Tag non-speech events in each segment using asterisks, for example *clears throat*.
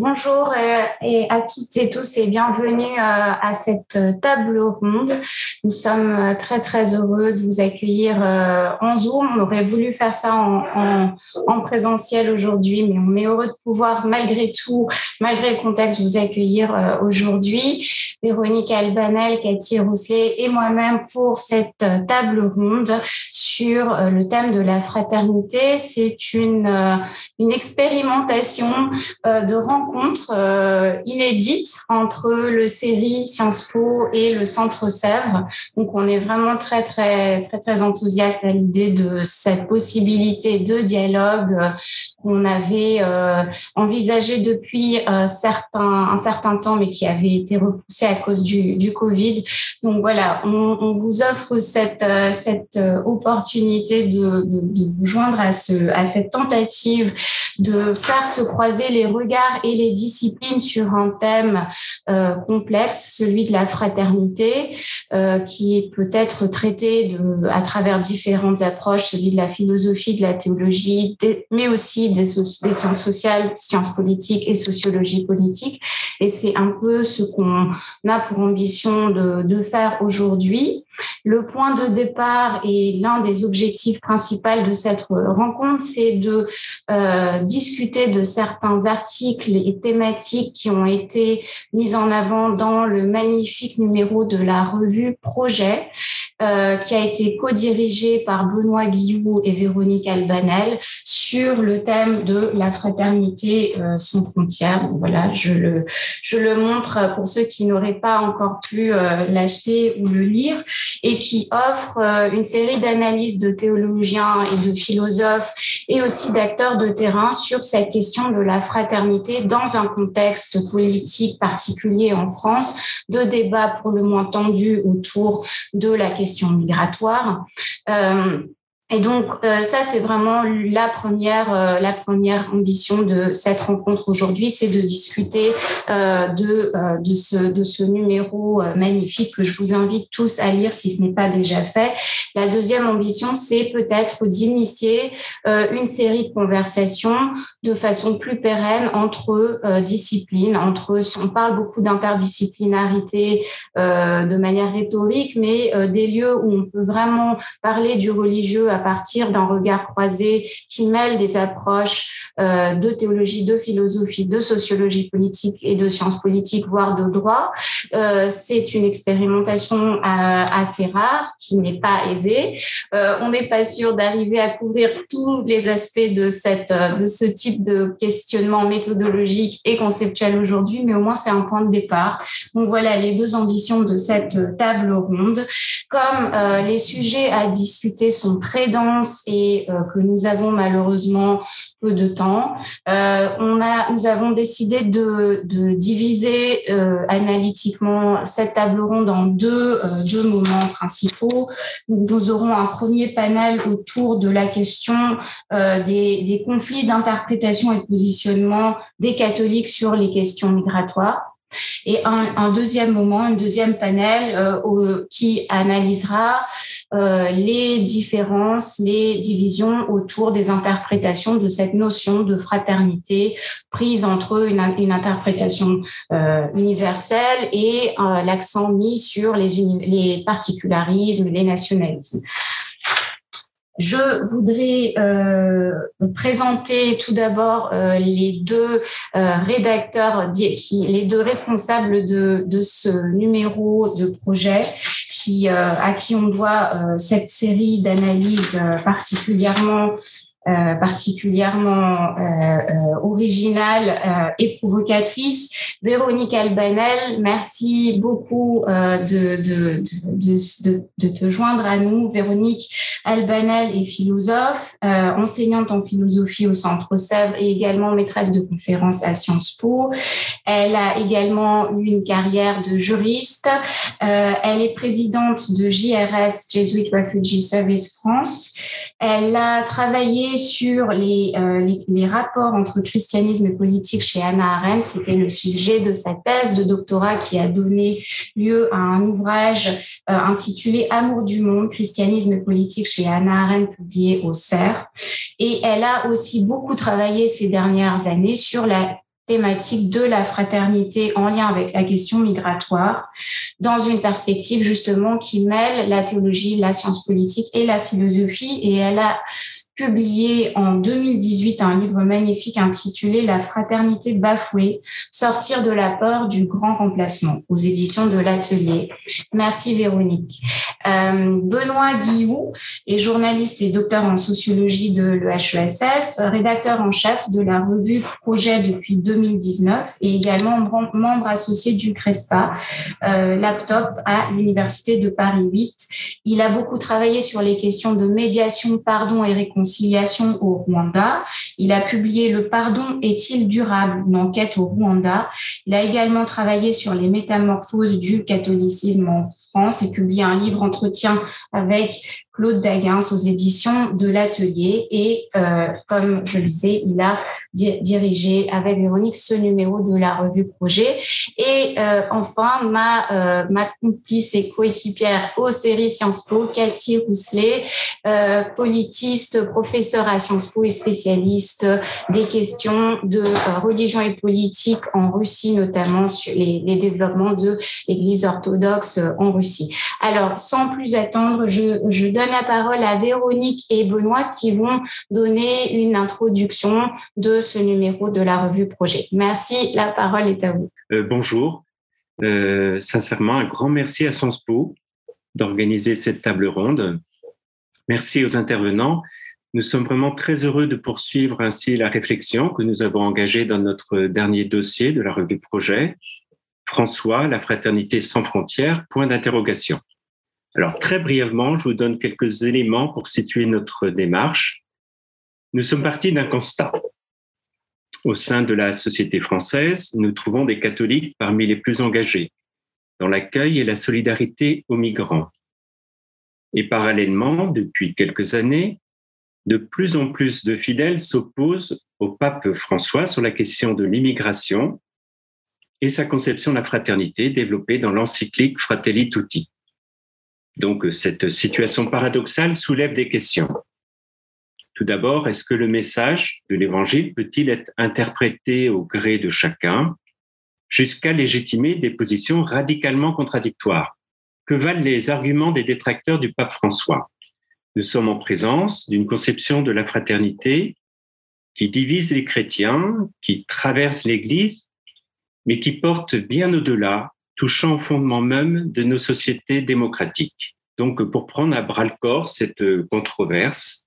Bonjour euh, et à toutes et tous et bienvenue euh, à cette table ronde. Nous sommes euh, très très heureux de vous accueillir en Zoom. On aurait voulu faire ça en, en, en présentiel aujourd'hui, mais on est heureux de pouvoir malgré tout, malgré le contexte, vous accueillir aujourd'hui. Véronique Albanel, Cathy Rousselet et moi-même pour cette table ronde sur le thème de la fraternité. C'est une, une expérimentation de rencontre rencontre euh, inédite entre le série Sciences Po et le Centre Sèvres. Donc, on est vraiment très, très, très, très enthousiaste à l'idée de cette possibilité de dialogue euh, qu'on avait euh, envisagé depuis certains, un certain temps, mais qui avait été repoussé à cause du, Covid. Donc, voilà, on, vous offre cette, cette opportunité de, de, de vous joindre à, ce, à cette tentative de faire se croiser les regards et les disciplines sur un thème euh, complexe, celui de la fraternité, euh, qui peut être traité à travers différentes approches, celui de la philosophie, de la théologie, mais aussi des, sciences sociales, sciences politiques et sociologie politique. Et c'est un peu ce qu'on a pour ambition de faire aujourd'hui. Le point de départ et l'un des objectifs principaux de cette rencontre, c'est de euh, discuter de certains articles et thématiques qui ont été mis en avant dans le magnifique numéro de la revue Projet, euh, qui a été co-dirigé par Benoît Guillou et Véronique Albanel sur le thème de la fraternité euh, sans frontières. Voilà, je le, montre pour ceux qui n'auraient pas encore pu l'acheter ou le lire et qui offre euh, une série d'analyses de théologiens et de philosophes et aussi d'acteurs de terrain sur cette question de la fraternité dans un contexte politique particulier en France, de débats pour le moins tendus autour de la question migratoire. Euh, et donc euh, ça c'est vraiment la première euh, la première ambition de cette rencontre aujourd'hui, c'est de discuter euh, de euh, de ce de ce numéro euh, magnifique que je vous invite tous à lire si ce n'est pas déjà fait. La deuxième ambition c'est peut-être d'initier une série de conversations de façon plus pérenne entre disciplines, entre on parle beaucoup d'interdisciplinarité de manière rhétorique, mais des lieux où on peut vraiment parler du religieux partir d'un regard croisé qui mêle des approches euh, de théologie, de philosophie, de sociologie politique et de sciences politiques, voire de droit. Euh, c'est une expérimentation euh, assez rare, qui n'est pas aisée. on n'est pas sûr d'arriver à couvrir tous les aspects de, cette, de ce type de questionnement méthodologique et conceptuel aujourd'hui, mais au moins c'est un point de départ. Donc voilà les deux ambitions de cette table ronde. Comme les sujets à discuter sont très dense et que nous avons malheureusement peu de temps, euh, nous avons décidé de, diviser euh, analytiquement cette table ronde en deux, deux moments principaux. Nous aurons un premier panel autour de la question des conflits d'interprétation et de positionnement des catholiques sur les questions migratoires. Et un, deuxième moment, un deuxième panel euh, qui analysera euh, les différences, les divisions autour des interprétations de cette notion de fraternité prise entre une, interprétation euh, universelle et l'accent mis sur les particularismes, les nationalismes. Je voudrais euh, présenter tout d'abord euh, les deux euh, rédacteurs, les deux responsables de, de ce numéro de projet qui, euh, à qui on doit euh, cette série d'analyses particulièrement euh, particulièrement euh, euh, originale et provocatrice. Véronique Albanel, merci beaucoup de, de, te joindre à nous. Véronique Albanel est philosophe, enseignante en philosophie au Centre Sèvres et également maîtresse de conférences à Sciences Po. Elle a également eu une carrière de juriste. elle est présidente de JRS, Jesuit Refugee Service France. Elle a travaillé sur les, euh, les, rapports entre christianisme et politique chez Anna Arendt. C'était le sujet de sa thèse de doctorat qui a donné lieu à un ouvrage euh, intitulé Amour du monde, christianisme et politique chez Anna Arendt, publié au CERF. Et elle a aussi beaucoup travaillé ces dernières années sur la thématique de la fraternité en lien avec la question migratoire, dans une perspective justement qui mêle la théologie, la science politique et la philosophie. Et elle a publié en 2018 un livre magnifique intitulé La fraternité bafouée, sortir de la peur du grand remplacement aux éditions de l'Atelier. Merci Véronique. Euh, Benoît Guillou est journaliste et docteur en sociologie de l'EHESS, rédacteur en chef de la revue Projet depuis 2019 et également membre associé du CRESPA, euh, laptop à l'Université de Paris 8. Il a beaucoup travaillé sur les questions de médiation, pardon et réconciliation au Rwanda. Il a publié Le pardon est-il durable? Une enquête au Rwanda. Il a également travaillé sur les métamorphoses du catholicisme en Et publié un livre entretien avec Claude Daguins aux éditions de l'Atelier. Et euh, comme je le disais, il a dirigé avec Véronique ce numéro de la revue Projet. Et euh, enfin, ma, euh, ma complice et coéquipière aux séries Sciences Po, Cathy Rousselet, politiste, professeur à Sciences Po et spécialiste des questions de religion et politique en Russie, notamment sur les développements de l'Église orthodoxe en Russie. Alors, sans plus attendre, je, donne la parole à Véronique et Benoît qui vont donner une introduction de ce numéro de la revue Projet. Merci, la parole est à vous. Euh, bonjour. Euh, sincèrement, un grand merci à Senspo d'organiser cette table ronde. Merci aux intervenants. Nous sommes vraiment très heureux de poursuivre ainsi la réflexion que nous avons engagée dans notre dernier dossier de la revue Projet. François, la fraternité sans frontières, point d'interrogation. Alors, très brièvement, je vous donne quelques éléments pour situer notre démarche. Nous sommes partis d'un constat. Au sein de la société française, nous trouvons des catholiques parmi les plus engagés dans l'accueil et la solidarité aux migrants. Et parallèlement, depuis quelques années, de plus en plus de fidèles s'opposent au pape François sur la question de l'immigration et sa conception de la fraternité développée dans l'encyclique Fratelli Tutti. Donc, cette situation paradoxale soulève des questions. Tout d'abord, est-ce que le message de l'Évangile peut-il être interprété au gré de chacun jusqu'à légitimer des positions radicalement contradictoires? Que valent les arguments des détracteurs du pape François? Nous sommes en présence d'une conception de la fraternité qui divise les chrétiens, qui traverse l'Église, mais qui porte bien au-delà touchant au fondement même de nos sociétés démocratiques. Donc, pour prendre à bras le corps cette controverse,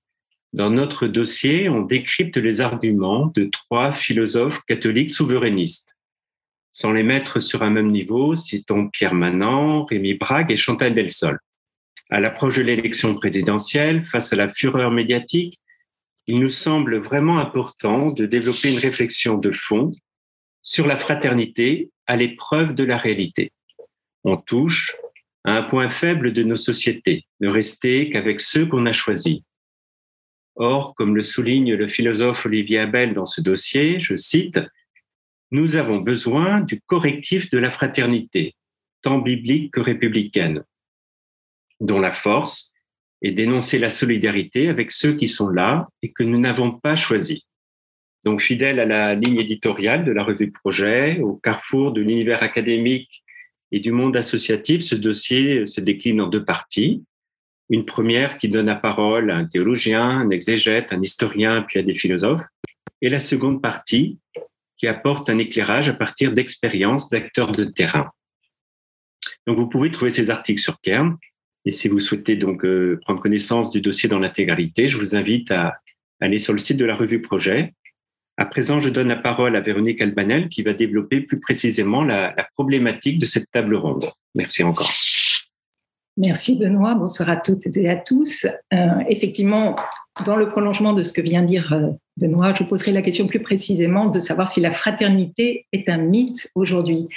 dans notre dossier, on décrypte les arguments de trois philosophes catholiques souverainistes. Sans les mettre sur un même niveau, citons Pierre Manant, Rémi Brague et Chantal Delsol. À l'approche de l'élection présidentielle, face à la fureur médiatique, il nous semble vraiment important de développer une réflexion de fond sur la fraternité à l'épreuve de la réalité. On touche à un point faible de nos sociétés, ne rester qu'avec ceux qu'on a choisis. Or, comme le souligne le philosophe Olivier Abel dans ce dossier, je cite, Nous avons besoin du correctif de la fraternité, tant biblique que républicaine, dont la force est d'énoncer la solidarité avec ceux qui sont là et que nous n'avons pas choisis. Donc, fidèle à la ligne éditoriale de la revue Projet, au carrefour de l'univers académique et du monde associatif, ce dossier se décline en deux parties. Une première qui donne la parole à un théologien, un exégète, un historien, puis à des philosophes. Et la seconde partie qui apporte un éclairage à partir d'expériences d'acteurs de terrain. Donc, vous pouvez trouver ces articles sur Kern. Et si vous souhaitez donc euh, prendre connaissance du dossier dans l'intégralité, je vous invite à aller sur le site de la revue Projet à présent, je donne la parole à Véronique Albanel qui va développer plus précisément la, problématique de cette table ronde. Merci encore. Merci Benoît, bonsoir à toutes et à tous. Euh, effectivement, dans le prolongement de ce que vient dire euh, Benoît, je poserai la question plus précisément de savoir si la fraternité est un mythe aujourd'hui.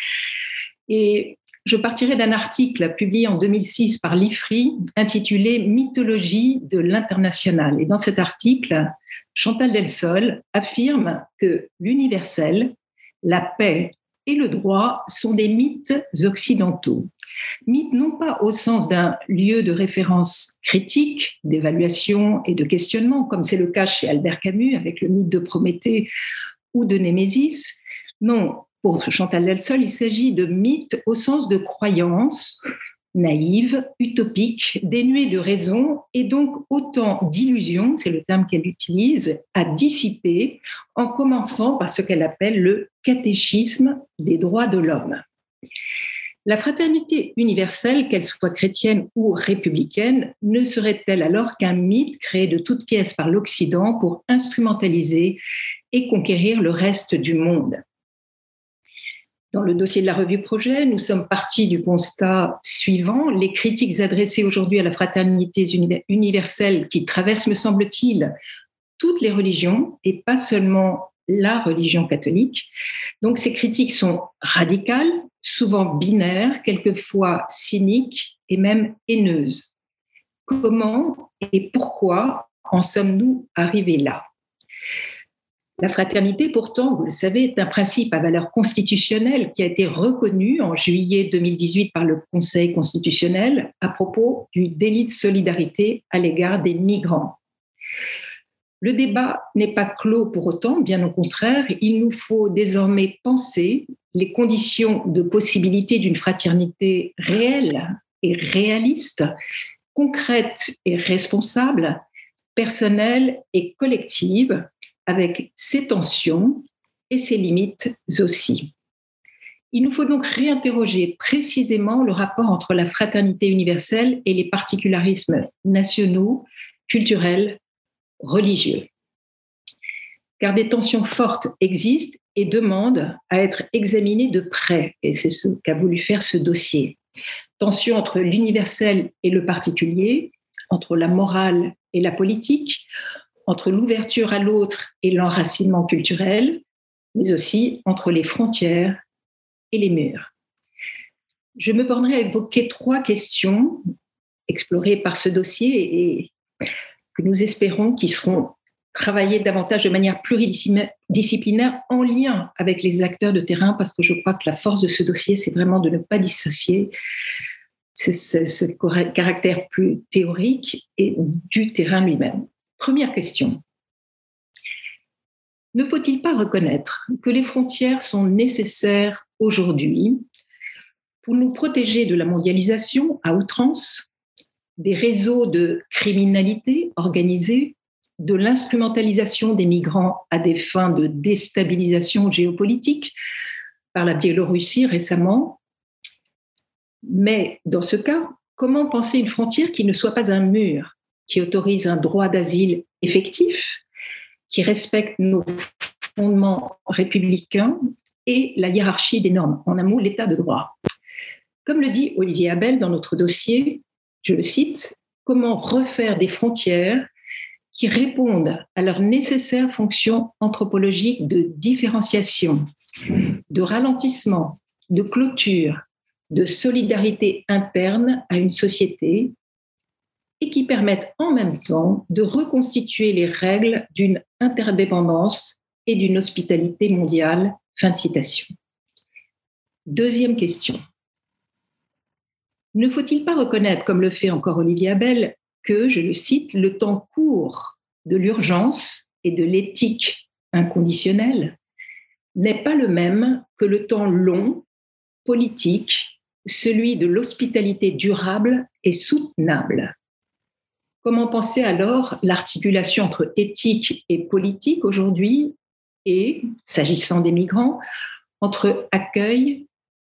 Et je partirai d'un article publié en 2006 par l'IFRI intitulé Mythologie de l'international. Et dans cet article, Chantal Delsol affirme que l'universel, la paix et le droit sont des mythes occidentaux. Mythes non pas au sens d'un lieu de référence critique, d'évaluation et de questionnement, comme c'est le cas chez Albert Camus avec le mythe de Prométhée ou de Némésis, Non, pour Chantal Delsol, il s'agit de mythes au sens de croyances naïves, utopiques, dénuées de raison et donc autant d'illusions, c'est le terme qu'elle utilise, à dissiper en commençant par ce qu'elle appelle le catéchisme des droits de l'homme. La fraternité universelle, qu'elle soit chrétienne ou républicaine, ne serait-elle alors qu'un mythe créé de toutes pièces par l'Occident pour instrumentaliser et conquérir le reste du monde? Dans le dossier de la revue Projet, nous sommes partis du constat suivant. Les critiques adressées aujourd'hui à la fraternité universelle qui traversent, me semble-t-il, toutes les religions et pas seulement la religion catholique. Donc ces critiques sont radicales, souvent binaires, quelquefois cyniques et même haineuses. Comment et pourquoi en sommes-nous arrivés là? La fraternité, pourtant, vous le savez, est un principe à valeur constitutionnelle qui a été reconnu en juillet 2018 par le Conseil constitutionnel à propos du délit de solidarité à l'égard des migrants. Le débat n'est pas clos pour autant, bien au contraire, il nous faut désormais penser les conditions de possibilité d'une fraternité réelle et réaliste, concrète et responsable, personnelle et collective, avec ses tensions et ses limites aussi. Il nous faut donc réinterroger précisément le rapport entre la fraternité universelle et les particularismes nationaux, culturels, religieux. Car des tensions fortes existent et demandent à être examinées de près, et c'est ce qu'a voulu faire ce dossier. Tensions entre l'universel et le particulier, entre la morale et la politique, entre l'ouverture à l'autre et l'enracinement culturel, mais aussi entre les frontières et les murs. Je me bornerai à évoquer trois questions explorées par ce dossier et que nous espérons qui seront travaillées davantage de manière pluridisciplinaire en lien avec les acteurs de terrain, parce que je crois que la force de ce dossier, c'est vraiment de ne pas dissocier ce, ce caractère plus théorique et du terrain lui-même. Première question. Ne faut-il pas reconnaître que les frontières sont nécessaires aujourd'hui pour nous protéger de la mondialisation à outrance, des réseaux de criminalité organisée, de l'instrumentalisation des migrants à des fins de déstabilisation géopolitique par la Biélorussie récemment? Mais dans ce cas, comment penser une frontière qui ne soit pas un mur? Qui autorise un droit d'asile effectif, qui respecte nos fondements républicains et la hiérarchie des normes, en un mot, l'état de droit. Comme le dit Olivier Abel dans notre dossier, je le cite, comment refaire des frontières qui répondent à leur nécessaire fonction anthropologique de différenciation, de ralentissement, de clôture, de solidarité interne à une société et qui permettent en même temps de reconstituer les règles d'une interdépendance et d'une hospitalité mondiale. Deuxième question. Ne faut-il pas reconnaître, comme le fait encore Olivier Abel, que, je le cite, le temps court de l'urgence et de l'éthique inconditionnelle n'est pas le même que le temps long, politique, celui de l'hospitalité durable et soutenable? Comment penser alors l'articulation entre éthique et politique aujourd'hui et, s'agissant des migrants, entre accueil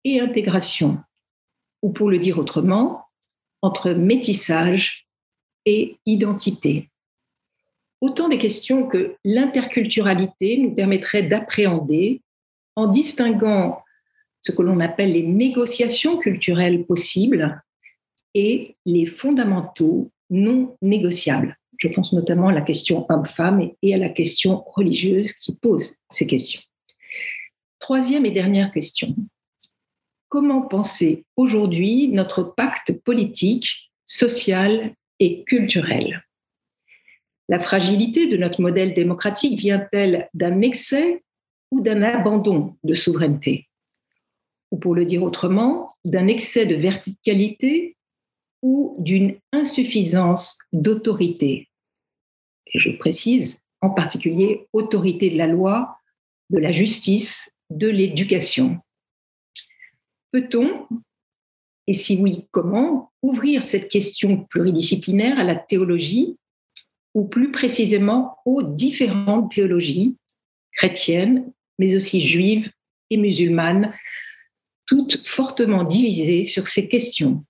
et intégration? Ou pour le dire autrement, entre métissage et identité? Autant des questions que l'interculturalité nous permettrait d'appréhender en distinguant ce que l'on appelle les négociations culturelles possibles et les fondamentaux non négociables. Je pense notamment à la question homme-femme et à la question religieuse qui pose ces questions. Troisième et dernière question. Comment penser aujourd'hui notre pacte politique, social et culturel? La fragilité de notre modèle démocratique vient-elle d'un excès ou d'un abandon de souveraineté? Ou pour le dire autrement, d'un excès de verticalité ou d'une insuffisance d'autorité. Et je précise en particulier autorité de la loi, de la justice, de l'éducation. Peut-on, et si oui, comment, ouvrir cette question pluridisciplinaire à la théologie, ou plus précisément aux différentes théologies chrétiennes, mais aussi juives et musulmanes, toutes fortement divisées sur ces questions?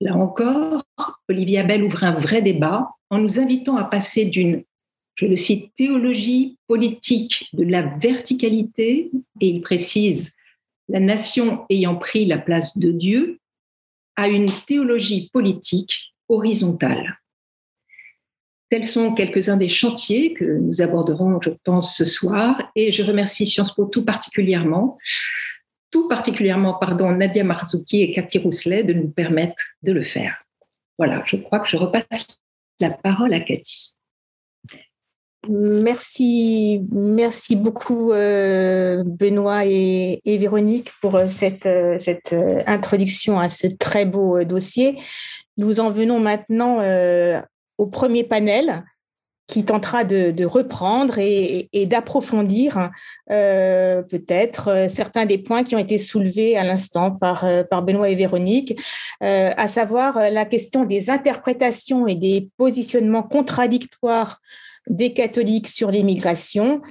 Là encore, Olivier Abel ouvre un vrai débat en nous invitant à passer d'une, je le cite, théologie politique de la verticalité, et il précise la nation ayant pris la place de Dieu, à une théologie politique horizontale. Tels sont quelques-uns des chantiers que nous aborderons, je pense, ce soir, et je remercie Sciences Po tout particulièrement tout particulièrement pardon, Nadia Marzouki et Cathy Rousselet de nous permettre de le faire. Voilà, je crois que je repasse la parole à Cathy. Merci, merci beaucoup euh, Benoît et, Véronique pour euh, cette, euh, cette introduction à ce très beau dossier. Nous en venons maintenant au premier panel qui tentera de, reprendre et, d'approfondir euh, peut-être euh, certains des points qui ont été soulevés à l'instant par, euh, Benoît et Véronique, à savoir la question des interprétations et des positionnements contradictoires des catholiques sur l'immigration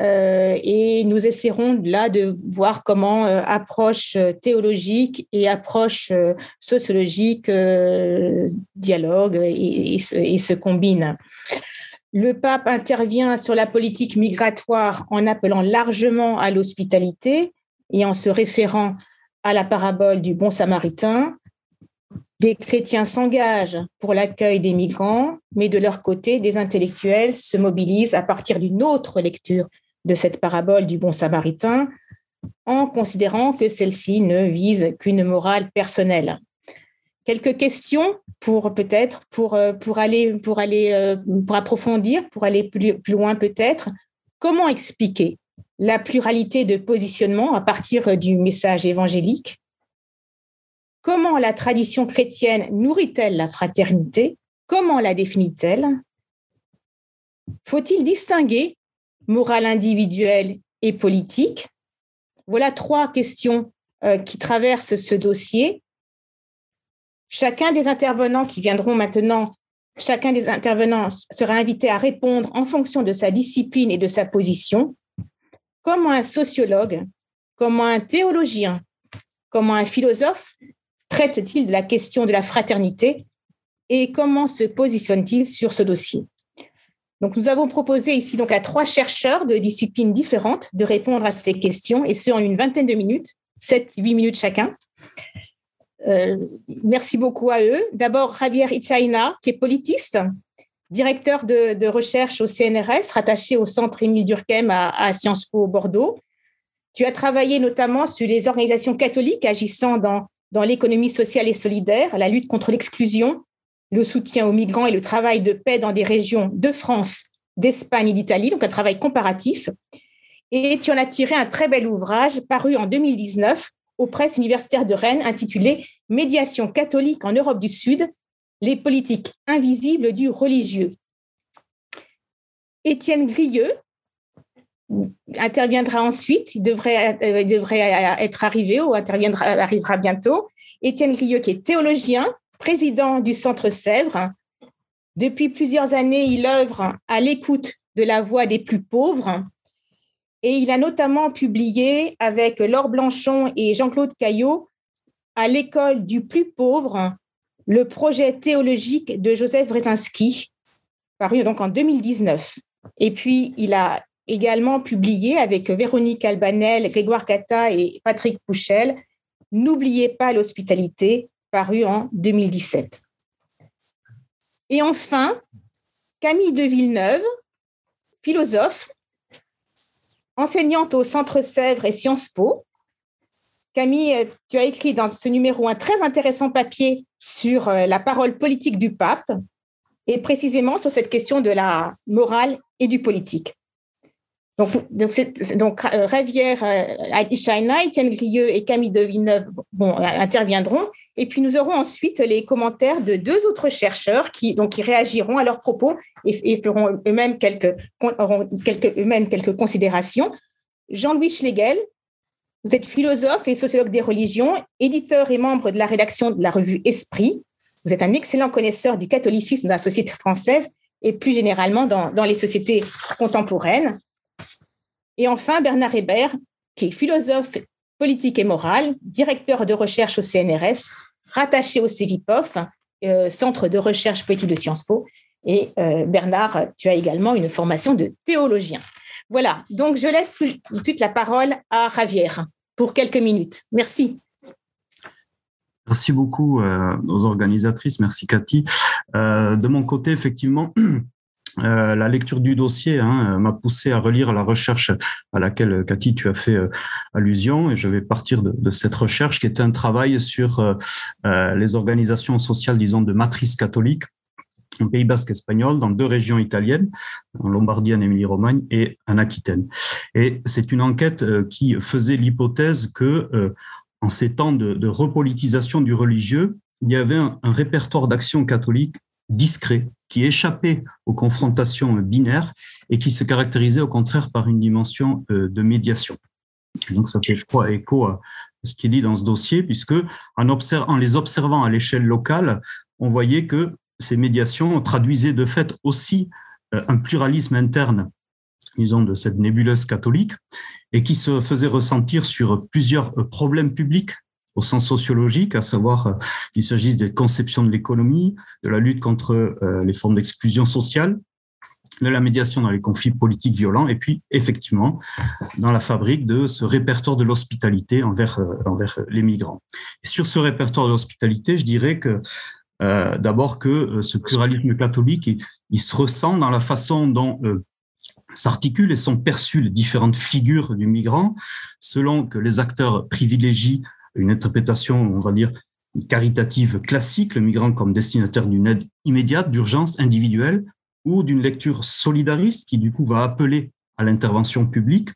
et nous essaierons là de voir comment approche théologique et approche sociologique dialogue et, et se combinent. Le pape intervient sur la politique migratoire en appelant largement à l'hospitalité et en se référant à la parabole du bon samaritain. Des chrétiens s'engagent pour l'accueil des migrants, mais de leur côté, des intellectuels se mobilisent à partir d'une autre lecture de cette parabole du bon samaritain, en considérant que celle-ci ne vise qu'une morale personnelle. Quelques questions pour peut-être pour, euh, pour aller pour aller euh, pour approfondir, pour aller plus, plus loin peut-être. Comment expliquer la pluralité de positionnement à partir du message évangélique? Comment la tradition chrétienne nourrit-elle la fraternité? Comment la définit-elle? Faut-il distinguer morale individuelle et politique? Voilà trois questions euh, qui traversent ce dossier Chacun des intervenants qui viendront maintenant, chacun des intervenants sera invité à répondre en fonction de sa discipline et de sa position. Comment un sociologue, comment un théologien, comment un philosophe traite-t-il de la question de la fraternité et comment se positionne-t-il sur ce dossier? Donc, nous avons proposé ici donc à trois chercheurs de disciplines différentes de répondre à ces questions, et ce en une vingtaine de minutes, 7-8 minutes chacun. Euh, merci beaucoup à eux. D'abord, Javier Ichaina, qui est politiste, directeur de, recherche au CNRS, rattaché au centre Émile Durkheim à, Sciences Po Bordeaux. Tu as travaillé notamment sur les organisations catholiques agissant dans, dans l'économie sociale et solidaire, la lutte contre l'exclusion, le soutien aux migrants et le travail de paix dans des régions de France, d'Espagne et d'Italie, donc un travail comparatif. Et tu en as tiré un très bel ouvrage paru en 2019 aux presses universitaires de Rennes intitulé Médiation catholique en Europe du Sud, les politiques invisibles du religieux. Étienne Grieux interviendra ensuite, il devrait, euh, devrait être arrivé ou interviendra, arrivera bientôt. Étienne Grieux, qui est théologien, président du Centre Sèvres. Depuis plusieurs années, il œuvre à l'écoute de la voix des plus pauvres et il a notamment publié avec Laure Blanchon et Jean-Claude Caillot à l'école du plus pauvre le projet théologique de Joseph Brzezinski, paru donc en 2019. Et puis, il a également publié avec Véronique Albanel, Grégoire Cata et Patrick Pouchel N'oubliez pas l'hospitalité, paru en 2017. Et enfin, Camille de Villeneuve, philosophe, enseignante au Centre Sèvres et Sciences Po. Camille, tu as écrit dans ce numéro un très intéressant papier sur euh, la parole politique du pape et précisément sur cette question de la morale et du politique. Donc, donc, donc euh, Ravière euh, Étienne Grieux et Camille de Villeneuve bon, interviendront. Et puis, nous aurons ensuite les commentaires de deux autres chercheurs qui, donc, qui réagiront à leurs propos et, feront eux-mêmes quelques, quelques, eux quelques considérations. Jean-Louis Schlegel. Vous êtes philosophe et sociologue des religions, éditeur et membre de la rédaction de la revue Esprit. Vous êtes un excellent connaisseur du catholicisme dans la société française et plus généralement dans, dans les sociétés contemporaines. Et enfin, Bernard Hébert, qui est philosophe politique et moral, directeur de recherche au CNRS, rattaché au CEVIPOF, euh, Centre de recherche politique de Sciences Po. Et euh, Bernard, tu as également une formation de théologien. Voilà, donc je laisse tout, de suite la parole à Javier pour quelques minutes. Merci. Merci beaucoup euh, aux organisatrices, merci Cathy. de mon côté, effectivement, *clears throat* Euh, la lecture du dossier hein, m'a poussé à relire la recherche à laquelle, Cathy, tu as fait euh, allusion, et je vais partir de, cette recherche qui est un travail sur euh, les organisations sociales, disons, de matrice catholique en Pays basque espagnol, dans deux régions italiennes, en Lombardie, en Émilie-Romagne et en Aquitaine. Et c'est une enquête qui faisait l'hypothèse que, en ces temps de, repolitisation du religieux, il y avait un répertoire d'actions catholiques discret, qui échappait aux confrontations binaires et qui se caractérisait au contraire par une dimension euh, de médiation. donc ça fait, je crois, écho à ce qui est dit dans ce dossier, puisque en, en les observant à l'échelle locale, on voyait que ces médiations traduisaient de fait aussi euh, un pluralisme interne, disons, de cette nébuleuse catholique, et qui se faisait ressentir sur plusieurs euh, problèmes publics au sens sociologique, à savoir euh, qu'il s'agisse des conceptions de l'économie, de la lutte contre euh, les formes d'exclusion sociale, de la médiation dans les conflits politiques violents, et puis effectivement dans la fabrique de ce répertoire de l'hospitalité envers, euh, envers les migrants. Et sur ce répertoire de l'hospitalité, je dirais que d'abord que ce pluralisme catholique, il, se ressent dans la façon dont s'articulent et sont perçues les différentes figures du migrant, selon que les acteurs privilégient une interprétation, on va dire, caritative classique, le migrant comme destinataire d'une aide immédiate, d'urgence individuelle, ou d'une lecture solidariste qui, du coup, va appeler à l'intervention publique,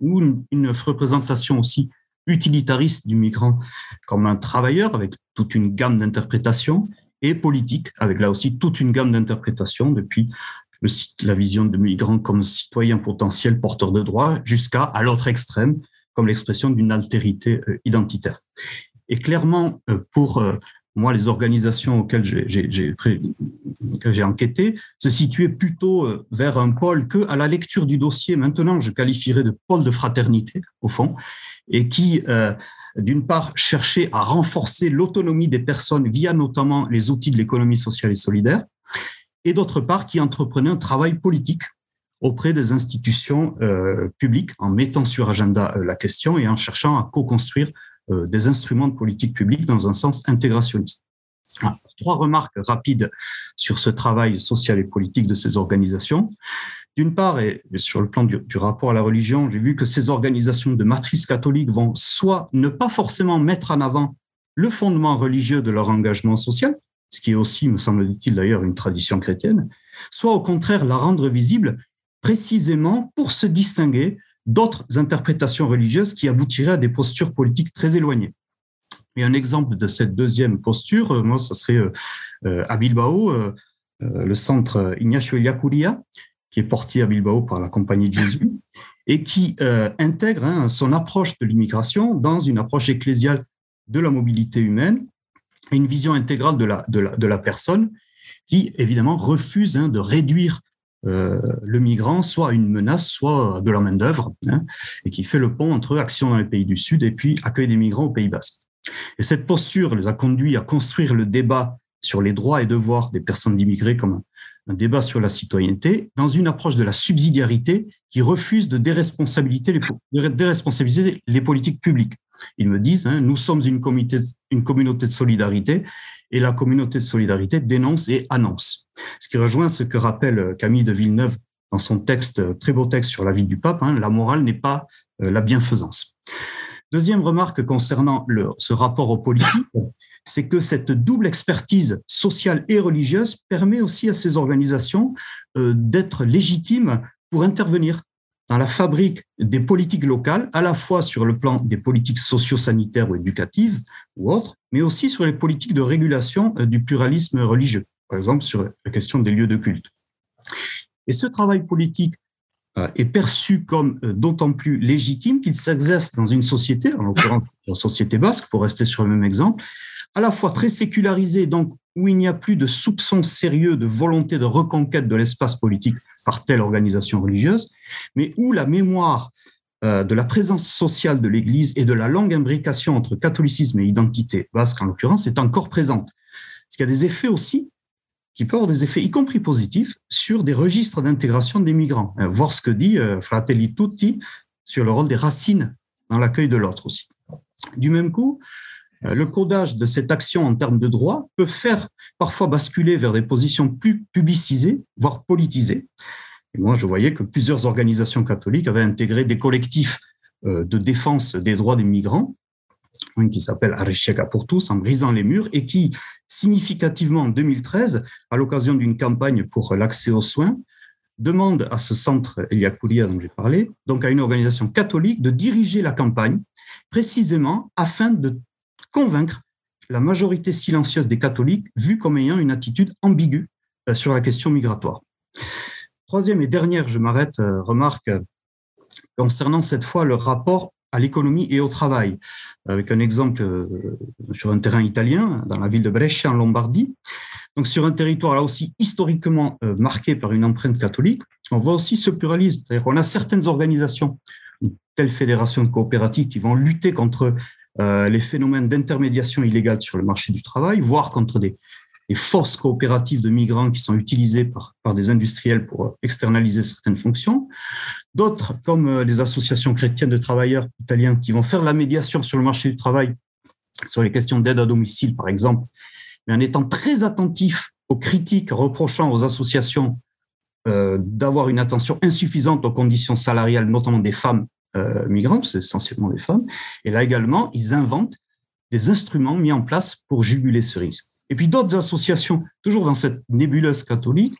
ou une, représentation aussi utilitariste du migrant comme un travailleur avec toute une gamme d'interprétations, et politique avec là aussi toute une gamme d'interprétations depuis la vision de migrant comme citoyen potentiel porteur de droits jusqu'à à l'autre extrême comme l'expression d'une altérité euh, identitaire. Et clairement, euh, pour euh, moi, les organisations auxquelles j'ai enquêté se situaient plutôt vers un pôle que, à la lecture du dossier, maintenant, je qualifierais de pôle de fraternité, au fond, et qui, d'une part, cherchait à renforcer l'autonomie des personnes via notamment les outils de l'économie sociale et solidaire, et d'autre part, qui entreprenait un travail politique auprès des institutions euh, publiques en mettant sur agenda euh, la question et en cherchant à co-construire euh, des instruments de politique publique dans un sens intégrationniste. Trois remarques rapides sur ce travail social et politique de ces organisations. D'une part, et sur le plan du, du rapport à la religion, j'ai vu que ces organisations de matrice catholique vont soit ne pas forcément mettre en avant le fondement religieux de leur engagement social, ce qui est aussi, me semble-t-il d'ailleurs, une tradition chrétienne, soit au contraire la rendre visible précisément pour se distinguer d'autres interprétations religieuses qui aboutiraient à des postures politiques très éloignées. Et un exemple de cette deuxième posture, euh, moi, ce serait euh, euh, à Bilbao, le centre Ignacio Ellacuria, qui est porté à Bilbao par la Compagnie de Jésus, et qui intègre hein, son approche de l'immigration dans une approche ecclésiale de la mobilité humaine, une vision intégrale de la, de la, personne, qui évidemment refuse hein, de réduire euh, le migrant soit une menace, soit de la main-d'œuvre, hein, et qui fait le pont entre action dans les pays du Sud et puis accueil des migrants au Pays Basque. Et cette posture les a conduits à construire le débat sur les droits et devoirs des personnes immigrées comme un, débat sur la citoyenneté dans une approche de la subsidiarité qui refuse de déresponsabiliser les, politiques publiques. Ils me disent, hein, nous sommes une une communauté de solidarité et la communauté de solidarité dénonce et annonce. Ce qui rejoint ce que rappelle Camille de Villeneuve dans son texte, très beau texte sur la vie du pape, hein, la morale n'est pas euh, la bienfaisance. Deuxième remarque concernant ce rapport aux politiques, c'est que cette double expertise sociale et religieuse permet aussi à ces organisations euh, d'être légitimes pour intervenir dans la fabrique des politiques locales, à la fois sur le plan des politiques socio-sanitaires ou éducatives ou autres, mais aussi sur les politiques de régulation euh, du pluralisme religieux, par exemple sur la question des lieux de culte. Et ce travail politique est perçu comme d'autant plus légitime qu'il s'exerce dans une société, en l'occurrence la société basque, pour rester sur le même exemple, à la fois très sécularisée, donc où il n'y a plus de soupçons sérieux de volonté de reconquête de l'espace politique par telle organisation religieuse, mais où la mémoire euh, de la présence sociale de l'Église et de la longue imbrication entre catholicisme et identité basque, en l'occurrence, est encore présente. Parce qu'il y a des effets aussi qui peuvent avoir des effets, y compris positifs, sur des registres d'intégration des migrants. Euh, voir ce que dit euh, Fratelli Tutti sur le rôle des racines dans l'accueil de l'autre aussi. Du même coup, le codage de cette action en termes de droit peut faire parfois basculer vers des positions plus publicisées, voire politisées. Et moi, je voyais que plusieurs organisations catholiques avaient intégré des collectifs euh, de défense des droits des migrants, qui s'appelle Arechieka pour tous, en brisant les murs, et qui, significativement en 2013, à l'occasion d'une campagne pour l'accès aux soins, demande à ce centre Eliakoulia dont j'ai parlé, donc à une organisation catholique, de diriger la campagne, précisément afin de convaincre la majorité silencieuse des catholiques vus comme ayant une attitude ambiguë euh, sur la question migratoire. Troisième et dernière, je m'arrête, euh, remarque concernant cette fois le rapport à l'économie et au travail, avec un exemple euh, sur un terrain italien, dans la ville de Brescia, en Lombardie. Donc, sur un territoire là aussi historiquement marqué par une empreinte catholique, on voit aussi ce pluralisme. C'est-à-dire qu'on a certaines organisations, telles fédérations coopératives, qui vont lutter contre euh, les phénomènes d'intermédiation illégale sur le marché du travail, voire contre des, forces coopératives de migrants qui sont utilisées par, par des industriels pour externaliser certaines fonctions. D'autres, comme euh, les associations chrétiennes de travailleurs italiens, qui vont faire la médiation sur le marché du travail, sur les questions d'aide à domicile, par exemple, mais en étant très attentifs aux critiques reprochant aux associations euh, d'avoir une attention insuffisante aux conditions salariales, notamment des femmes euh, migrantes, c'est essentiellement des femmes. Et là également, ils inventent des instruments mis en place pour juguler ce risque. Et puis d'autres associations, toujours dans cette nébuleuse catholique,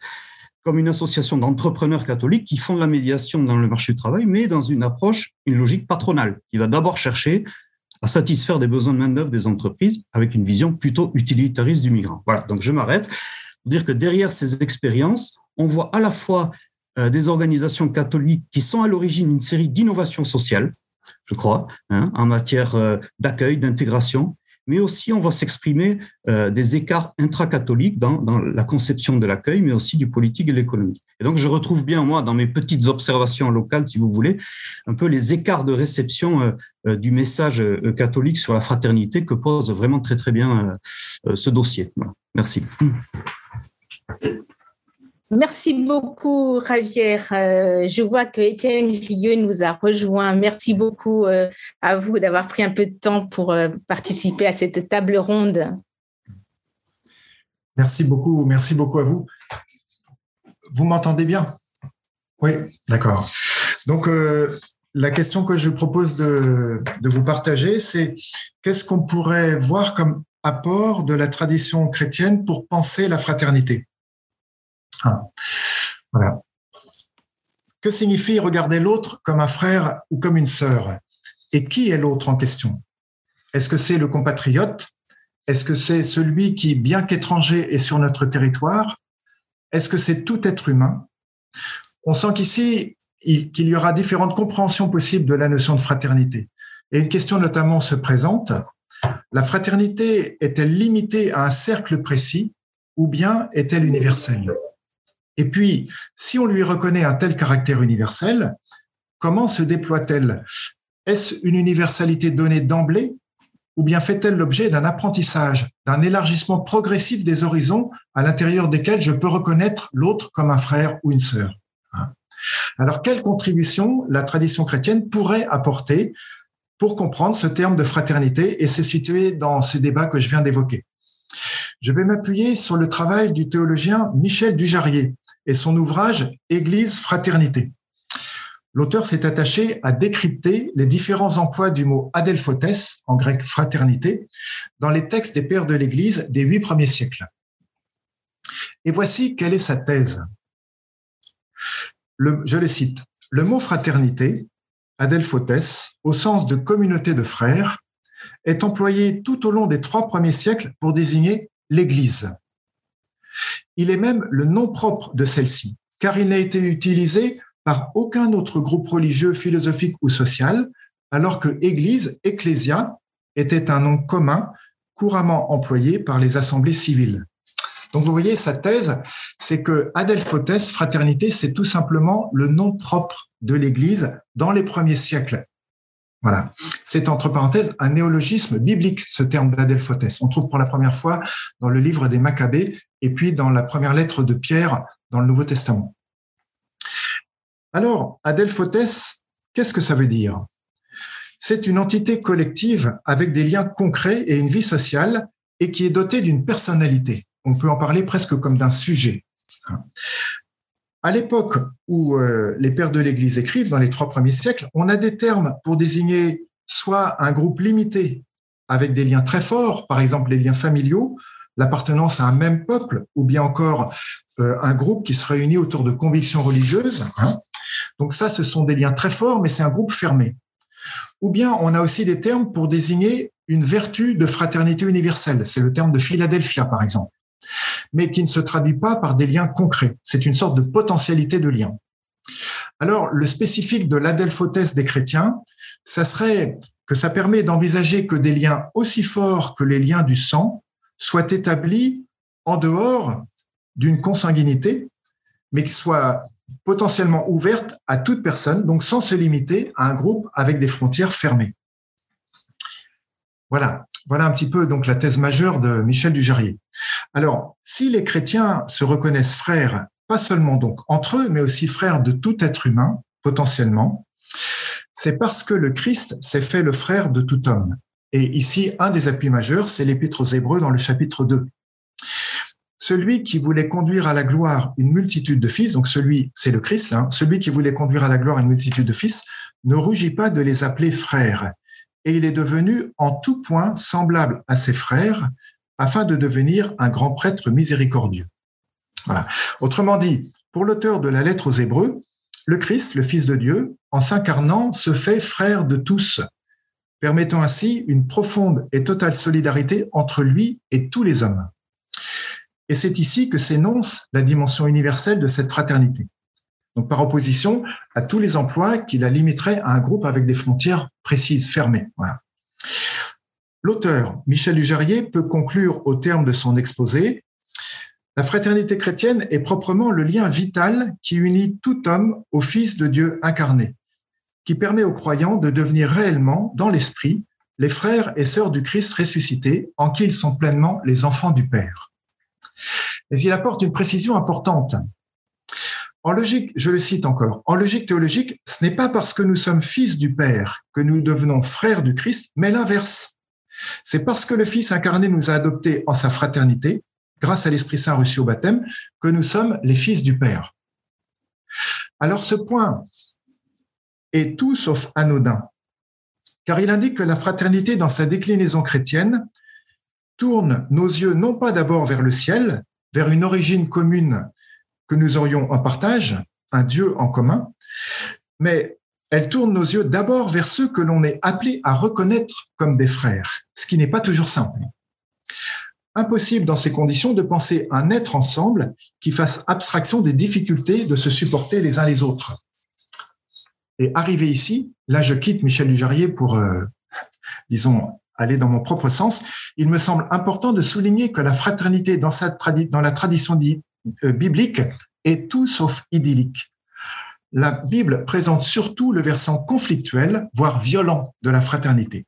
comme une association d'entrepreneurs catholiques qui font de la médiation dans le marché du travail, mais dans une approche, une logique patronale, qui va d'abord chercher à satisfaire des besoins de main-d'œuvre des entreprises avec une vision plutôt utilitariste du migrant. Voilà, donc je m'arrête pour dire que derrière ces expériences, on voit à la fois des organisations catholiques qui sont à l'origine d'une série d'innovations sociales, je crois, hein, en matière euh, d'accueil, d'intégration, mais aussi on va s'exprimer euh, des écarts intracatholiques dans, dans la conception de l'accueil, mais aussi du politique et de l'économie. Et donc je retrouve bien, moi, dans mes petites observations locales, si vous voulez, un peu les écarts de réception du message catholique sur la fraternité que pose vraiment très très bien ce dossier. Merci. Merci beaucoup, Javier. Euh, je vois que Étienne Gilleux nous a rejoint. Merci beaucoup euh, à vous d'avoir pris un peu de temps pour euh, participer à cette table ronde. Merci beaucoup, merci beaucoup à vous. Vous m'entendez bien? Oui, d'accord. Donc, la question que je propose de vous partager, c'est qu'est-ce qu'on pourrait voir comme apport de la tradition chrétienne pour penser la fraternité? Ah. Voilà. Que signifie regarder l'autre comme un frère ou comme une sœur? Et qui est l'autre en question? Est-ce que c'est le compatriote? Est-ce que c'est celui qui, bien qu'étranger, est sur notre territoire? Est-ce que c'est tout être humain? On sent qu'ici, qu'il y aura différentes compréhensions possibles de la notion de fraternité. Et une question notamment se présente. La fraternité est-elle limitée à un cercle précis ou bien est-elle universelle? Et puis, si on lui reconnaît un tel caractère universel, comment se déploie-t-elle? Est-ce une universalité donnée d'emblée ou bien fait-elle l'objet d'un apprentissage, d'un élargissement progressif des horizons à l'intérieur desquels je peux reconnaître l'autre comme un frère ou une sœur? Hein? Alors, quelle contribution la tradition chrétienne pourrait apporter pour comprendre ce terme de fraternité et se situer dans ces débats que je viens d'évoquer? Je vais m'appuyer sur le travail du théologien Michel Dujarier, et son ouvrage Église fraternité. L'auteur s'est attaché à décrypter les différents emplois du mot adelphotes, en grec fraternité, dans les textes des pères de l'Église des huit premiers siècles. Et voici quelle est sa thèse. je le cite. Le mot fraternité, adelphotes, au sens de communauté de frères, est employé tout au long des trois premiers siècles pour désigner l'Église. Il est même le nom propre de celle-ci, car il n'a été utilisé par aucun autre groupe religieux, philosophique ou social, alors que Église, ecclésia, était un nom commun couramment employé par les assemblées civiles. Donc vous voyez, sa thèse, c'est que Adelphotes, fraternité, c'est tout simplement le nom propre de l'Église dans les premiers siècles. Voilà. C'est entre parenthèses un néologisme biblique, ce terme d'Adelphotes. On trouve pour la première fois dans le livre des Maccabées et puis dans la première lettre de Pierre dans le Nouveau Testament. Alors, Adelphotes, qu'est-ce que ça veut dire? C'est une entité collective avec des liens concrets et une vie sociale et qui est dotée d'une personnalité. On peut en parler presque comme d'un sujet. À l'époque où euh, les pères de l'Église écrivent, dans les trois premiers siècles, on a des termes pour désigner soit un groupe limité avec des liens très forts, par exemple les liens familiaux, l'appartenance à un même peuple, ou bien encore euh, un groupe qui se réunit autour de convictions religieuses. Hein. Donc ça, ce sont des liens très forts, mais c'est un groupe fermé. Ou bien on a aussi des termes pour désigner une vertu de fraternité universelle. C'est le terme de Philadelphia, par exemple mais qui ne se traduit pas par des liens concrets. C'est une sorte de potentialité de lien. Alors, le spécifique de l'adelphotesse des chrétiens, ça serait que ça permet d'envisager que des liens aussi forts que les liens du sang soient établis en dehors d'une consanguinité, mais qui soient potentiellement ouvertes à toute personne, donc sans se limiter à un groupe avec des frontières fermées. Voilà, voilà un petit peu donc la thèse majeure de Michel Dujarrier. Alors, si les chrétiens se reconnaissent frères, pas seulement donc entre eux, mais aussi frères de tout être humain, potentiellement, c'est parce que le Christ s'est fait le frère de tout homme. Et ici, un des appuis majeurs, c'est l'Épître aux Hébreux dans le chapitre 2. Celui qui voulait conduire à la gloire une multitude de fils, donc celui, c'est le Christ, là, celui qui voulait conduire à la gloire une multitude de fils, ne rougit pas de les appeler frères. Et il est devenu en tout point semblable à ses frères, afin de devenir un grand prêtre miséricordieux. Voilà. Autrement dit, pour l'auteur de la lettre aux Hébreux, le Christ, le Fils de Dieu, en s'incarnant, se fait frère de tous, permettant ainsi une profonde et totale solidarité entre lui et tous les hommes. Et c'est ici que s'énonce la dimension universelle de cette fraternité. Donc par opposition à tous les emplois qui la limiteraient à un groupe avec des frontières précises, fermées. L'auteur, Michel Dujarrier, peut conclure au terme de son exposé La fraternité chrétienne est proprement le lien vital qui unit tout homme au Fils de Dieu incarné, qui permet aux croyants de devenir réellement, dans l'esprit, les frères et sœurs du Christ ressuscité, en qui ils sont pleinement les enfants du Père. Mais il apporte une précision importante. En logique, je le cite encore, en logique théologique, ce n'est pas parce que nous sommes fils du Père que nous devenons frères du Christ, mais l'inverse. C'est parce que le Fils incarné nous a adoptés en sa fraternité, grâce à l'Esprit Saint reçu au baptême, que nous sommes les fils du Père. Alors ce point est tout sauf anodin, car il indique que la fraternité dans sa déclinaison chrétienne tourne nos yeux non pas d'abord vers le ciel, vers une origine commune que nous aurions en partage, un Dieu en commun, mais elle tourne nos yeux d'abord vers ceux que l'on est appelé à reconnaître comme des frères, ce qui n'est pas toujours simple. Impossible dans ces conditions de penser un être ensemble qui fasse abstraction des difficultés de se supporter les uns les autres. Et arrivé ici, là je quitte Michel Dujarrier pour, euh, *laughs* disons, aller dans mon propre sens, il me semble important de souligner que la fraternité dans la tradition euh, biblique est tout sauf idyllique. La Bible présente surtout le versant conflictuel, voire violent de la fraternité.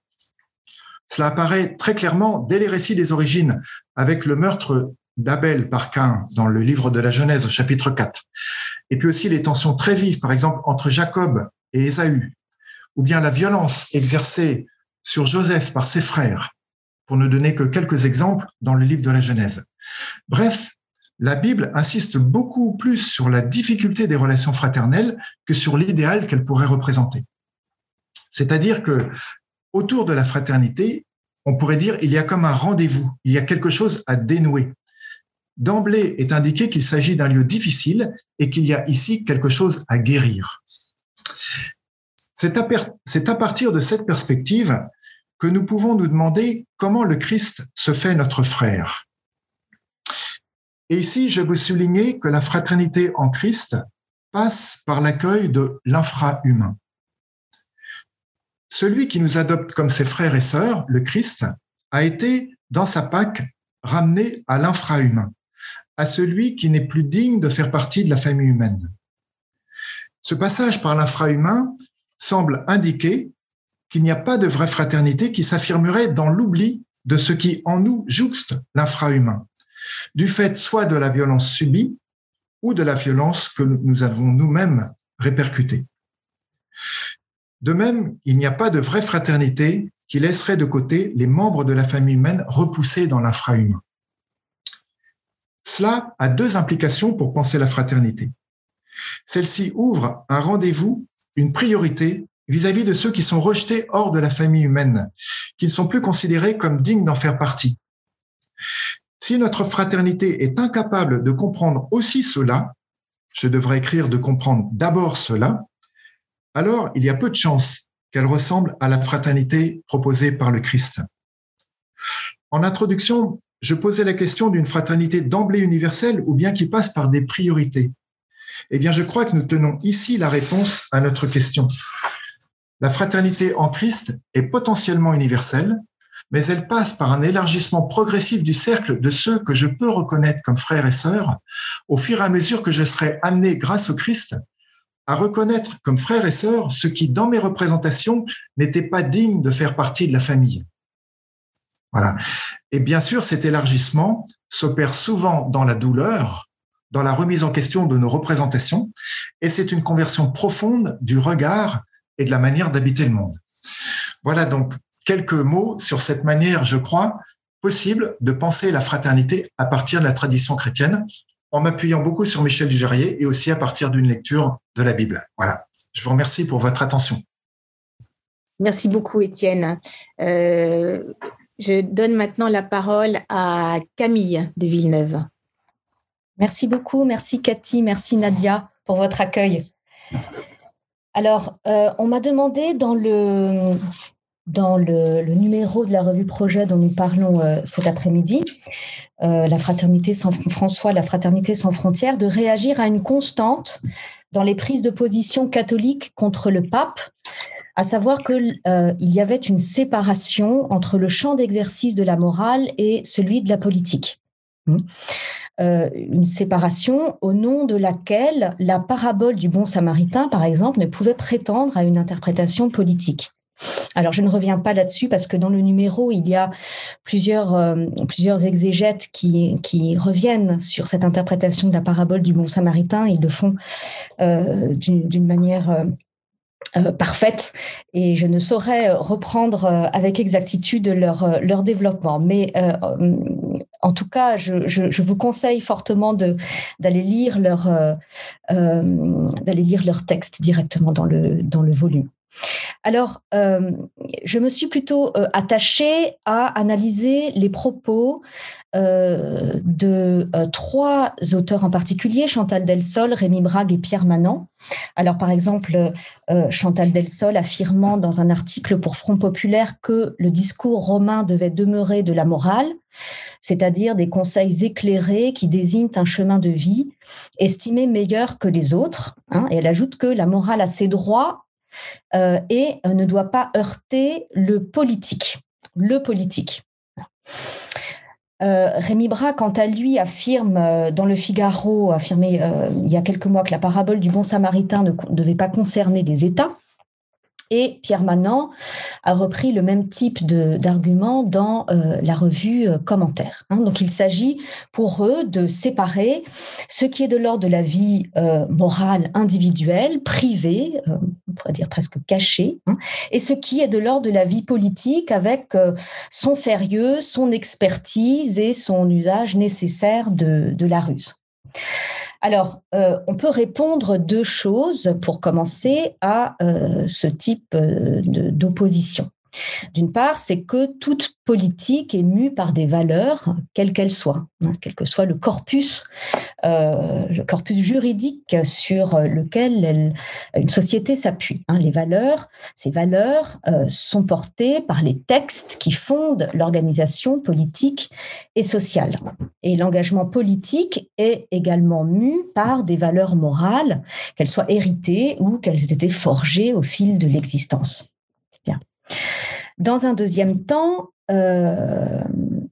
Cela apparaît très clairement dès les récits des origines, avec le meurtre d'Abel par Cain dans le livre de la Genèse au chapitre 4, et puis aussi les tensions très vives, par exemple, entre Jacob et Ésaü, ou bien la violence exercée sur Joseph par ses frères, pour ne donner que quelques exemples dans le livre de la Genèse. Bref, la Bible insiste beaucoup plus sur la difficulté des relations fraternelles que sur l'idéal qu'elle pourrait représenter. C'est-à-dire que autour de la fraternité, on pourrait dire il y a comme un rendez-vous, il y a quelque chose à dénouer. D'emblée est indiqué qu'il s'agit d'un lieu difficile et qu'il y a ici quelque chose à guérir. C'est à, partir de cette perspective que nous pouvons nous demander comment le Christ se fait notre frère. Et ici, je veux souligner que la fraternité en Christ passe par l'accueil de l'infra-humain. Celui qui nous adopte comme ses frères et sœurs, le Christ, a été, dans sa Pâque, ramené à l'infra-humain, à celui qui n'est plus digne de faire partie de la famille humaine. Ce passage par l'infra-humain semble indiquer qu'il n'y a pas de vraie fraternité qui s'affirmerait dans l'oubli de ce qui en nous jouxte l'infra-humain, du fait soit de la violence subie ou de la violence que nous avons nous-mêmes répercutée. De même, il n'y a pas de vraie fraternité qui laisserait de côté les membres de la famille humaine repoussés dans l'infra-humain. Cela a deux implications pour penser la fraternité. Celle-ci ouvre un rendez-vous, une priorité vis-à-vis de ceux qui sont rejetés hors de la famille humaine, qui ne sont plus considérés comme dignes d'en faire partie. Si notre fraternité est incapable de comprendre aussi cela, je devrais écrire de comprendre d'abord cela, alors il y a peu de chances qu'elle ressemble à la fraternité proposée par le Christ. En introduction, je posais la question d'une fraternité d'emblée universelle ou bien qui passe par des priorités. Eh bien, je crois que nous tenons ici la réponse à notre question. La fraternité en Christ est potentiellement universelle, mais elle passe par un élargissement progressif du cercle de ceux que je peux reconnaître comme frères et sœurs au fur et à mesure que je serai amené, grâce au Christ, à reconnaître comme frères et sœurs ceux qui, dans mes représentations, n'étaient pas dignes de faire partie de la famille. Voilà. Et bien sûr, cet élargissement s'opère souvent dans la douleur, dans la remise en question de nos représentations, et c'est une conversion profonde du regard et de la manière d'habiter le monde. Voilà donc quelques mots sur cette manière, je crois, possible de penser la fraternité à partir de la tradition chrétienne en m'appuyant beaucoup sur Michel Dugerier et aussi à partir d'une lecture de la Bible. Voilà. Je vous remercie pour votre attention. Merci beaucoup, Étienne. Euh, je donne maintenant la parole à Camille de Villeneuve. Merci beaucoup. Merci, Cathy. Merci, Nadia, pour votre accueil. Alors, euh, on m'a demandé dans le, numéro de la revue Projet dont nous parlons euh, cet après-midi, euh, la fraternité sans François, la fraternité sans frontières, de réagir à une constante dans les prises de position catholiques contre le pape, à savoir qu'il y avait une séparation entre le champ d'exercice de la morale et celui de la politique. Hmm. Euh, une séparation au nom de laquelle la parabole du bon samaritain, par exemple, ne pouvait prétendre à une interprétation politique. Alors, je ne reviens pas là-dessus parce que dans le numéro, il y a plusieurs, euh, plusieurs exégètes qui, qui reviennent sur cette interprétation de la parabole du bon samaritain. Ils le font euh, d'une manière parfaite et je ne saurais reprendre avec exactitude leur, leur développement. Mais en tout cas, je, vous conseille fortement d'aller lire leur d'aller lire leur texte directement dans le volume. Alors, euh, je me suis plutôt euh, attachée à analyser les propos euh, de trois auteurs en particulier, Chantal Delsol, Rémi Brague et Pierre Manant. Alors, par exemple, Chantal Delsol affirmant dans un article pour Front Populaire que le discours romain devait demeurer de la morale, c'est-à-dire des conseils éclairés qui désignent un chemin de vie estimé meilleur que les autres. Hein. et elle ajoute que la morale a ses droits euh, et euh, ne doit pas heurter le politique. Le politique. Euh, Rémi Bras, quant à lui, affirme dans le Figaro, affirmé il y a quelques mois que la parabole du bon samaritain ne devait pas concerner les États. Et Pierre Manant a repris le même type d'argument dans euh, la revue euh, Commentaire. Hein. Donc il s'agit pour eux de séparer ce qui est de l'ordre de la vie euh, morale individuelle, privée, on pourrait dire presque cachée, hein, et ce qui est de l'ordre de la vie politique avec son sérieux, son expertise et son usage nécessaire de, de la ruse. Alors, euh, on peut répondre deux choses pour commencer à euh, ce type euh, d'opposition. D'une part, c'est que toute politique est mue par des valeurs, quelles qu'elles soient, hein, quel que soit le corpus, euh, juridique sur lequel une société s'appuie. Hein. Les valeurs, ces valeurs euh, sont portées par les textes qui fondent l'organisation politique et sociale. Et l'engagement politique est également mu par des valeurs morales, qu'elles soient héritées ou qu'elles aient été forgées au fil de l'existence. Dans un deuxième temps, euh,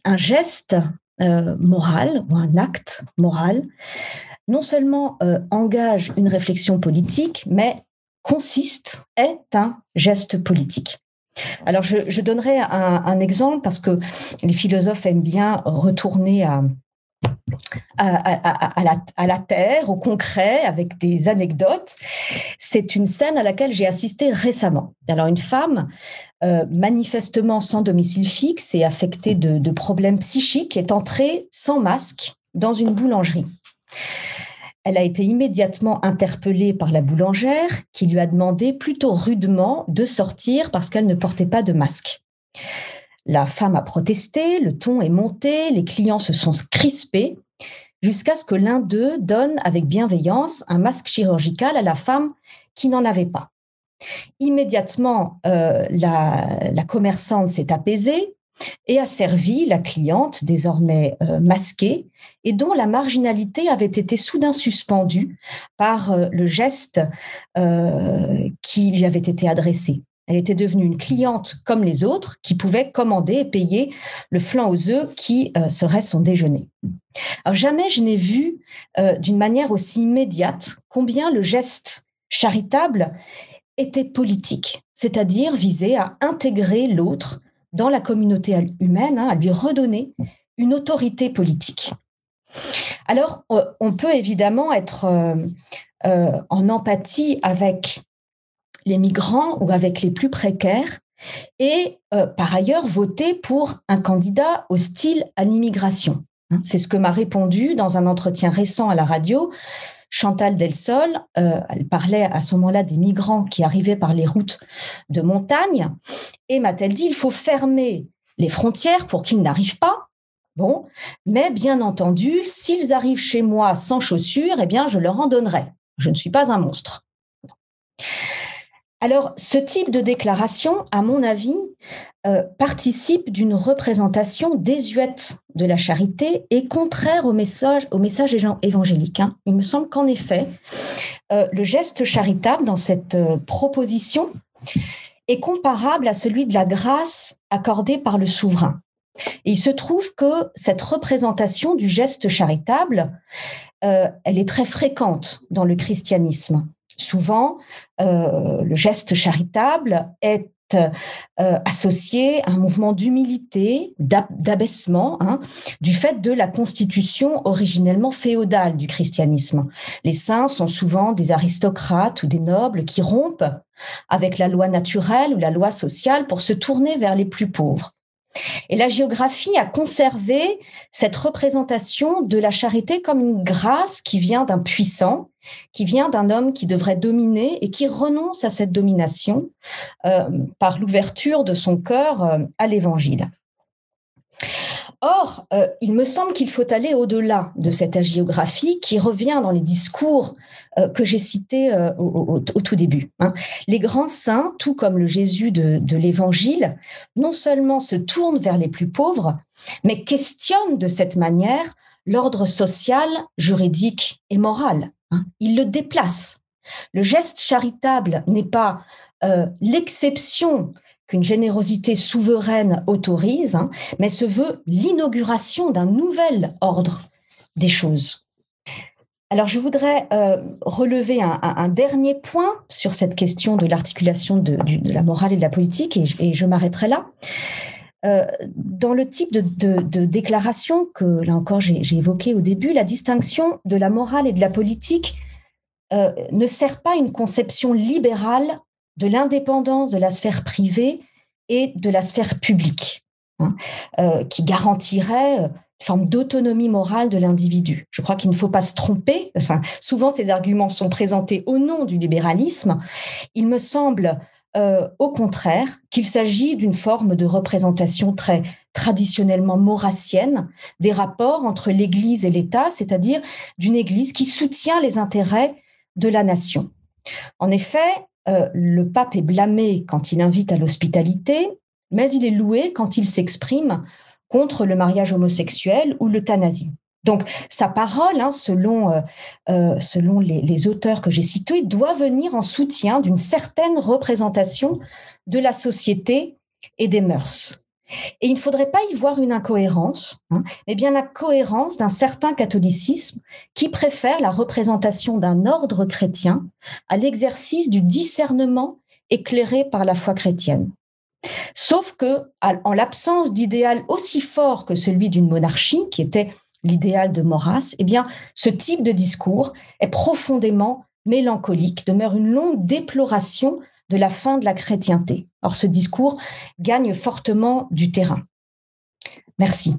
un geste euh, moral ou un acte moral non seulement euh, engage une réflexion politique, mais consiste, est un geste politique. Alors, je, donnerai un, exemple parce que les philosophes aiment bien retourner à, à, la, terre, au concret, avec des anecdotes. C'est une scène à laquelle j'ai assisté récemment. Alors, une femme euh, manifestement sans domicile fixe et affectée de, problèmes psychiques, est entrée sans masque dans une boulangerie. Elle a été immédiatement interpellée par la boulangère qui lui a demandé plutôt rudement de sortir parce qu'elle ne portait pas de masque. La femme a protesté, le ton est monté, les clients se sont crispés jusqu'à ce que l'un d'eux donne avec bienveillance un masque chirurgical à la femme qui n'en avait pas. Immédiatement, euh, la, commerçante s'est apaisée et a servi la cliente, désormais euh, masquée, et dont la marginalité avait été soudain suspendue par euh, le geste qui lui avait été adressé. Elle était devenue une cliente comme les autres qui pouvait commander et payer le flan aux œufs qui serait son déjeuner. Alors jamais je n'ai vu d'une manière aussi immédiate combien le geste charitable était politique, c'est-à-dire visait à intégrer l'autre dans la communauté humaine, hein, à lui redonner une autorité politique. Alors, euh, on peut évidemment être euh, euh, en empathie avec les migrants ou avec les plus précaires et par ailleurs voter pour un candidat hostile à l'immigration. Hein, c'est ce que m'a répondu dans un entretien récent à la radio Chantal Delsol, euh, elle parlait à ce moment-là des migrants qui arrivaient par les routes de montagne, et m'a-t-elle dit, il faut fermer les frontières pour qu'ils n'arrivent pas. Bon, mais bien entendu, s'ils arrivent chez moi sans chaussures, eh bien, je leur en donnerai. Je ne suis pas un monstre. Alors, ce type de déclaration, à mon avis, euh, participe d'une représentation désuète de la charité et contraire au message, évangélique. Hein. Il me semble qu'en effet, euh, le geste charitable dans cette euh, proposition est comparable à celui de la grâce accordée par le souverain. Il se trouve que cette représentation du geste charitable, elle est très fréquente dans le christianisme. Souvent, le geste charitable est euh, associé à un mouvement d'humilité, d'abaissement, hein, du fait de la constitution originellement féodale du christianisme. Les saints sont souvent des aristocrates ou des nobles qui rompent avec la loi naturelle ou la loi sociale pour se tourner vers les plus pauvres. Et la géographie a conservé cette représentation de la charité comme une grâce qui vient d'un puissant, qui vient d'un homme qui devrait dominer et qui renonce à cette domination euh, par l'ouverture de son cœur euh, à l'Évangile. Or, euh, il me semble qu'il faut aller au-delà de cette agiographie qui revient dans les discours euh, que j'ai cités euh, au, tout début. Hein. Les grands saints, tout comme le Jésus de, l'Évangile, non seulement se tournent vers les plus pauvres, mais questionnent de cette manière l'ordre social, juridique et moral. Hein. Ils le déplacent. Le geste charitable n'est pas l'exception qu'une générosité souveraine autorise, hein, mais se veut l'inauguration d'un nouvel ordre des choses. Alors, je voudrais euh, relever un, dernier point sur cette question de l'articulation de, la morale et de la politique, et, je m'arrêterai là. Euh, dans le type de, déclaration que, là encore, j'ai évoqué au début, la distinction de la morale et de la politique euh, ne sert pas une conception libérale de l'indépendance de la sphère privée et de la sphère publique, hein, qui garantirait forme d'autonomie morale de l'individu. Je crois qu'il ne faut pas se tromper. Enfin, souvent, ces arguments sont présentés au nom du libéralisme. Il me semble euh, au contraire qu'il s'agit d'une forme de représentation très traditionnellement maurassienne des rapports entre l'Église et l'État, c'est-à-dire d'une Église qui soutient les intérêts de la nation. En effet, euh, le pape est blâmé quand il invite à l'hospitalité, mais il est loué quand il s'exprime contre le mariage homosexuel ou l'euthanasie. Donc sa parole, hein, selon, euh, euh, selon les, auteurs que j'ai cités, doit venir en soutien d'une certaine représentation de la société et des mœurs. Et il ne faudrait pas y voir une incohérence, hein, mais bien la cohérence d'un certain catholicisme qui préfère la représentation d'un ordre chrétien à l'exercice du discernement éclairé par la foi chrétienne. Sauf que, en l'absence d'idéal aussi fort que celui d'une monarchie, qui était l'idéal de Maurras, eh bien, ce type de discours est profondément mélancolique, demeure une longue déploration de la fin de la chrétienté. Or, ce discours gagne fortement du terrain. Merci.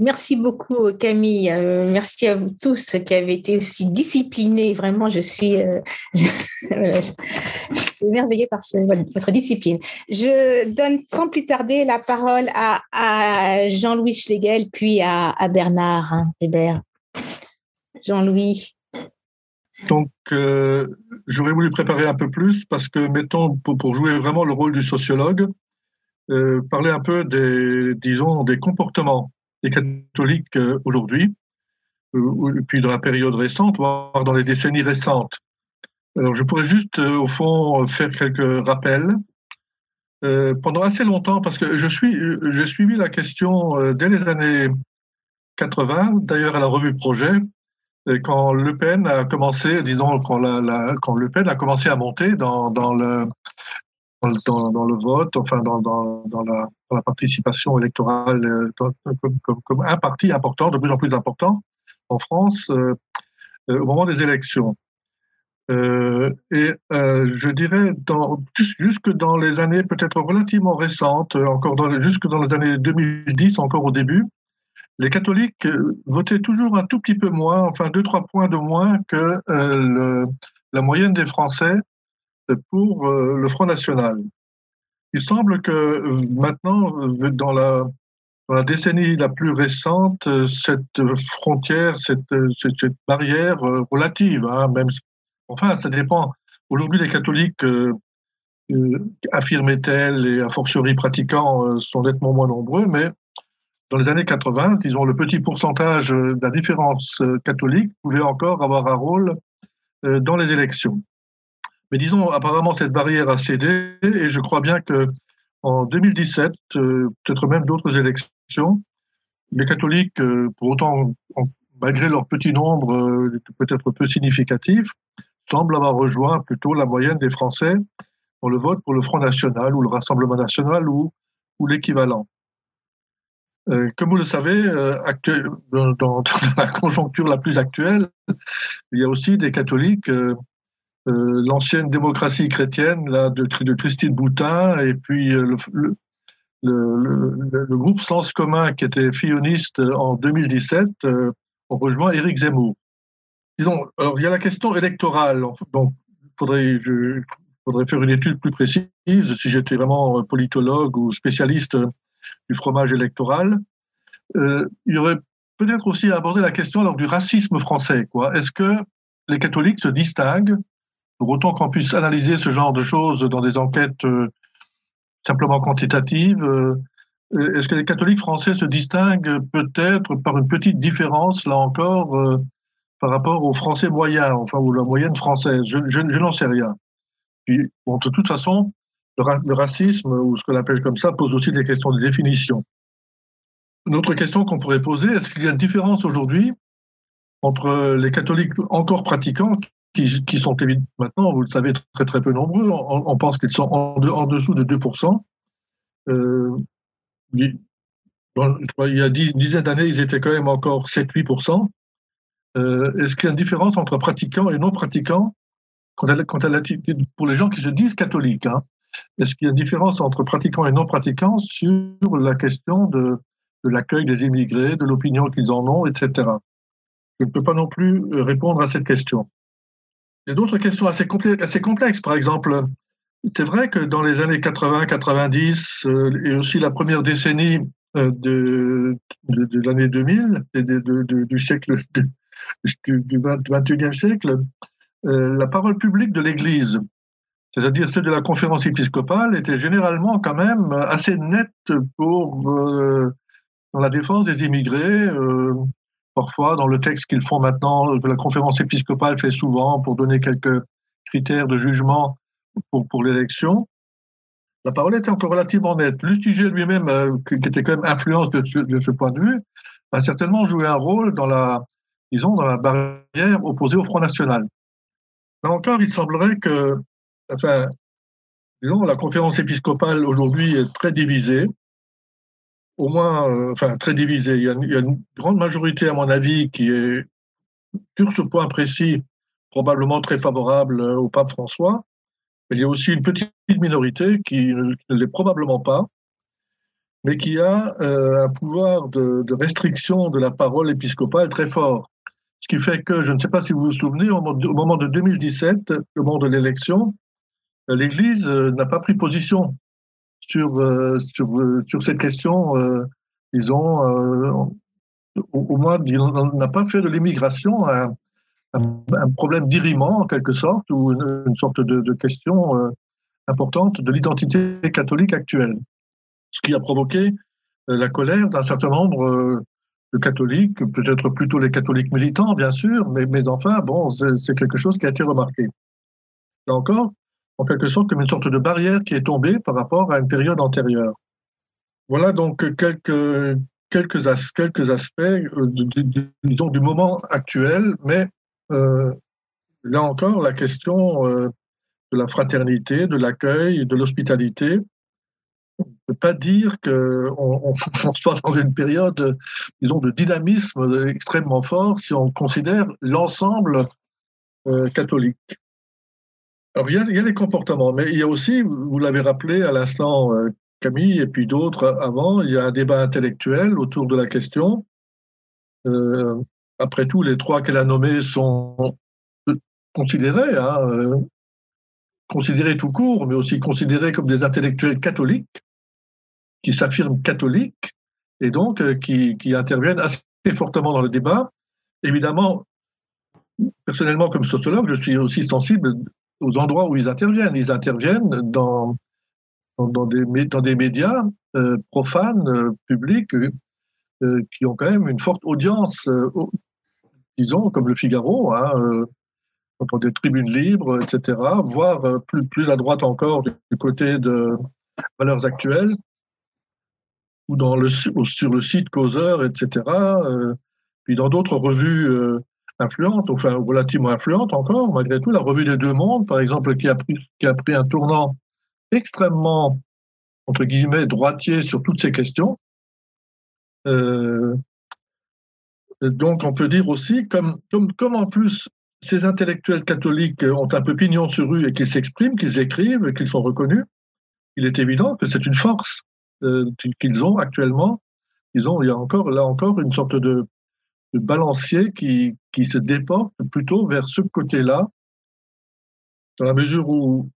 Merci beaucoup Camille. Euh, merci à vous tous qui avez été aussi disciplinés. Vraiment, je suis, euh, *laughs* émerveillée par votre discipline. Je donne sans plus tarder la parole à, Jean-Louis Schlegel, puis à, Bernard hein, Hébert. Jean-Louis. Donc, euh, j'aurais voulu préparer un peu plus parce que, mettons, pour, pour jouer vraiment le rôle du sociologue, parler un peu des, disons, des comportements des catholiques euh, aujourd'hui, euh, puis dans la période récente, voire dans les décennies récentes. Alors, je pourrais juste, euh, au fond, faire quelques rappels. pendant assez longtemps, parce que je suis, j'ai suivi la question dès les années 80, d'ailleurs à la revue Projet, quand Le Pen a commencé, disons, quand, quand Le Pen a commencé à monter dans, dans le, dans, le vote, enfin dans, la, participation électorale euh, comme, un parti important, de plus en plus important en France euh, euh, au moment des élections. Et je dirais jusque dans les années peut-être relativement récentes, encore jusque dans les années 2010, encore au début, les catholiques votaient toujours un tout petit peu moins, enfin deux trois points de moins que la moyenne des Français pour euh, le Front National. Il semble que euh, maintenant, euh, dans la, décennie la plus récente, cette frontière, cette, barrière relative, hein, enfin, ça dépend. Aujourd'hui, les catholiques euh, affirmaient-elles et a fortiori pratiquants sont nettement moins nombreux, mais dans les années 80, disons, le petit pourcentage de la différence catholique pouvait encore avoir un rôle dans les élections. Mais disons, apparemment, cette barrière a cédé et je crois bien que en 2017, euh, peut-être même d'autres élections, les catholiques, euh, pour autant, malgré leur petit nombre, euh, peut-être peu significatif, semblent avoir rejoint plutôt la moyenne des Français dans le vote pour le Front National ou le Rassemblement National ou, l'équivalent. comme vous le savez, dans, la conjoncture la plus actuelle, il y a aussi des catholiques euh, l'ancienne démocratie chrétienne là, de, de Christine Boutin et puis euh, le, le, groupe Sens commun qui était filloniste en 2017 euh, ont rejoint Éric Zemmour. Disons, alors il y a la question électorale, donc il faudrait, je, faudrait faire une étude plus précise si j'étais vraiment politologue ou spécialiste du fromage électoral. il y aurait peut-être aussi à aborder la question alors, du racisme français. Quoi. Est-ce que les catholiques se distinguent pour autant qu'on puisse analyser ce genre de choses dans des enquêtes euh, simplement quantitatives, euh, est-ce que les catholiques français se distinguent peut-être par une petite différence, là encore, euh, par rapport aux Français moyens, enfin, ou la moyenne française? Je, n'en sais rien. De toute façon, le, racisme, ou ce qu'on appelle comme ça, pose aussi des questions de définition. Une autre question qu'on pourrait poser, est-ce qu'il y a une différence aujourd'hui entre les catholiques encore pratiquants qui, sont évidemment maintenant, vous le savez, très très peu nombreux. On, pense qu'ils sont en, dessous de 2%. Euh, il y a une dizaine d'années, ils étaient quand même encore 7-8%. Euh, est-ce qu'il y a une différence entre pratiquants et non pratiquants elle, quand elle, pour les gens qui se disent catholiques hein, Est-ce qu'il y a une différence entre pratiquants et non pratiquants sur la question de, de l'accueil des immigrés, de l'opinion qu'ils en ont, etc. Je ne peux pas non plus répondre à cette question. Il y a d'autres questions assez, complexes. Par exemple, c'est vrai que dans les années 80-90 et aussi la première décennie de, de, l'année 2000, du siècle du, 21e siècle, la parole publique de l'Église, c'est-à-dire celle de la conférence épiscopale, était généralement quand même assez nette pour dans la défense des immigrés, euh, parfois dans le texte qu'ils font maintenant, que la conférence épiscopale fait souvent pour donner quelques critères de jugement pour, l'élection. La parole était encore relativement nette. Lustiger lui-même, euh, qui était quand même influence de ce, de ce, point de vue, a certainement joué un rôle dans la, disons, dans la barrière opposée au Front National. Là encore, il semblerait que, enfin, disons, la conférence épiscopale aujourd'hui est très divisée au moins, euh, enfin, très divisé. Il y, a, une grande majorité, à mon avis, qui est, sur ce point précis, probablement très favorable euh, au pape François. il y a aussi une petite minorité qui, ne l'est probablement pas, mais qui a euh, un pouvoir de, restriction de la parole épiscopale très fort. Ce qui fait que, je ne sais pas si vous vous souvenez, au moment de 2017, au moment de l'élection, l'Église n'a pas pris position sur, euh, sur, euh, sur cette question, euh, disons, au, moins, on n'a pas fait de l'immigration un, problème d'irriment, en quelque sorte, ou une, sorte de, question importante de l'identité catholique actuelle. Ce qui a provoqué la colère d'un certain nombre de catholiques, peut-être plutôt les catholiques militants, bien sûr, mais, mais enfin, bon, c'est quelque chose qui a été remarqué. Là encore, en quelque sorte comme une sorte de barrière qui est tombée par rapport à une période antérieure. Voilà donc quelques, aspects euh, du moment actuel, mais euh, là encore, la question euh, de la fraternité, de l'accueil, de l'hospitalité, on ne peut pas dire qu'on *laughs* on, soit dans une période, disons, de dynamisme extrêmement fort si on considère l'ensemble catholique. Alors, il y, a, il les comportements, mais il y a aussi, vous l'avez rappelé à l'instant, euh, Camille, et puis d'autres avant, il y a un débat intellectuel autour de la question. Euh, après tout, les trois qu'elle a nommés sont considérés, hein, euh, considérés tout court, mais aussi considérés comme des intellectuels catholiques, qui s'affirment catholiques, et donc qui, qui interviennent assez fortement dans le débat. Évidemment, personnellement, comme sociologue, je suis aussi sensible aux endroits où ils interviennent. Ils interviennent dans, dans, des, dans des médias euh, profanes, euh, publics, euh, qui ont quand même une forte audience, disons, comme le Figaro, hein, dans des tribunes libres, etc., voire plus, à droite encore du, côté de Valeurs Actuelles, ou sur le site Causeur, etc., puis dans d'autres revues influente, enfin relativement influente encore, malgré tout, la revue des deux mondes, par exemple, qui a pris, qui a pris un tournant extrêmement, entre guillemets, droitier sur toutes ces questions. Euh, donc, on peut dire aussi, comme, comme, comme en plus ces intellectuels catholiques ont un peu pignon sur rue et qu'ils s'expriment, qu'ils écrivent, qu'ils sont reconnus, il est évident que c'est une force euh, qu'ils ont actuellement. Ils ont, il y a encore, là encore, une sorte de de balancier qui, qui se déporte plutôt vers ce côté-là, dans la mesure où,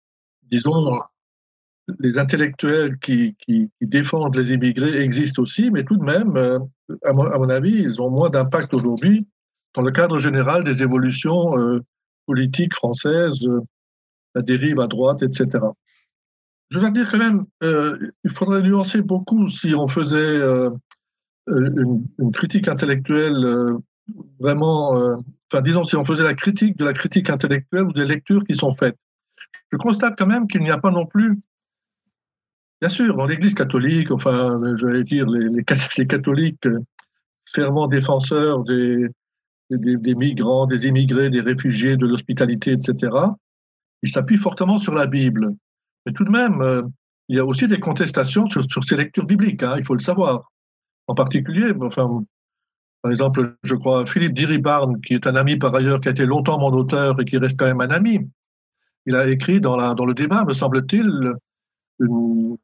disons, les intellectuels qui, qui, défendent les immigrés existent aussi, mais tout de même, euh, à mon, à mon avis, ils ont moins d'impact aujourd'hui dans le cadre général des évolutions euh, politiques françaises, euh, la dérive à droite, etc. Je dois dire quand même, il faudrait nuancer beaucoup si on faisait euh, une, critique intellectuelle euh, vraiment, euh, enfin disons, si on faisait la critique de la critique intellectuelle ou des lectures qui sont faites, je constate quand même qu'il n'y a pas non plus, bien sûr, dans l'Église catholique, enfin, je vais dire, les, catholiques fervents défenseurs des, des, migrants, des immigrés, des réfugiés, de l'hospitalité, etc., ils s'appuient fortement sur la Bible. Mais tout de même, il y a aussi des contestations sur, sur ces lectures bibliques, hein, il faut le savoir en particulier. Enfin, par exemple, je crois Philippe Diribarne, qui est un ami par ailleurs, qui a été longtemps mon auteur et qui reste quand même un ami. Il a écrit dans, la, dans le débat, me semble-t-il, une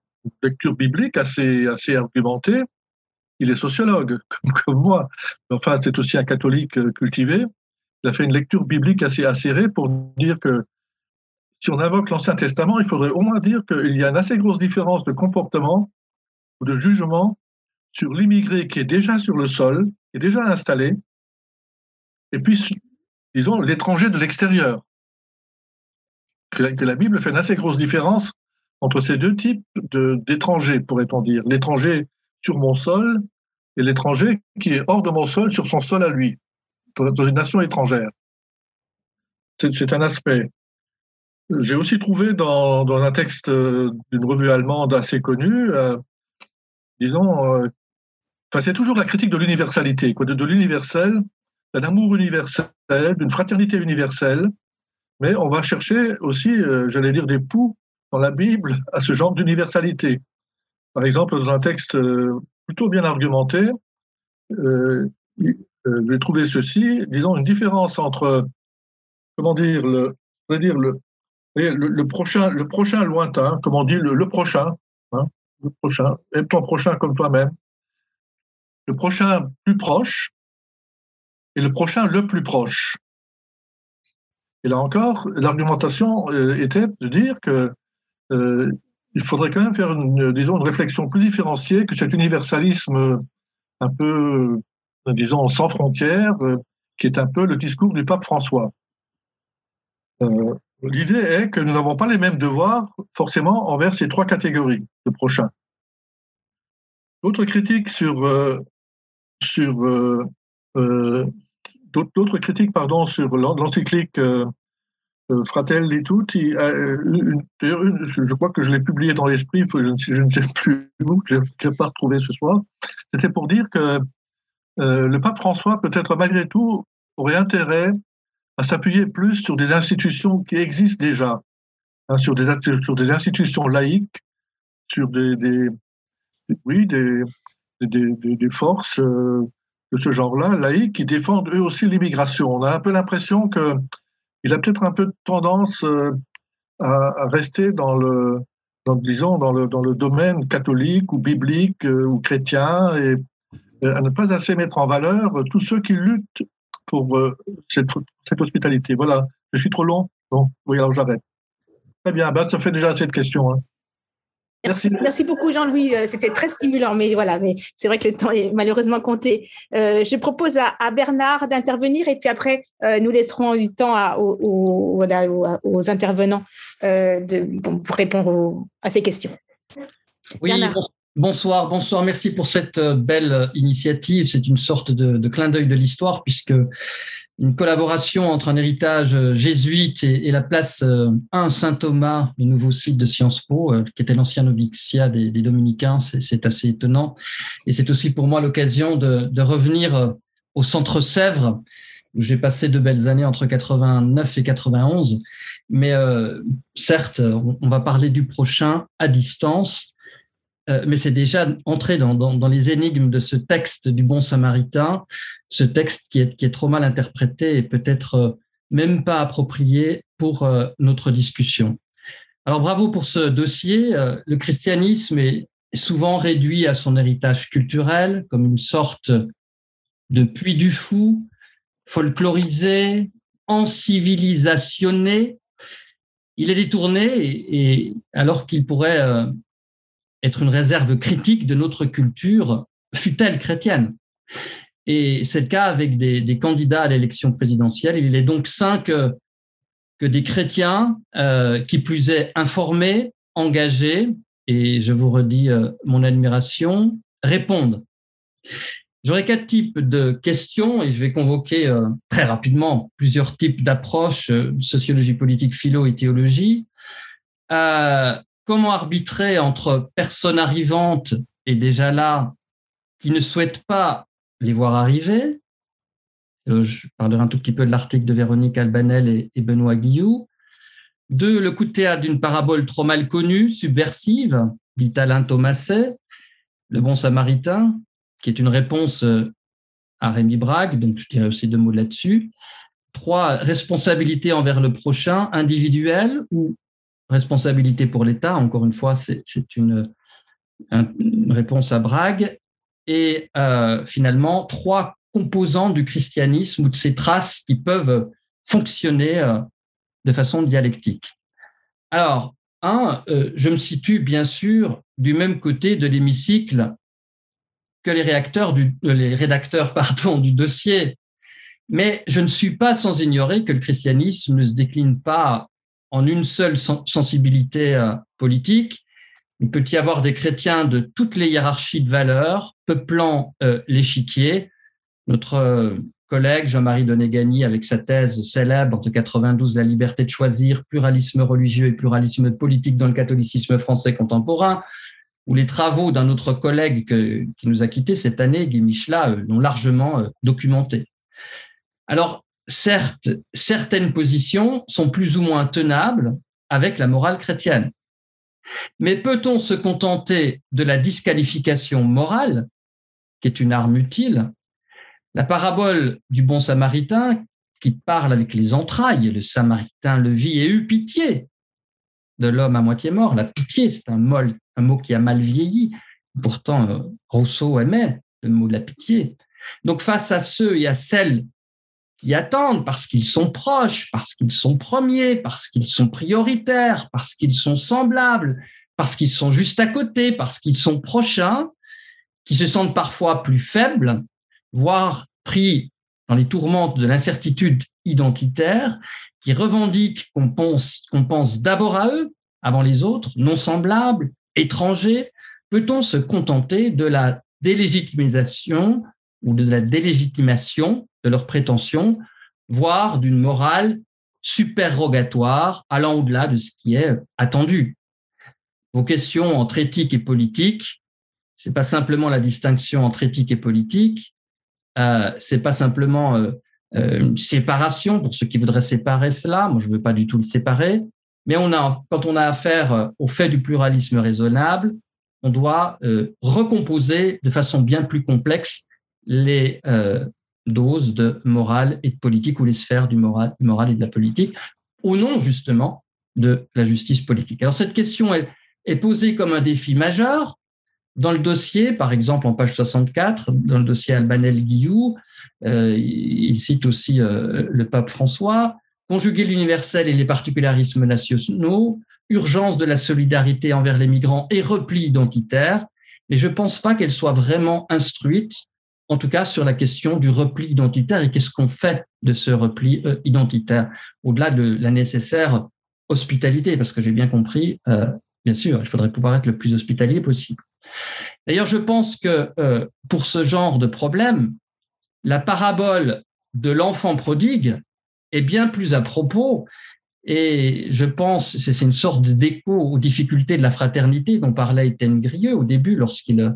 lecture biblique assez, assez argumentée. Il est sociologue, *laughs* comme, comme moi. Enfin, c'est aussi un catholique cultivé. Il a fait une lecture biblique assez acérée pour dire que si on invoque l'Ancien Testament, il faudrait au moins dire qu'il y a une assez grosse différence de comportement ou de jugement sur l'immigré qui est déjà sur le sol, qui est déjà installé, et puis, disons, l'étranger de l'extérieur. Que, la Bible fait une assez grosse différence entre ces deux types d'étrangers, pourrait-on dire. L'étranger sur mon sol et l'étranger qui est hors de mon sol, sur son sol à lui, dans une nation étrangère. C'est un aspect. J'ai aussi trouvé dans, un texte euh, d'une revue allemande assez connue, euh, disons, euh, c'est toujours la critique de l'universalité, quoi, de, l'universel, d'un amour universel, d'une fraternité universelle, mais on va chercher aussi, j'allais dire, des poux dans la Bible à ce genre d'universalité. Par exemple, dans un texte plutôt bien argumenté, euh, j'ai trouvé ceci, disons, une différence entre, comment dire, le, dire le, le, prochain, le prochain lointain, comme on dit, le, prochain, hein, le prochain, aime ton prochain comme toi-même, le prochain plus proche et le prochain le plus proche. Et là encore, l'argumentation euh, était de dire que euh, il faudrait quand même faire une, disons, une réflexion plus différenciée que cet universalisme un peu, disons, sans frontières, euh, qui est un peu le discours du pape François. L'idée est que nous n'avons pas les mêmes devoirs forcément envers ces trois catégories de prochains. D'autres critiques sur, euh, sur euh, euh, d'autres critiques pardon sur l'encyclique Fratelli Tutti. D'ailleurs, je crois que je l'ai publié dans l'esprit, je, je, ne sais plus où, je n'ai pas retrouvé ce soir. C'était pour dire que le pape François, peut-être malgré tout, aurait intérêt à s'appuyer plus sur des institutions qui existent déjà, hein, sur, des, sur des institutions laïques, sur des, des oui, des, des, forces euh, de ce genre-là, laïques, qui défendent eux aussi l'immigration. On a un peu l'impression qu'il a peut-être un peu tendance euh, à, rester dans le, disons, dans le, domaine catholique ou biblique euh, ou chrétien et à ne pas assez mettre en valeur tous ceux qui luttent pour cette, hospitalité. Voilà, je suis trop long. Bon, oui, alors j'arrête. Très bien, ben, ça fait déjà assez de questions. Hein. Merci. Merci beaucoup Jean-Louis, euh, c'était très stimulant, mais voilà, mais c'est vrai que le temps est malheureusement compté. Euh, je propose à, Bernard d'intervenir et puis après nous laisserons du temps aux, intervenants de, pour répondre à ces questions. Oui, Bonsoir, bonsoir. Merci pour cette euh, belle initiative. C'est une sorte de, clin d'œil de l'histoire puisque une collaboration entre un héritage euh, jésuite et, la place 1 euh, Saint-Thomas, le nouveau site de Sciences Po, qui était l'ancien noviciat des, dominicains, c'est assez étonnant. Et c'est aussi pour moi l'occasion de, revenir au centre Sèvres, où j'ai passé de belles années entre 89 et 91. Mais certes, on va parler du prochain à distance. Euh, mais c'est déjà entré dans, les énigmes de ce texte du bon samaritain, ce texte qui est, trop mal interprété et peut-être euh, même pas approprié pour euh, notre discussion. Alors bravo pour ce dossier. Le christianisme est souvent réduit à son héritage culturel comme une sorte de puits du fou, folklorisé, encivilisationné. Il est détourné et alors qu'il pourrait être une réserve critique de notre culture, fut-elle chrétienne. Et c'est le cas avec des, candidats à l'élection présidentielle. Il est donc sain que, des chrétiens, euh, qui plus est informés, engagés, et je vous redis euh, mon admiration, répondent. J'aurai quatre types de questions et je vais convoquer euh, très rapidement plusieurs types d'approches, sociologie politique, philo et théologie. Comment arbitrer entre personnes arrivantes et déjà là qui ne souhaitent pas les voir arriver? Euh, Je parlerai un tout petit peu de l'article de Véronique Albanel et, Benoît Guillou. Deux, le coup de théâtre d'une parabole trop mal connue, subversive, dit Alain Thomaset, le bon samaritain, qui est une réponse euh, à Rémi Brague, donc je dirais aussi deux mots là-dessus. Trois, responsabilité envers le prochain, individuelle ou responsabilité pour l'État, encore une fois, c'est une, réponse à Brague, et euh, finalement trois composants du christianisme ou de ces traces qui peuvent fonctionner euh, de façon dialectique. Alors, un, euh, je me situe bien sûr du même côté de l'hémicycle que les, réacteurs les rédacteurs du dossier. Mais je ne suis pas sans ignorer que le christianisme ne se décline pas en une seule sensibilité euh, politique. Il peut y avoir des chrétiens de toutes les hiérarchies de valeurs peuplant l'échiquier. Notre collègue Jean-Marie Donégani avec sa thèse célèbre de 92 La liberté de choisir, pluralisme religieux et pluralisme politique dans le catholicisme français contemporain, ou les travaux d'un autre collègue qui nous a quittés cette année, Guy Michelat, euh, l'ont largement euh, documenté. Alors, certes, certaines positions sont plus ou moins tenables avec la morale chrétienne. Mais peut-on se contenter de la disqualification morale, qui est une arme utile, la parabole du bon samaritain qui parle avec les entrailles, le samaritain le vit et eut pitié de l'homme à moitié mort. La pitié, c'est un, mot qui a mal vieilli. Pourtant, euh, Rousseau aimait le mot de la pitié. Donc face à ceux et à celles qui attendent parce qu'ils sont proches, parce qu'ils sont premiers, parce qu'ils sont prioritaires, parce qu'ils sont semblables, parce qu'ils sont juste à côté, parce qu'ils sont prochains, qui se sentent parfois plus faibles, voire pris dans les tourmentes de l'incertitude identitaire, qui revendiquent qu'on pense, qu'on pense d'abord à eux, avant les autres, non semblables, étrangers, peut-on se contenter de la délégitimisation ou de la délégitimation de leurs prétentions, voire d'une morale superrogatoire allant au-delà de ce qui est attendu. Vos questions entre éthique et politique, c'est pas simplement la distinction entre éthique et politique, euh, c'est pas simplement euh, euh, une séparation pour ceux qui voudraient séparer cela. Moi, je veux pas du tout le séparer. Mais on a, quand on a affaire au fait du pluralisme raisonnable, on doit recomposer de façon bien plus complexe les doses de morale et de politique ou les sphères du moral, du moral et de la politique au nom justement de la justice politique. Alors cette question est, posée comme un défi majeur dans le dossier, par exemple, en page 64, dans le dossier Albanel-Guillou, euh, il cite aussi euh, le pape François, conjuguer l'universel et les particularismes nationaux, urgence de la solidarité envers les migrants et repli identitaire. Mais je ne pense pas qu'elle soit vraiment instruite, en tout cas sur la question du repli identitaire et qu'est-ce qu'on fait de ce repli euh, identitaire, au-delà de la nécessaire hospitalité, parce que j'ai bien compris, bien sûr, il faudrait pouvoir être le plus hospitalier possible. D'ailleurs, je pense que euh, pour ce genre de problème, la parabole de l'enfant prodigue est bien plus à propos. Et je pense, c'est une sorte d'écho aux difficultés de la fraternité dont parlait Étienne Grieux au début lorsqu'il euh,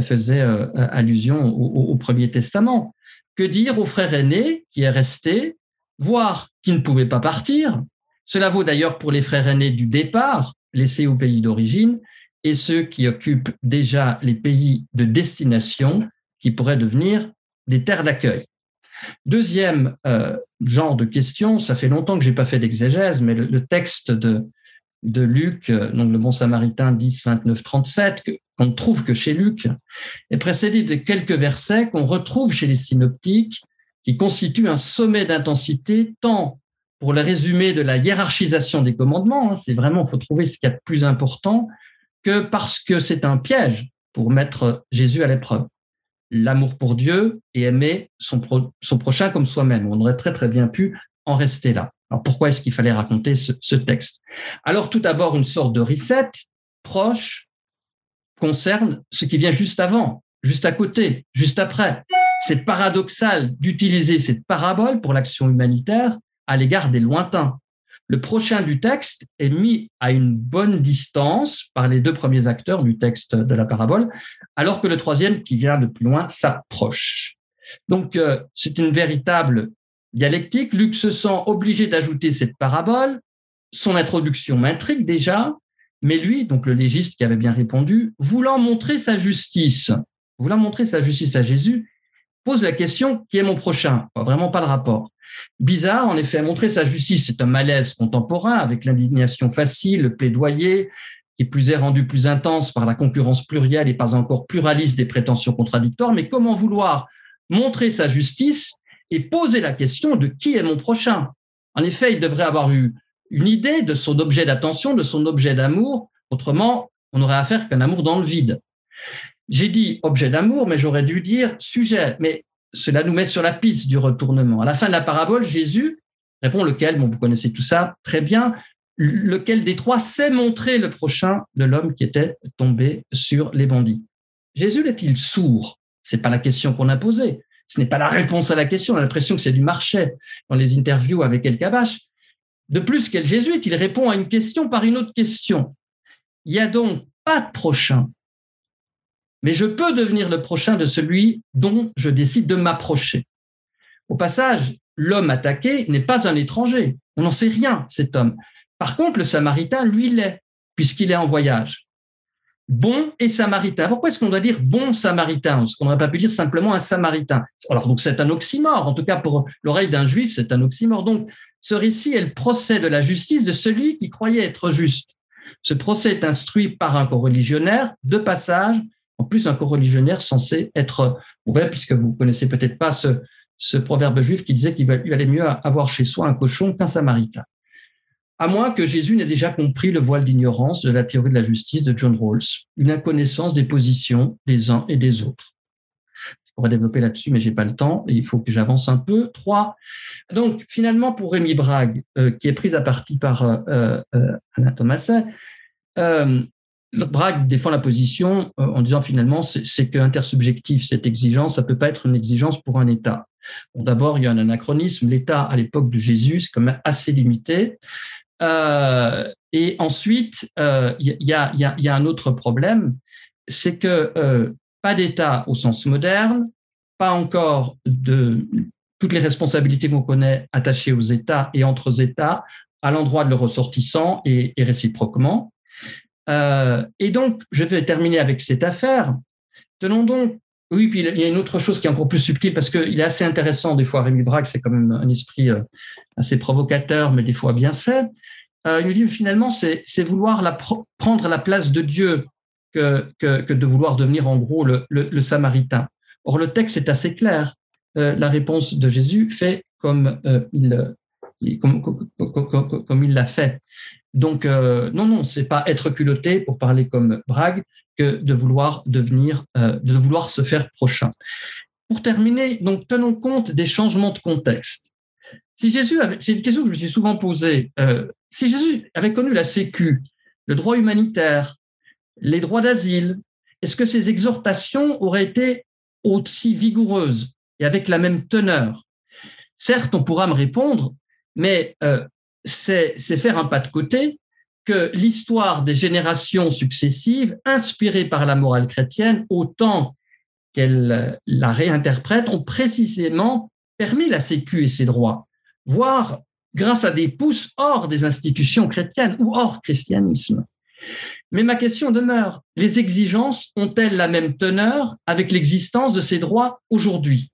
faisait euh, allusion au, Premier Testament. Que dire au frère aîné qui est resté, voire qui ne pouvait pas partir? Cela vaut d'ailleurs pour les frères aînés du départ, laissés au pays d'origine, et ceux qui occupent déjà les pays de destination qui pourraient devenir des terres d'accueil. Deuxième euh, genre de question, ça fait longtemps que j'ai pas fait d'exégèse, mais le, texte de, Luc, euh, donc le Bon Samaritain 10, 29, 37, qu'on ne trouve que chez Luc, est précédé de quelques versets qu'on retrouve chez les synoptiques, qui constituent un sommet d'intensité tant pour le résumé de la hiérarchisation des commandements, hein, c'est vraiment, il faut trouver ce qu'il y a de plus important, que parce que c'est un piège pour mettre Jésus à l'épreuve. L'amour pour Dieu et aimer son, son prochain comme soi-même. On aurait très très bien pu en rester là. Alors pourquoi est-ce qu'il fallait raconter ce, ce texte? Alors tout d'abord, une sorte de reset proche concerne ce qui vient juste avant, juste à côté, juste après. C'est paradoxal d'utiliser cette parabole pour l'action humanitaire à l'égard des lointains. Le prochain du texte est mis à une bonne distance par les deux premiers acteurs du texte de la parabole, alors que le troisième, qui vient de plus loin, s'approche. Donc, euh, c'est une véritable dialectique. Luc se sent obligé d'ajouter cette parabole. Son introduction m'intrigue déjà, mais lui, donc le légiste qui avait bien répondu, voulant montrer sa justice, voulant montrer sa justice à Jésus, pose la question qui est mon prochain? Vraiment pas le rapport. Bizarre, en effet, montrer sa justice, c'est un malaise contemporain avec l'indignation facile, le plaidoyer, qui plus est rendu plus intense par la concurrence plurielle et pas encore pluraliste des prétentions contradictoires. Mais comment vouloir montrer sa justice et poser la question de qui est mon prochain? En effet, il devrait avoir eu une idée de son objet d'attention, de son objet d'amour. Autrement, on n'aurait affaire qu'un amour dans le vide. J'ai dit objet d'amour, mais j'aurais dû dire sujet. Mais cela nous met sur la piste du retournement. À la fin de la parabole, Jésus répond lequel, vous connaissez tout ça très bien, lequel des trois sait montrer le prochain de l'homme qui était tombé sur les bandits? Jésus est-il sourd? C'est pas la question qu'on a posée. Ce n'est pas la réponse à la question. On a l'impression que c'est du marché dans les interviews avec El Kabash. De plus qu'elle jésuite, il répond à une question par une autre question. Il n'y a donc pas de prochain, mais je peux devenir le prochain de celui dont je décide de m'approcher. Au passage, l'homme attaqué n'est pas un étranger. On n'en sait rien, cet homme. Par contre, le Samaritain, lui, l'est, puisqu'il est en voyage. Bon et Samaritain. Pourquoi est-ce qu'on doit dire bon Samaritain? Est-ce qu'on n'aurait pas pu dire simplement un Samaritain Alors, donc, c'est un oxymore. En tout cas, pour l'oreille d'un juif, c'est un oxymore. Donc, ce récit est le procès de la justice de celui qui croyait être juste. Ce procès est instruit par un coreligionnaire de passage, en plus un coreligionnaire censé être ouvert, puisque vous connaissez peut-être pas ce proverbe juif qui disait qu'il valait mieux avoir chez soi un cochon qu'un samaritain. À moins que Jésus n'ait déjà compris le voile d'ignorance de la théorie de la justice de John Rawls, une inconnaissance des positions des uns et des autres. Pourrais développer là-dessus, mais j'ai pas le temps il faut que j'avance un peu. Trois. Donc, finalement, pour Rémi Brague, euh, qui est prise à partie par euh, euh, Alain Thomasin, Brague défend la position en disant finalement c'est que intersubjectif cette exigence, ça peut pas être une exigence pour un État. D'abord, il y a un anachronisme. L'État à l'époque de Jésus, c'est quand même assez limité. Euh, et ensuite, euh, il y, a, y, y, a, un autre problème, c'est que euh, pas d'État au sens moderne, pas encore de toutes les responsabilités qu'on connaît attachées aux États et entre États à l'endroit de leurs ressortissants et, réciproquement. Euh, et donc, je vais terminer avec cette affaire. Tenons donc oui, puis il y a une autre chose qui est encore plus subtile parce qu'il est assez intéressant des fois. Rémi Braque, c'est quand même un esprit euh, assez provocateur, mais des fois bien fait. Euh, il nous dit finalement, c'est vouloir prendre la place de Dieu que, de vouloir devenir en gros le, le, Samaritain. Or, le texte est assez clair. Euh, la réponse de Jésus fait comme euh, il, comme, l'a fait. Donc, euh, non, non, c'est pas être culotté pour parler comme Brague, que de vouloir devenir, euh, de vouloir se faire prochain. Pour terminer, donc tenons compte des changements de contexte. Si Jésus avait, c'est une question que je me suis souvent posée, si Jésus avait connu la Sécu, le droit humanitaire, les droits d'asile, est-ce que ces exhortations auraient été aussi vigoureuses et avec la même teneur? Certes, on pourra me répondre, mais euh, c'est faire un pas de côté que l'histoire des générations successives, inspirées par la morale chrétienne, autant qu'elle la réinterprète, ont précisément permis la sécu et ses droits, voire grâce à des pousses hors des institutions chrétiennes ou hors christianisme. Mais ma question demeure, les exigences ont-elles la même teneur avec l'existence de ces droits aujourd'hui?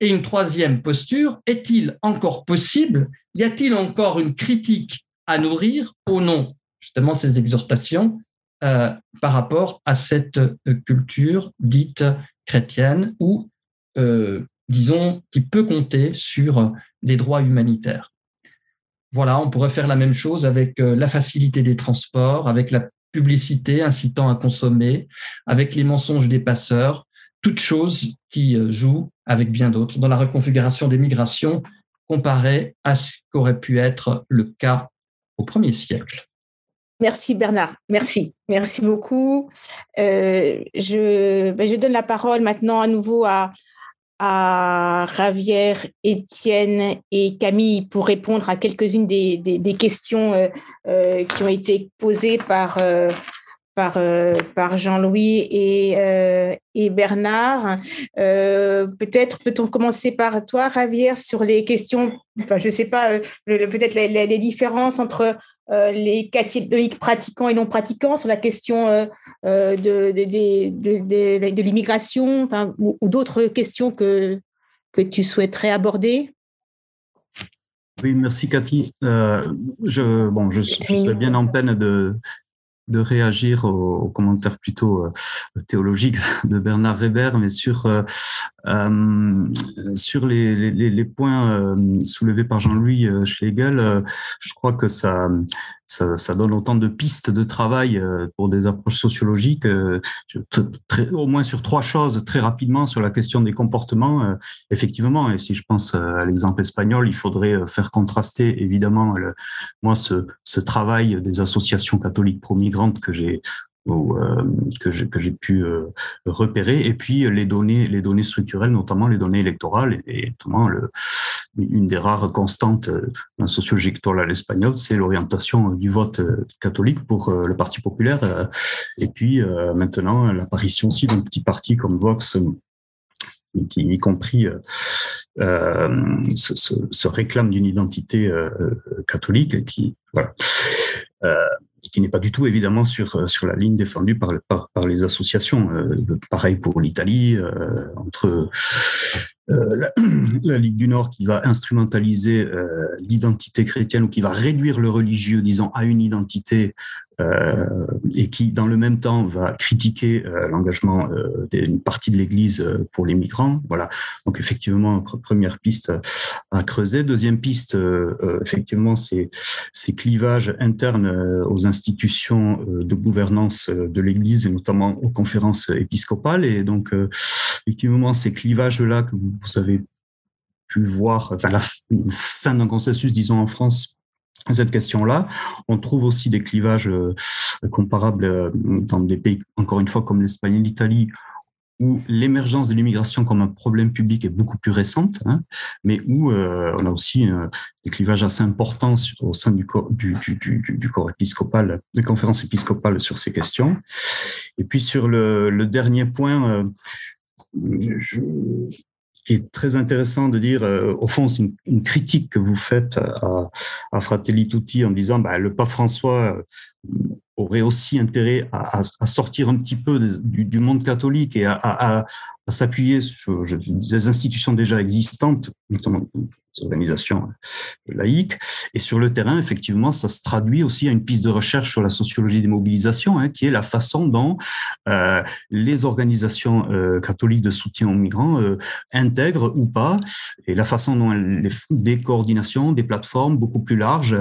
Et une troisième posture, est-il encore possible, y a-t-il encore une critique à nourrir au nom justement de ces exhortations euh, par rapport à cette euh, culture dite chrétienne ou, euh, disons, qui peut compter sur des droits humanitaires? Voilà, on pourrait faire la même chose avec la facilité des transports, avec la publicité incitant à consommer, avec les mensonges des passeurs, toutes choses qui euh, jouent avec bien d'autres dans la reconfiguration des migrations comparée à ce qu'aurait pu être le cas au premier siècle. Merci Bernard, merci, merci beaucoup. Euh, ben, je donne la parole maintenant à nouveau à, à Ravière, Étienne et Camille pour répondre à quelques-unes des, questions euh, euh, qui ont été posées par, euh, Jean-Louis et, Bernard. Peut-être peut-on commencer par toi, Ravière, sur les questions, enfin, je ne sais pas, peut-être les, différences entre les catholiques pratiquants et non pratiquants sur la question de, de, de, de, de l'immigration enfin, ou, ou d'autres questions que, que tu souhaiterais aborder? Oui, merci Cathy. Euh, je, bon, je, je serais bien en peine de, de réagir aux, commentaires plutôt euh, théologiques de Bernard Reber, mais sur euh, sur les, points euh, soulevés par Jean-Louis euh, Schlegel, je crois que ça, donne autant de pistes de travail pour des approches sociologiques, au moins sur trois choses très rapidement sur la question des comportements. effectivement, et si je pense à l'exemple espagnol, il faudrait faire contraster évidemment moi ce, ce travail des associations catholiques pro-migrantes que j'ai euh, que j'ai pu euh, repérer, et puis les données, les données structurelles, notamment les données électorales, et, notamment une des rares constantes euh, dans la sociologie électorale espagnole, c'est l'orientation du vote catholique pour le Parti populaire, et puis maintenant l'apparition aussi d'un petit parti comme Vox qui, y compris euh, se, réclame d'une identité euh, catholique, qui voilà. Euh, qui n'est pas du tout évidemment sur euh, sur la ligne défendue par par, les associations. Euh, pareil pour l'Italie, euh, entre la, *clears throat* la, Ligue du Nord qui va instrumentaliser l'identité chrétienne ou qui va réduire le religieux, disons, à une identité et qui, dans le même temps, va critiquer euh, l'engagement euh, d'une partie de l'Église pour les migrants. Voilà. Donc, effectivement, première piste à creuser. Deuxième piste, effectivement, c'est ces clivages internes aux institutions de gouvernance de l'Église et notamment aux conférences épiscopales. Et donc, effectivement, ces clivages-là que vous avez pu voir, enfin, la fin d'un consensus, disons, en France, cette question-là. On trouve aussi des clivages euh, comparables euh, dans des pays, encore une fois, comme l'Espagne et l'Italie, où l'émergence de l'immigration comme un problème public est beaucoup plus récente, hein, mais où euh, on a aussi des clivages assez importants au sein du corps, épiscopal, des conférences épiscopales sur ces questions. Et puis sur le, le dernier point, je, est très intéressant de dire, euh, au fond, c'est une, critique que vous faites à, Fratelli Tutti en disant, bah, le pape François euh, aurait aussi intérêt à, sortir un petit peu du, monde catholique et à, s'appuyer sur des institutions déjà existantes, organisations laïques. Et sur le terrain, effectivement, ça se traduit aussi à une piste de recherche sur la sociologie des mobilisations, hein, qui est la façon dont euh, les organisations euh, catholiques de soutien aux migrants euh, intègrent ou pas, et la façon dont elles, des coordinations, des plateformes beaucoup plus larges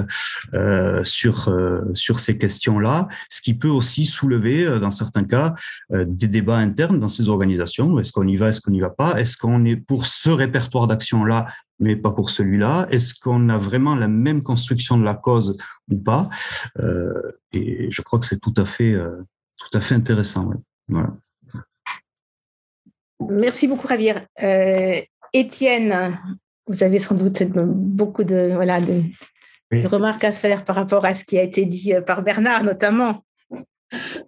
sur sur ces questions-là, ce qui peut aussi soulever, dans certains cas, des débats internes dans ces organisations. Est-ce qu'on y va, est-ce qu'on n'y va pas? Est-ce qu'on est pour ce répertoire d'action-là, mais pas pour celui-là Est-ce qu'on a vraiment la même construction de la cause ou pas? Euh, Et je crois que c'est tout à fait, euh, tout à fait intéressant. Ouais. Voilà. Merci beaucoup, Javier. Euh, Étienne, vous avez sans doute beaucoup de, voilà, de, oui. de remarques à faire par rapport à ce qui a été dit par Bernard, notamment.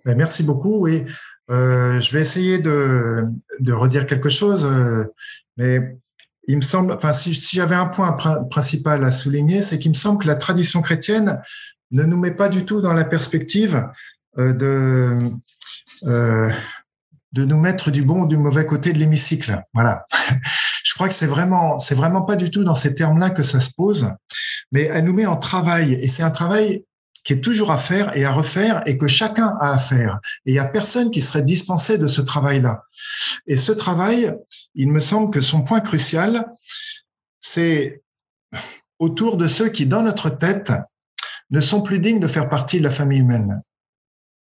Ben, merci beaucoup. Oui, euh, je vais essayer de, de redire quelque chose, euh, mais il me semble, enfin, si, j'avais un point pr principal à souligner, c'est qu'il me semble que la tradition chrétienne ne nous met pas du tout dans la perspective euh, de euh, de nous mettre du bon ou du mauvais côté de l'hémicycle. Voilà. *laughs* Je crois que c'est vraiment, c'est vraiment pas du tout dans ces termes-là que ça se pose, mais elle nous met en travail et c'est un travail qui est toujours à faire et à refaire et que chacun a à faire. Et il n'y a personne qui serait dispensé de ce travail-là. Et ce travail, il me semble que son point crucial, c'est autour de ceux qui, dans notre tête, ne sont plus dignes de faire partie de la famille humaine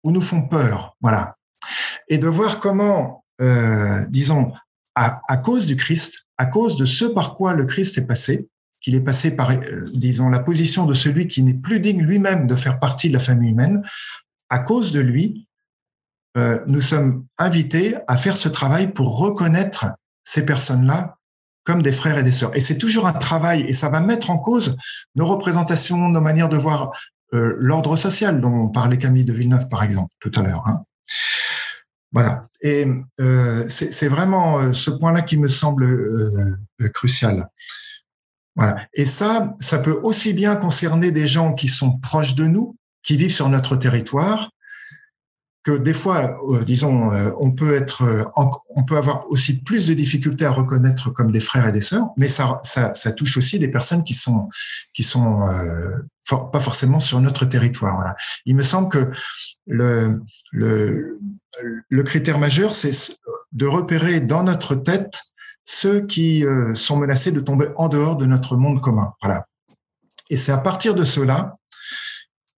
ou nous font peur. Voilà. Et de voir comment, euh, disons, à, à cause du Christ, à cause de ce par quoi le Christ est passé, qu'il est passé par, euh, disons, la position de celui qui n'est plus digne lui-même de faire partie de la famille humaine, à cause de lui, euh, nous sommes invités à faire ce travail pour reconnaître ces personnes-là comme des frères et des sœurs. Et c'est toujours un travail, et ça va mettre en cause nos représentations, nos manières de voir euh, l'ordre social dont parlait Camille de Villeneuve, par exemple, tout à l'heure. Hein. Voilà. Et c'est vraiment ce point-là qui me semble crucial. Voilà. Et ça, ça peut aussi bien concerner des gens qui sont proches de nous, qui vivent sur notre territoire, que des fois, euh, disons, euh, on peut être, euh, on peut avoir aussi plus de difficultés à reconnaître comme des frères et des sœurs, mais ça, ça, ça touche aussi des personnes qui sont, qui sont for, pas forcément sur notre territoire. Voilà. Il me semble que le, le, le critère majeur, c'est de repérer dans notre tête ceux qui euh, sont menacés de tomber en dehors de notre monde commun. Voilà. Et c'est à partir de cela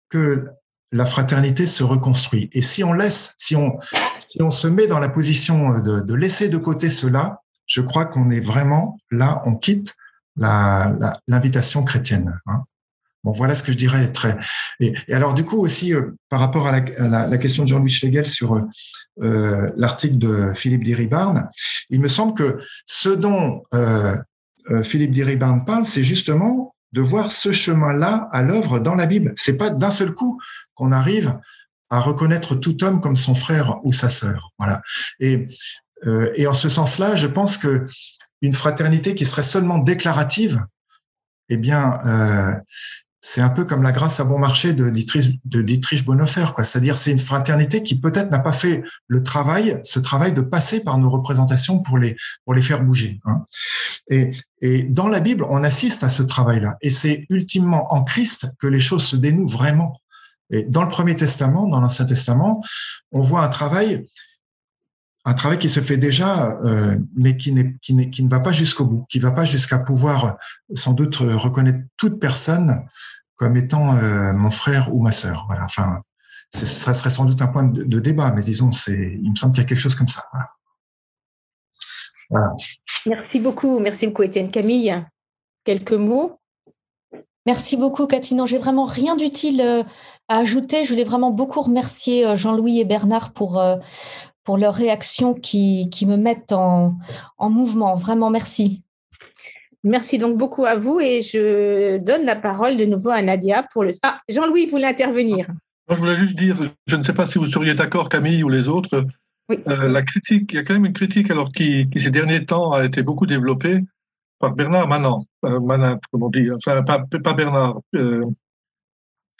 que la fraternité se reconstruit. Et si on laisse, si on, si on se met dans la position de, de laisser de côté cela, je crois qu'on est vraiment là, on quitte l'invitation la, chrétienne. Hein. Bon, voilà ce que je dirais très. Et, alors, du coup, aussi, euh, par rapport à la, question de Jean-Louis Schlegel sur euh, l'article de Philippe Diribarne, il me semble que ce dont euh, euh Philippe Diribarne parle, c'est justement de voir ce chemin-là à l'œuvre dans la Bible. C'est pas d'un seul coup qu'on arrive à reconnaître tout homme comme son frère ou sa sœur. Voilà. Et, euh, en ce sens-là, je pense que une fraternité qui serait seulement déclarative, eh bien, euh, c'est un peu comme la grâce à bon marché de Dietrich, Bonhoeffer, quoi. C'est-à-dire, c'est une fraternité qui peut-être n'a pas fait le travail, ce travail de passer par nos représentations pour les pour les faire bouger. Hein. Et, et dans la Bible, on assiste à ce travail-là, et c'est ultimement en Christ que les choses se dénouent vraiment. Et dans le Premier Testament, dans l'Ancien Testament, on voit un travail un travail qui se fait déjà, euh, mais qui, n'est, qui, n'est, qui ne va pas jusqu'au bout, qui ne va pas jusqu'à pouvoir sans doute reconnaître toute personne comme étant euh, mon frère ou ma sœur. Voilà. Enfin, ça serait sans doute un point de, débat, mais disons, c'est, il me semble qu'il y a quelque chose comme ça. Voilà. Voilà. Merci beaucoup, merci beaucoup, Étienne. Camille, quelques mots? Merci beaucoup, Cathy. Non, j'ai vraiment rien d'utile euh, à ajouter. Je voulais vraiment beaucoup remercier Jean-Louis et Bernard pour pour leurs réactions qui, qui me mettent en, en mouvement. Vraiment, merci. Merci donc beaucoup à vous et je donne la parole de nouveau à Nadia pour le. Ah, Jean-Louis voulait intervenir. je voulais juste dire, je ne sais pas si vous seriez d'accord, Camille ou les autres. Oui. Euh, la critique, il y a quand même une critique alors qui, qui, ces derniers temps a été beaucoup développée par Bernard Manan, euh, Manin, comme on dit, enfin pas, pas Bernard, euh,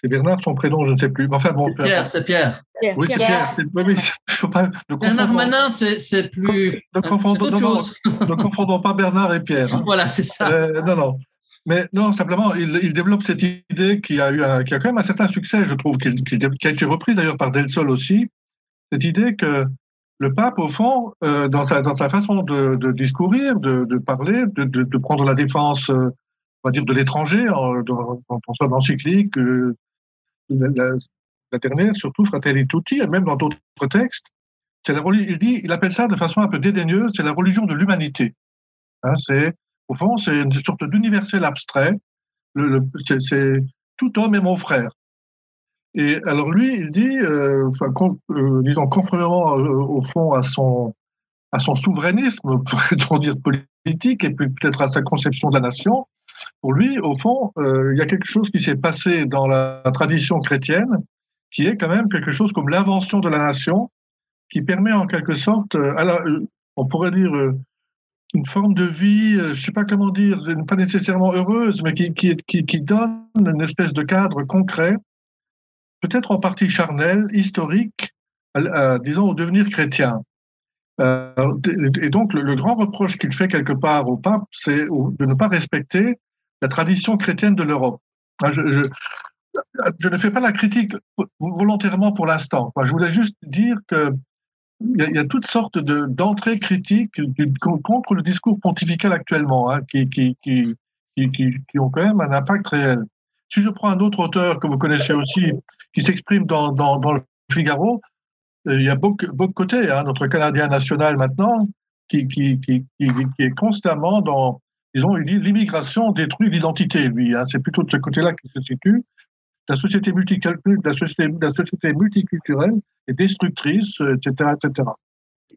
c'est Bernard, son prénom, je ne sais plus. Enfin bon. Pierre, c'est Pierre. Oui, c'est Pierre. Oui, *laughs* faut pas, Bernard Manin, c'est plus. Ne confondons, non, *laughs* ne confondons pas Bernard et Pierre. Hein. Voilà, c'est ça. Euh, non, non. Mais non, simplement, il, il, développe cette idée qui a, eu un, qui a quand même un certain succès, je trouve, qui, qui, qui a été reprise d'ailleurs par Del Sol aussi. Cette idée que le pape, au fond, euh, dans, sa, dans sa façon de, de discourir, de, de parler, de, de, prendre la défense, euh, on va dire, de l'étranger, dans, dans son encyclique, euh, la, dernière, surtout Fratelli Tutti, et même dans d'autres textes, c'est la, il, dit, il appelle ça de façon un peu dédaigneuse, c'est la religion de l'humanité. Hein, c'est, au fond, c'est une sorte d'universel abstrait. Le, c'est, tout homme est mon frère. Et alors lui, il dit, euh, enfin, euh, disons conformément euh, au fond à son à son souverainisme, *laughs* pourrait-on dire politique, et puis peut-être à sa conception de la nation, pour lui, au fond, euh, il y a quelque chose qui s'est passé dans la tradition chrétienne, qui est quand même quelque chose comme l'invention de la nation, qui permet en quelque sorte, euh, euh, on pourrait dire une forme de vie, je ne sais pas comment dire, pas nécessairement heureuse, mais qui, donne une espèce de cadre concret, peut-être en partie charnel, historique, disons, au devenir chrétien. et donc, le grand reproche qu'il fait quelque part au pape, c'est de ne pas respecter la tradition chrétienne de l'Europe. Je, ne fais pas la critique volontairement pour l'instant. Je voulais juste dire que il y, a, toutes sortes d'entrées critiques contre le discours pontifical actuellement, hein, qui, ont quand même un impact réel. Si je prends un autre auteur que vous connaissez aussi, qui s'exprime dans, le Figaro, euh, il y a beaucoup Côté, hein, notre Canadien national maintenant, qui, est constamment dans, disons, l'immigration détruit l'identité, lui. Hein. C'est plutôt de ce côté-là qu'il se situe. La société, la société, multiculturelle est destructrice, etc. etc.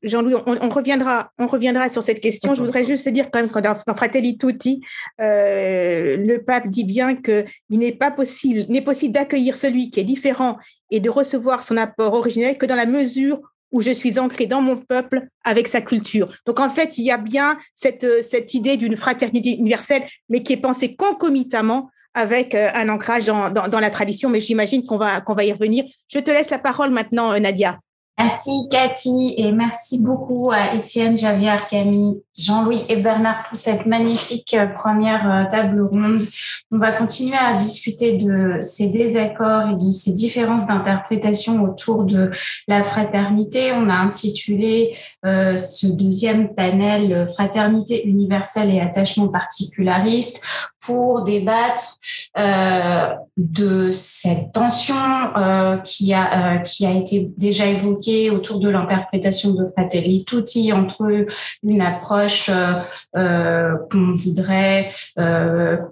Jean-Louis, on, reviendra, on reviendra sur cette question. Je voudrais juste dire quand même que dans, Fratelli Tutti, euh, le pape dit bien qu'il n'est pas possible, possible d'accueillir celui qui est différent et de recevoir son apport originel que dans la mesure où je suis ancrée dans mon peuple avec sa culture. Donc en fait, il y a bien cette, cette idée d'une fraternité universelle, mais qui est pensée concomitamment avec euh, un ancrage dans, dans, la tradition. Mais j'imagine qu'on va, qu'on va y revenir. Je te laisse la parole maintenant, euh, Nadia. Merci Cathy et merci beaucoup à Étienne, Javier, Camille, Jean-Louis et Bernard pour cette magnifique euh, première euh, table ronde. On va continuer à discuter de ces désaccords et de ces différences d'interprétation autour de la fraternité. On a intitulé euh, ce deuxième panel Fraternité universelle et attachement particulariste pour débattre de cette tension qui, a, qui a été déjà évoquée autour de l'interprétation de Fratelli Tutti entre une approche qu'on voudrait,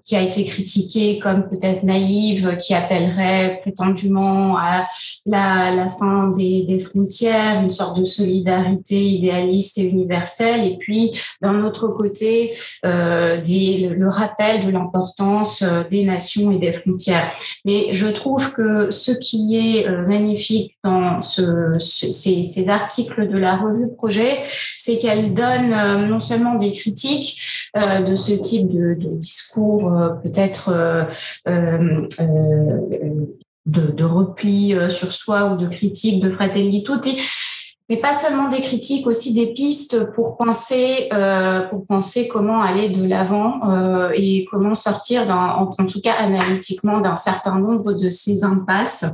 qui a été critiquée comme peut-être naïve, qui appellerait prétendument à la, fin des, frontières, une sorte de solidarité idéaliste et universelle, et puis d'un autre côté, le, rappel de l'importance des nations et des frontières. Mais je trouve que ce qui est euh, magnifique dans ce, ces, articles de la revue Projet, c'est qu'elle donne euh, non seulement des critiques euh, de ce type de, discours peut-être de, de, repli sur soi ou de critique de Fratelli Tutti, mais pas seulement des critiques, aussi des pistes pour penser, euh, pour penser comment aller de l'avant euh, et comment sortir, en, tout cas analytiquement, d'un certain nombre de ces impasses.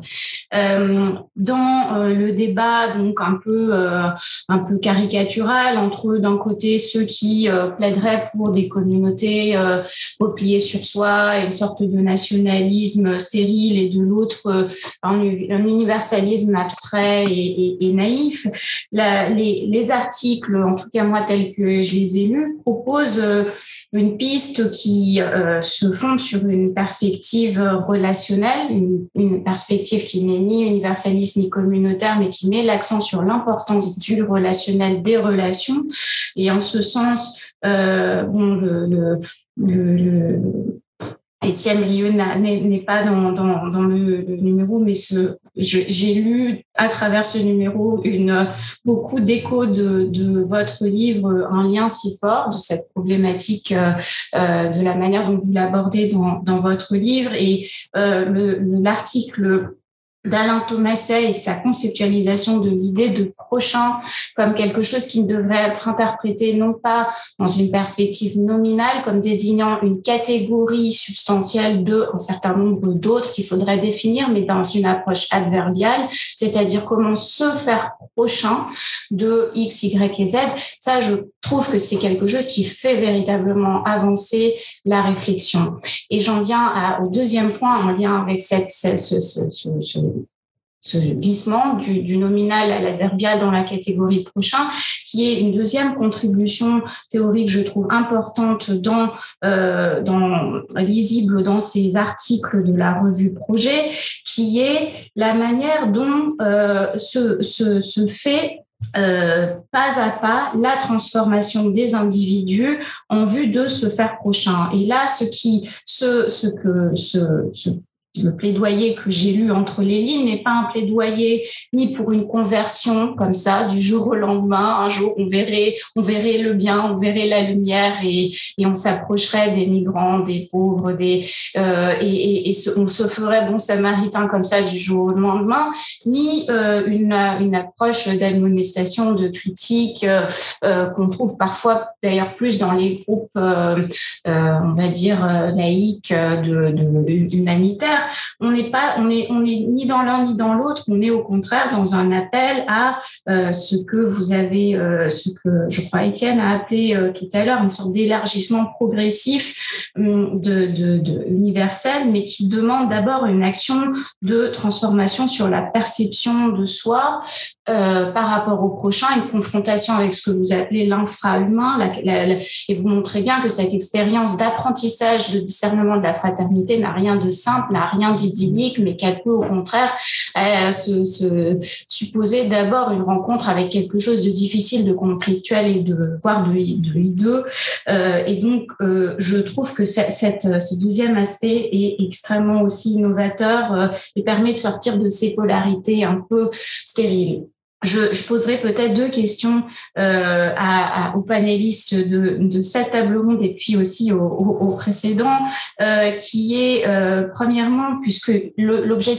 Euh, dans le débat, donc un peu, un peu caricatural entre d'un côté ceux qui plaideraient pour des communautés repliées sur soi, une sorte de nationalisme stérile, et de l'autre un, un, universalisme abstrait et naïf les, articles, en tout cas moi tels que je les ai lus, proposent euh, une piste qui euh, se fonde sur une perspective relationnelle, une, perspective qui n'est ni universaliste ni communautaire, mais qui met l'accent sur l'importance du relationnel, des relations. Et en ce sens, euh, Étienne Rieu n'est pas dans, le, numéro, mais j'ai lu à travers ce numéro une, beaucoup d'échos de, de, votre livre, un lien si fort de cette problématique, euh, euh de la manière dont vous l'abordez dans, dans votre livre. Et euh, l'article d'Alain Thomaset et sa conceptualisation de l'idée de prochain comme quelque chose qui devrait être interprété non pas dans une perspective nominale comme désignant une catégorie substantielle de un certain nombre d'autres qu'il faudrait définir, mais dans une approche adverbiale, c'est-à-dire comment se faire prochain de X, Y et Z. Ça, je trouve que c'est quelque chose qui fait véritablement avancer la réflexion. Et j'en viens au deuxième point en lien avec cette, ce, ce, ce, ce glissement du, nominal à l'adverbial dans la catégorie prochain, qui est une deuxième contribution théorique, je trouve, importante dans, euh, dans lisible dans ces articles de la revue Projet, qui est la manière dont euh, se, se, se fait euh, pas à pas la transformation des individus en vue de se faire prochain. Et là, ce qui, ce, ce que, ce, ce le plaidoyer que j'ai lu entre les lignes n'est pas un plaidoyer ni pour une conversion comme ça du jour au lendemain. Un jour, on verrait, on verrait le bien, on verrait la lumière et, on s'approcherait des migrants, des pauvres, des euh, et, on se ferait bon samaritain comme ça du jour au lendemain, ni euh, une, une approche d'admonestation, de critique euh, qu'on trouve parfois d'ailleurs plus dans les groupes, on va dire laïques, de humanitaires on n'est pas, ni dans l'un ni dans l'autre. On est au contraire dans un appel à euh, ce que vous avez, euh, ce que je crois Étienne a appelé euh, tout à l'heure une sorte d'élargissement progressif hum, de, universel, mais qui demande d'abord une action de transformation sur la perception de soi par rapport au prochain, une confrontation avec ce que vous appelez l'infra-humain, et vous montrez bien que cette expérience d'apprentissage, de discernement de la fraternité n'a rien de simple, n'a rien d'idyllique, mais qu'elle peut au contraire euh, se, se, supposer d'abord une rencontre avec quelque chose de difficile, de conflictuel et de voire de, de hideux. Euh, et donc, euh, je trouve que cette, ce deuxième aspect est extrêmement aussi innovateur et permet de sortir de ces polarités un peu stériles. Je, poserai peut-être deux questions euh, à, aux panélistes de, de, cette table ronde et puis aussi aux, aux, précédents, euh, qui est euh, premièrement, puisque l'objet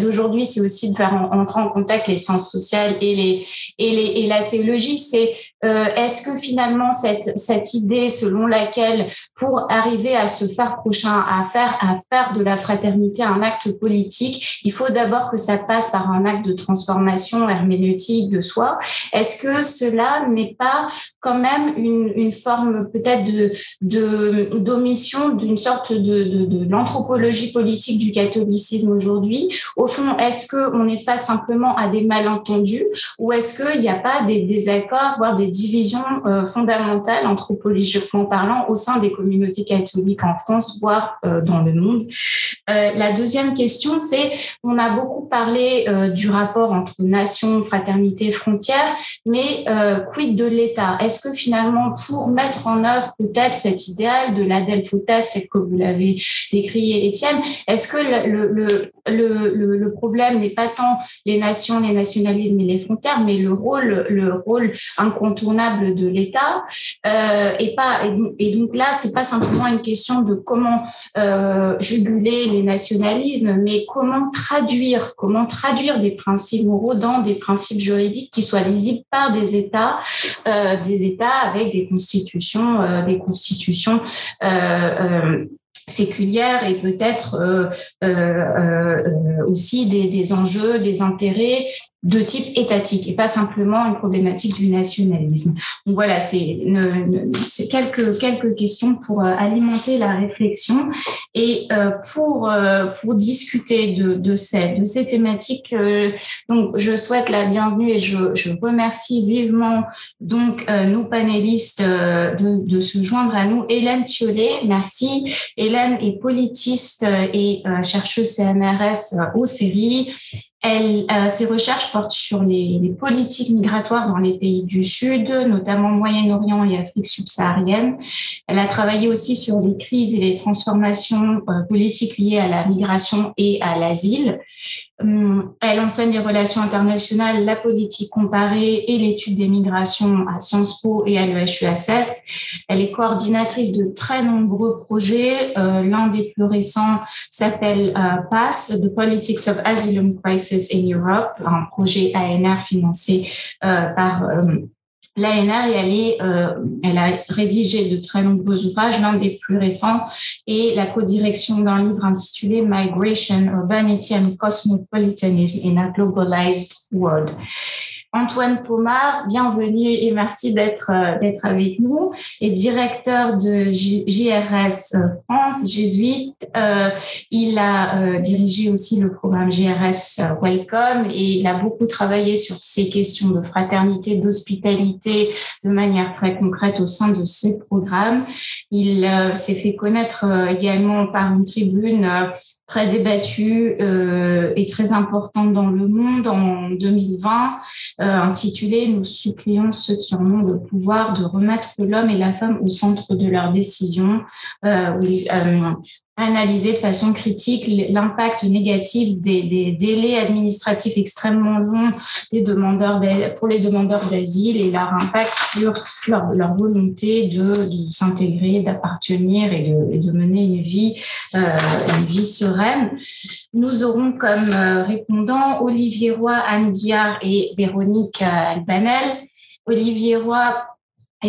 d'aujourd'hui, c'est aussi de faire entrer en contact les sciences sociales et, les, et, les, et la théologie, c'est euh, est-ce que finalement cette, cette idée selon laquelle pour arriver à se faire prochain, à faire, à faire de la fraternité un acte politique, il faut d'abord que ça passe par un acte de transformation herméneutique de soi. Est-ce que cela n'est pas quand même une, une forme peut-être d'omission d'une sorte de, de, l'anthropologie politique du catholicisme aujourd'hui? Au fond, est-ce qu'on est face simplement à des malentendus ou est-ce qu'il n'y a pas des désaccords, voire des divisions euh, fondamentales anthropologiquement parlant au sein des communautés catholiques en France, voire euh, dans le monde? Euh, La deuxième question, c'est on a beaucoup parlé du rapport entre nations, fraternité frontières, mais euh, quid de l'État? Est-ce que finalement, pour mettre en œuvre peut-être cet idéal de l'Adelpho test, tel que vous l'avez décrit, Étienne, est-ce que le, le, le, le problème n'est pas tant les nations, les nationalismes et les frontières, mais le rôle, le rôle incontournable de l'État euh, et pas et donc, là, c'est pas simplement une question de comment euh, juguler les nationalismes, mais comment traduire, comment traduire des principes moraux dans des principes juridiques qui soient lisibles par des États, euh, des États avec des constitutions, euh, des constitutions euh, séculières et peut-être aussi des, enjeux, des intérêts de type étatique et pas simplement une problématique du nationalisme. Donc voilà, c'est quelques quelques questions pour euh, alimenter la réflexion et euh, pour euh, pour discuter de de ces de ces thématiques. donc je souhaite la bienvenue et je, je remercie vivement donc nos panélistes de, de se joindre à nous. Hélène Thiollet, merci. Hélène est politiste et chercheuse CNRS au séries euh, ses recherches portent sur les, les, politiques migratoires dans les pays du Sud, notamment Moyen-Orient et Afrique subsaharienne. Elle a travaillé aussi sur les crises et les transformations euh, politiques liées à la migration et à l'asile. Hum, elle enseigne les relations internationales, la politique comparée et l'étude des migrations à Sciences Po et à l'EHUSS. Elle est coordinatrice de très nombreux projets. Euh, l'un des plus récents s'appelle euh, PASS, The Politics of Asylum Crisis in Europe, un projet ANR financé euh, par L'ANR, elle, euh, elle a rédigé de très nombreux ouvrages, l'un des plus récents est la co-direction d'un livre intitulé Migration, Urbanity and Cosmopolitanism in a Globalized World. Antoine Pomard, bienvenue et merci d'être euh, d'être avec nous, et directeur de JRS euh, France, jésuite. Euh, il a dirigé aussi le programme JRS Welcome et il a beaucoup travaillé sur ces questions de fraternité, d'hospitalité de manière très concrète au sein de ces programmes. Il s'est fait connaître également par une tribune très débattue et très importante dans le monde en 2020 euh, intitulé Nous supplions ceux qui en ont le pouvoir de remettre l'homme et la femme au centre de leurs décisions. Euh, euh, analyser de façon critique l'impact négatif des, délais administratifs extrêmement longs des demandeurs pour les demandeurs d'asile et leur impact sur leur, volonté de, s'intégrer, d'appartenir et de, mener une vie, euh, une vie sereine. Nous aurons comme euh, répondants Olivier Roy, Anne Guillard et Véronique Albanel. Olivier Roy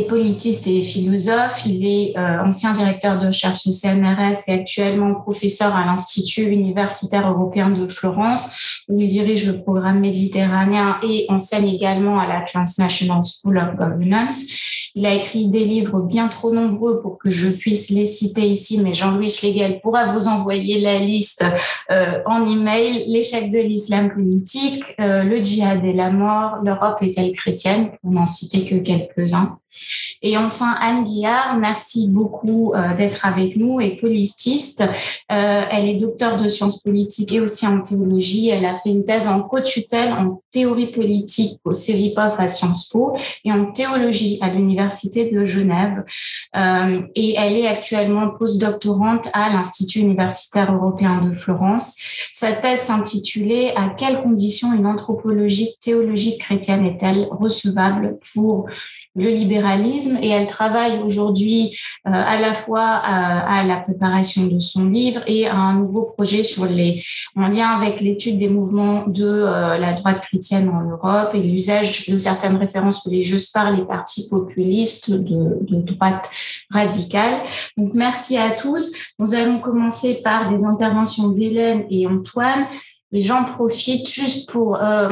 politiste et philosophe. Il est euh, ancien directeur de recherche au CNRS et actuellement professeur à l'Institut universitaire européen de Florence, où il dirige le programme méditerranéen et enseigne également à la Transnational School of Governance. Il a écrit des livres bien trop nombreux pour que je puisse les citer ici, mais Jean-Louis Schlegel pourra vous envoyer la liste euh, en email. L'échec de l'islam politique, euh, le djihad et la mort, l'Europe est-elle chrétienne, pour n'en citer que quelques-uns. Et enfin, Anne Guillard, merci beaucoup d'être avec nous et polististe. elle est docteur de sciences politiques et aussi en théologie. Elle a fait une thèse en co-tutelle en théorie politique au CEVIPOF à Sciences Po et en théologie à l'Université de Genève. et elle est actuellement postdoctorante à l'Institut universitaire européen de Florence. Sa thèse s'intitulait À quelles conditions une anthropologie théologique chrétienne est-elle recevable pour le libéralisme et elle travaille aujourd'hui euh, à la fois à, la préparation de son livre et à un nouveau projet sur les en lien avec l'étude des mouvements de euh, la droite chrétienne en Europe et l'usage de certaines références religieuses par les partis populistes de, de droite radicale. Donc merci à tous. Nous allons commencer par des interventions d'Hélène et Antoine. Les gens profitent juste pour euh,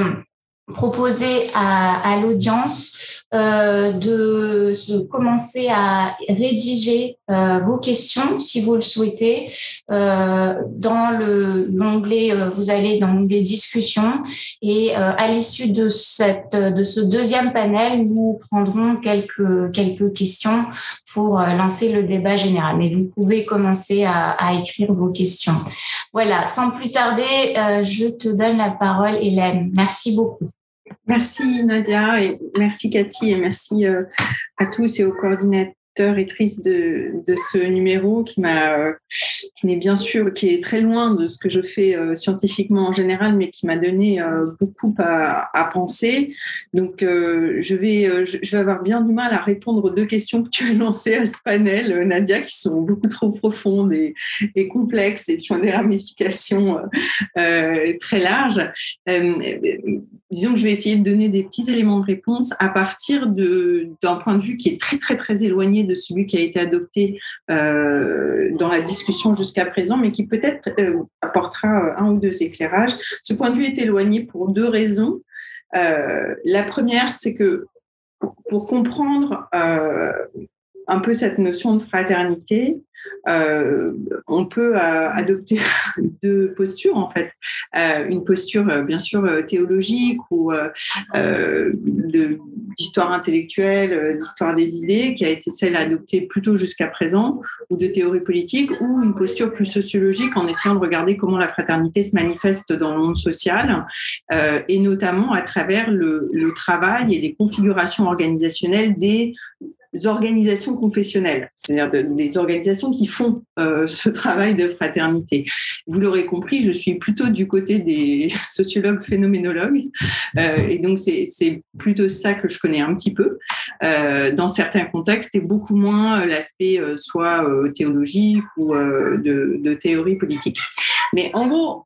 proposer à, l'audience euh, de se commencer à rédiger euh, vos questions si vous le souhaitez. Euh, dans le l'onglet, euh, vous allez dans l'onglet discussion et à l'issue de ce deuxième panel, nous prendrons quelques questions pour lancer le débat général. Mais vous pouvez commencer à, à écrire vos questions. Voilà. Sans plus tarder, je te donne la parole, Hélène. Merci beaucoup. Merci Nadia et merci Cathy et merci à tous et aux coordinateurs et de, de ce numéro qui m'a, qui n'est bien sûr, qui est très loin de ce que je fais euh, scientifiquement en général, mais qui m'a donné euh, beaucoup à, penser. Donc, euh, je vais, je, vais avoir bien du mal à répondre aux deux questions que tu as lancées à ce panel, Nadia, qui sont beaucoup trop profondes et complexes et qui ont des ramifications très larges. Disons que je vais essayer de donner des petits éléments de réponse à partir d'un point de vue qui est très, très, très éloigné de celui qui a été adopté euh, dans la discussion jusqu'à présent, mais qui peut-être euh, apportera euh, un ou deux éclairages. Ce point de vue est éloigné pour deux raisons. la première, c'est que pour comprendre un peu cette notion de fraternité, euh, on peut euh, adopter *laughs* deux postures en fait. Euh, une posture bien sûr théologique ou d'histoire intellectuelle, d'histoire des idées, qui a été celle adoptée plutôt jusqu'à présent, ou de théorie politique, ou une posture plus sociologique en essayant de regarder comment la fraternité se manifeste dans le monde social, et notamment à travers le, le travail et les configurations organisationnelles des organisations confessionnelles, c'est-à-dire des organisations qui font euh, *laughs* ce travail de fraternité. Vous l'aurez compris, je suis plutôt du côté des *laughs* sociologues phénoménologues, euh, et donc c'est plutôt ça que je connais un petit peu euh, dans certains contextes, et beaucoup moins l'aspect soit théologique ou de, de théorie politique. Mais en gros,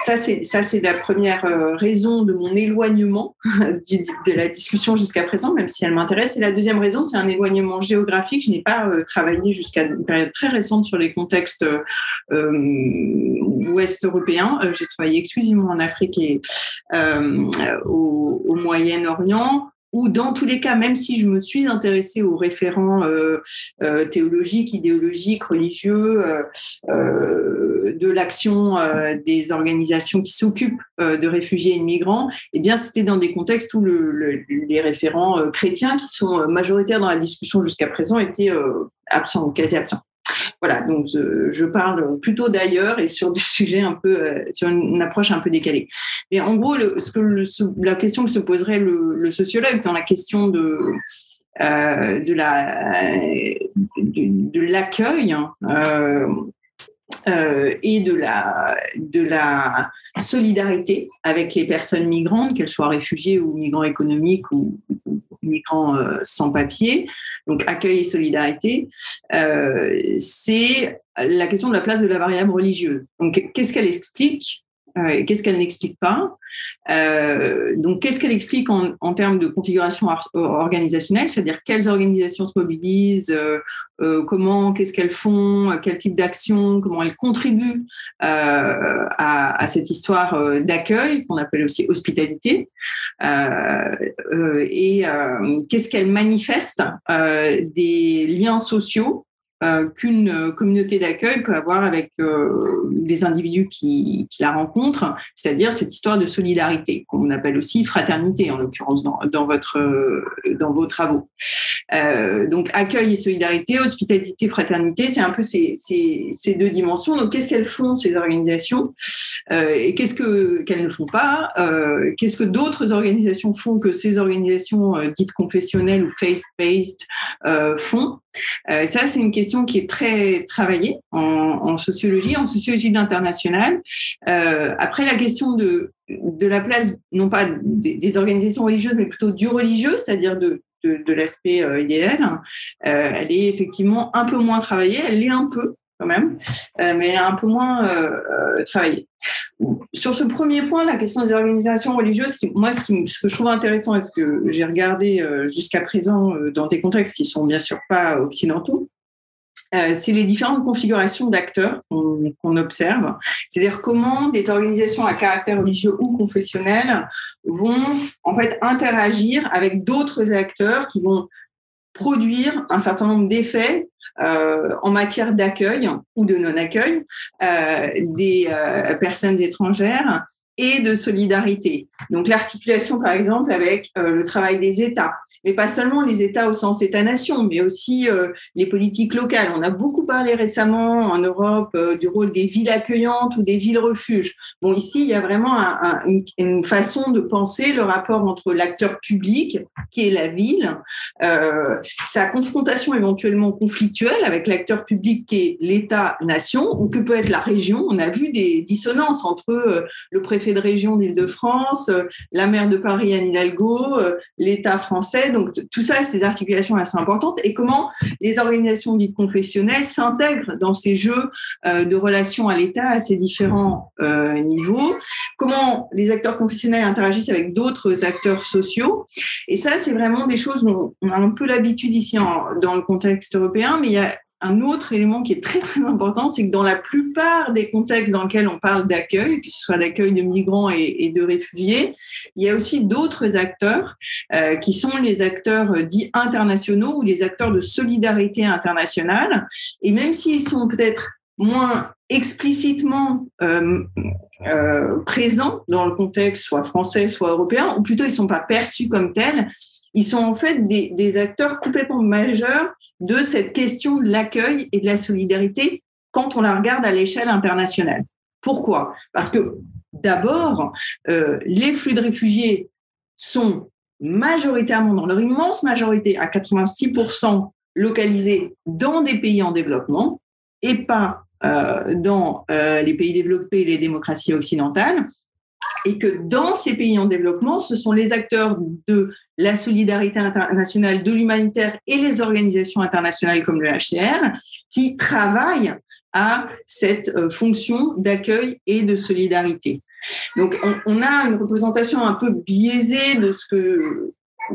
ça c'est ça c'est la première euh, raison de mon éloignement *laughs* de la discussion jusqu'à présent, même si elle m'intéresse. Et la deuxième raison, c'est un éloignement géographique. Je n'ai pas euh, travaillé jusqu'à une période très récente sur les contextes euh, ouest européens. J'ai travaillé exclusivement en Afrique et au, au Moyen-Orient ou dans tous les cas, même si je me suis intéressée aux référents euh, euh, théologiques, idéologiques, religieux, euh, de l'action des organisations qui s'occupent de réfugiés et de migrants, eh bien, c'était dans des contextes où le, les référents chrétiens, qui sont majoritaires dans la discussion jusqu'à présent, étaient absents ou quasi absents. Voilà, donc je, parle plutôt d'ailleurs et sur des *laughs* sujets un peu, euh, sur une, approche un peu décalée. Mais en gros, la question que se poserait le, sociologue dans la question de euh, de la de, l'accueil hein, euh, et de la de la solidarité avec les personnes migrantes, qu'elles soient réfugiées ou migrants économiques ou, migrants sans papier, donc accueil et solidarité, euh, c'est la question de la place de la variable religieuse. Donc, qu'est-ce qu'elle explique? Euh, Qu'est-ce qu'elle n'explique pas? Euh, donc, qu'est-ce qu'elle explique en, termes de configuration organisationnelle, c'est-à-dire quelles organisations se mobilisent, euh, euh, comment, qu'est-ce qu'elles font, quel type d'action, comment elles contribuent à, cette histoire d'accueil qu'on appelle aussi hospitalité, et qu'est-ce qu'elles manifestent des liens sociaux euh, qu'une euh, communauté d'accueil peut avoir avec euh, les individus qui, la rencontrent, c'est-à-dire cette histoire de solidarité, qu'on appelle aussi fraternité, en l'occurrence dans, votre, dans vos travaux. Donc accueil et solidarité, hospitalité, fraternité, c'est un peu ces, ces, ces, deux dimensions. Donc qu'est-ce qu'elles font ces organisations? Et qu'est-ce que qu'elles ne font pas? Qu'est-ce que d'autres organisations font que ces organisations dites confessionnelles ou faith-based font? Ça, c'est une question qui est très travaillée en, en sociologie, en sociologie internationale. après, la question de de la place, non pas des, organisations religieuses, mais plutôt du religieux, c'est-à-dire de, de, l'aspect euh, idéal, euh, elle est effectivement un peu moins travaillée, elle l'est un peu quand même, euh, mais elle est un peu moins travaillée. Sur ce premier point, la question des organisations religieuses, moi, ce, que je trouve intéressant et ce que j'ai regardé jusqu'à présent dans des contextes qui sont bien sûr pas occidentaux, euh, c'est les différentes configurations d'acteurs qu'on observe. C'est-à-dire comment des organisations à caractère religieux ou confessionnel vont en fait interagir avec d'autres acteurs qui vont produire un certain nombre d'effets euh, en matière d'accueil ou de non-accueil euh, des personnes étrangères et de solidarité. Donc l'articulation, par exemple, avec le travail des États, mais pas seulement les États au sens État-nation, mais aussi euh, les politiques locales. On a beaucoup parlé récemment en Europe euh, du rôle des villes accueillantes ou des villes refuges. Bon, ici, il y a vraiment une, façon de penser le rapport entre l'acteur public, qui est la ville, euh, sa confrontation éventuellement conflictuelle avec l'acteur public qui est l'État-nation, ou que peut être la région. On a vu des dissonances entre le préfet de région d'Île-de-France, la maire de Paris, Anne Hidalgo, l'État français donc tout ça, ces articulations elles sont importantes. Et comment les organisations dites confessionnelles s'intègrent dans ces jeux euh, de relations à l'État à ces différents euh, niveaux? Comment les acteurs confessionnels interagissent avec d'autres acteurs sociaux? Et ça, c'est vraiment des choses où on a un peu l'habitude ici dans le contexte européen, mais il y a un autre élément qui est très très important, c'est que dans la plupart des contextes dans lesquels on parle d'accueil, que ce soit d'accueil de migrants et, de réfugiés, il y a aussi d'autres acteurs euh, qui sont les acteurs euh, dits internationaux ou les acteurs de solidarité internationale. Et même s'ils sont peut-être moins explicitement euh, présents dans le contexte soit français, soit européen, ou plutôt ils ne sont pas perçus comme tels, ils sont en fait des, des acteurs complètement majeurs de cette question de l'accueil et de la solidarité quand on la regarde à l'échelle internationale. Pourquoi? Parce que d'abord, euh, les flux de réfugiés sont majoritairement, dans leur immense majorité, à 86% localisés dans des pays en développement et pas euh, dans euh, les pays développés et les démocraties occidentales et que dans ces pays en développement, ce sont les acteurs de la solidarité internationale, de l'humanitaire et les organisations internationales comme le HCR qui travaillent à cette euh, fonction d'accueil et de solidarité. Donc, on, a une représentation un peu biaisée de ce que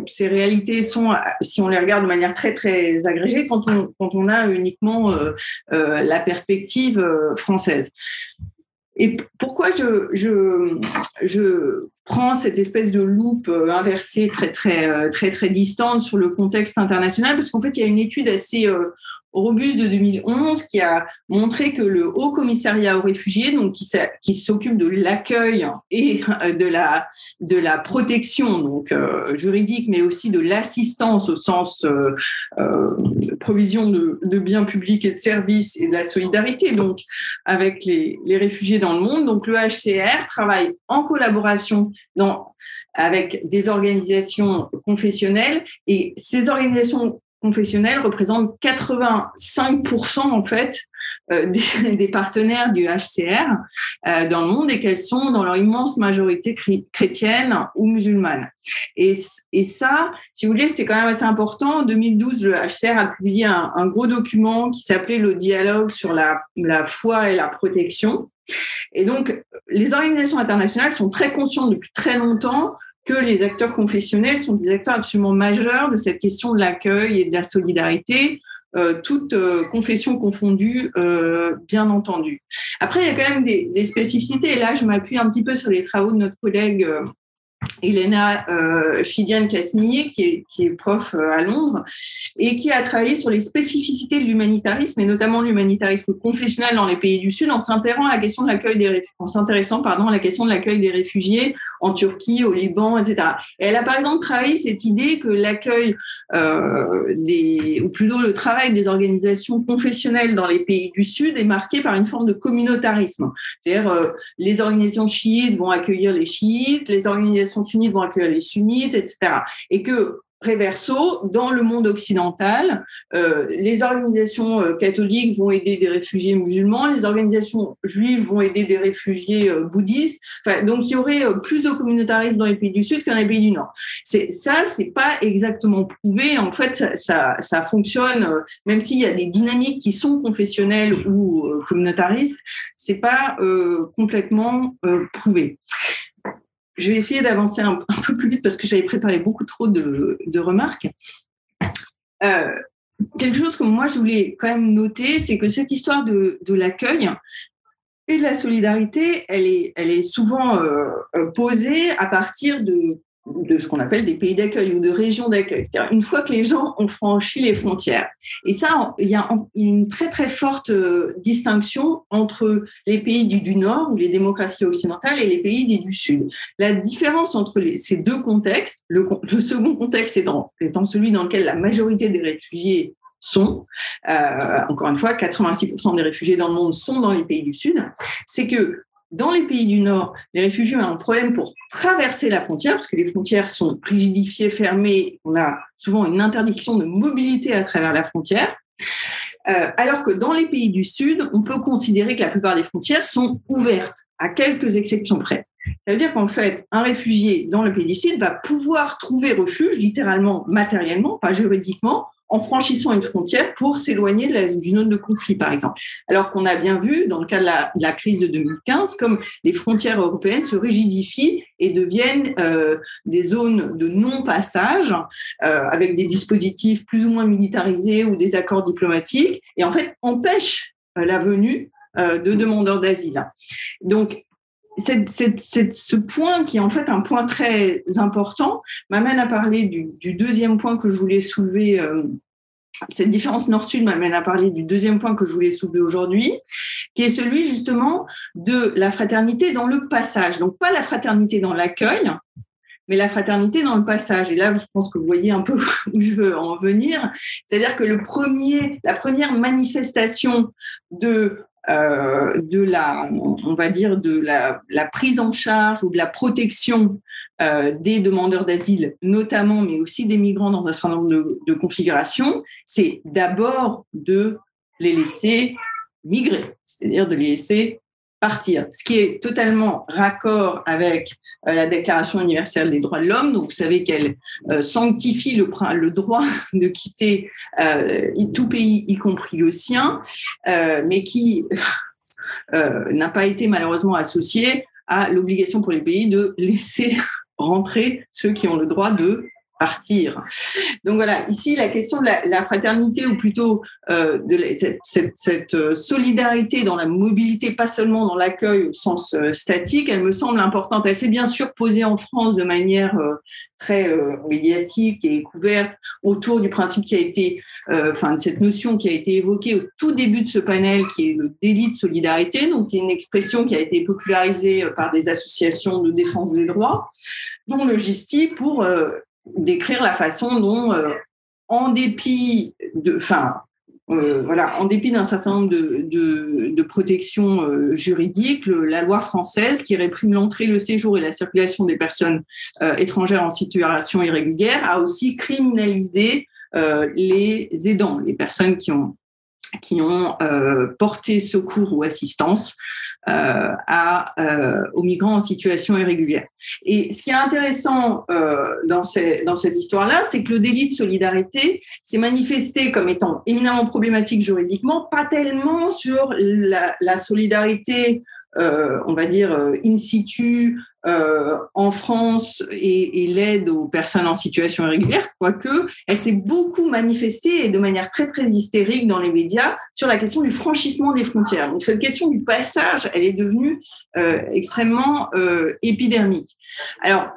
ces réalités sont, si on les regarde de manière très très agrégée, quand on, a uniquement euh, euh, la perspective française. Et pourquoi je, je, je, prends cette espèce de loupe euh, inversée très, très, euh, très, très distante sur le contexte international? Parce qu'en fait, il y a une étude assez euh, robuste de 2011 qui a montré que le Haut Commissariat aux réfugiés, donc qui, s'occupe de l'accueil et de la, de la protection euh, juridique, mais aussi de l'assistance au sens euh, euh, provision de, biens publics et de services et de la solidarité donc avec les, les réfugiés dans le monde. Donc le HCR travaille en collaboration avec des organisations confessionnelles et ces organisations confessionnelles représentent 85% en fait euh, *laughs* des, partenaires du HCR euh, dans le monde et qu'elles sont dans leur immense majorité chrétienne ou musulmane. Et, et ça, si vous voulez, c'est quand même assez important. En 2012, le HCR a publié un, un gros document qui s'appelait le dialogue sur la, la foi et la protection. Et donc, les organisations internationales sont très conscientes depuis très longtemps que les acteurs confessionnels sont des acteurs absolument majeurs de cette question de l'accueil et de la solidarité, euh, toutes euh, confessions confondues, euh, bien entendu. Après, il y a quand même des, des spécificités. Et là, je m'appuie un petit peu sur les travaux de notre collègue Elena euh, Fidiane Casmillet, qui est, prof euh, à Londres, et qui a travaillé sur les spécificités de l'humanitarisme, et notamment l'humanitarisme confessionnel dans les pays du Sud, en s'intéressant à la question de l'accueil des en s'intéressant pardon à la question de l'accueil des réfugiés en Turquie, au Liban, etc. Et elle a par exemple travaillé cette idée que l'accueil euh, des, ou plutôt le travail des organisations confessionnelles dans les pays du Sud est marqué par une forme de communautarisme. C'est-à-dire les organisations chiites vont accueillir les chiites, les organisations sunnites vont accueillir les sunnites, etc. Et que Réverso, dans le monde occidental, euh, les organisations euh, catholiques vont aider des réfugiés musulmans, les organisations juives vont aider des réfugiés euh, bouddhistes. Enfin, donc, il y aurait plus de communautarisme dans les pays du Sud qu'en les pays du Nord. C'est ça, c'est pas exactement prouvé. En fait, ça, ça, ça fonctionne, même s'il y a des dynamiques qui sont confessionnelles ou communautaristes, c'est pas complètement prouvé je vais essayer d'avancer un, peu plus vite parce que j'avais préparé beaucoup trop de, remarques. Euh, quelque chose que moi je voulais quand même noter, c'est que cette histoire de, l'accueil et de la solidarité, elle est, souvent euh, euh, posée à partir de de ce qu'on appelle des pays d'accueil ou de régions d'accueil. C'est-à-dire une fois que les gens ont franchi les frontières. Et ça, il y a une très très forte euh, distinction entre les pays du, Nord ou les démocraties occidentales et les pays du Sud. La différence entre ces deux contextes, le, second contexte étant, celui dans lequel la majorité des réfugiés sont, euh, encore une fois, 86% des réfugiés dans le monde sont dans les pays du Sud, c'est que dans les pays du Nord, les réfugiés ont un problème pour traverser la frontière, parce que les frontières sont rigidifiées, fermées. On a souvent une interdiction de mobilité à travers la frontière. Euh, alors que dans les pays du Sud, on peut considérer que la plupart des frontières sont ouvertes, à quelques exceptions près. Ça veut dire qu'en fait, un réfugié dans le pays du Sud va pouvoir trouver refuge, littéralement, matériellement, pas juridiquement, en franchissant une frontière pour s'éloigner d'une zone de conflit, par exemple. Alors qu'on a bien vu, dans le cas de la, crise de 2015, comme les frontières européennes se rigidifient et deviennent euh, des zones de non-passage euh, avec des dispositifs plus ou moins militarisés ou des accords diplomatiques, et en fait empêchent euh, la venue de demandeurs d'asile. Donc, ce point qui est en fait un point très important m'amène à parler du, deuxième point que je voulais soulever. Euh, cette différence nord-sud m'amène à parler du deuxième point que je voulais soulever aujourd'hui, qui est celui justement de la fraternité dans le passage. Donc pas la fraternité dans l'accueil, mais la fraternité dans le passage. Et là, je pense que vous voyez un peu *laughs* où je veux en venir. C'est-à-dire que le premier, la première manifestation de euh, de la, on va dire, de la, prise en charge ou de la protection euh, des demandeurs d'asile, notamment, mais aussi des migrants dans un certain nombre de, configurations, c'est d'abord de les laisser migrer, c'est-à-dire de les laisser partir, ce qui est totalement raccord avec euh, la Déclaration universelle des droits de l'homme. Vous savez qu'elle euh, sanctifie le, droit *laughs* de quitter euh, tout pays, y compris le sien, mais qui *laughs* n'a pas été malheureusement associée à l'obligation pour les pays de laisser *laughs* rentrer ceux qui ont le droit de Donc voilà, ici la question de la, fraternité ou plutôt euh, de cette, euh, solidarité dans la mobilité, pas seulement dans l'accueil au sens euh, statique, elle me semble importante. Elle s'est bien sûr posée en France de manière très médiatique et couverte autour du principe qui a été, enfin de cette notion qui a été évoquée au tout début de ce panel, qui est le délit de solidarité, donc qui est une expression qui a été popularisée par des associations de défense des droits dont le GISTI pour décrire la façon dont, euh, en dépit de, euh, en dépit d'un certain nombre de, de, protections euh, juridiques, la loi française qui réprime l'entrée, le séjour et la circulation des personnes étrangères en situation irrégulière a aussi criminalisé les aidants, les personnes qui ont qui ont porté secours ou assistance euh, à, euh, aux migrants en situation irrégulière. Et ce qui est intéressant euh, dans, ces, dans cette histoire-là, c'est que le délit de solidarité s'est manifesté comme étant éminemment problématique juridiquement, pas tellement sur la, la solidarité euh, on va dire, euh, in situ euh, en France et, l'aide aux personnes en situation irrégulière, quoique elle s'est beaucoup manifestée et de manière très très hystérique dans les médias sur la question du franchissement des frontières. Donc cette question du passage, elle est devenue extrêmement épidermique. Alors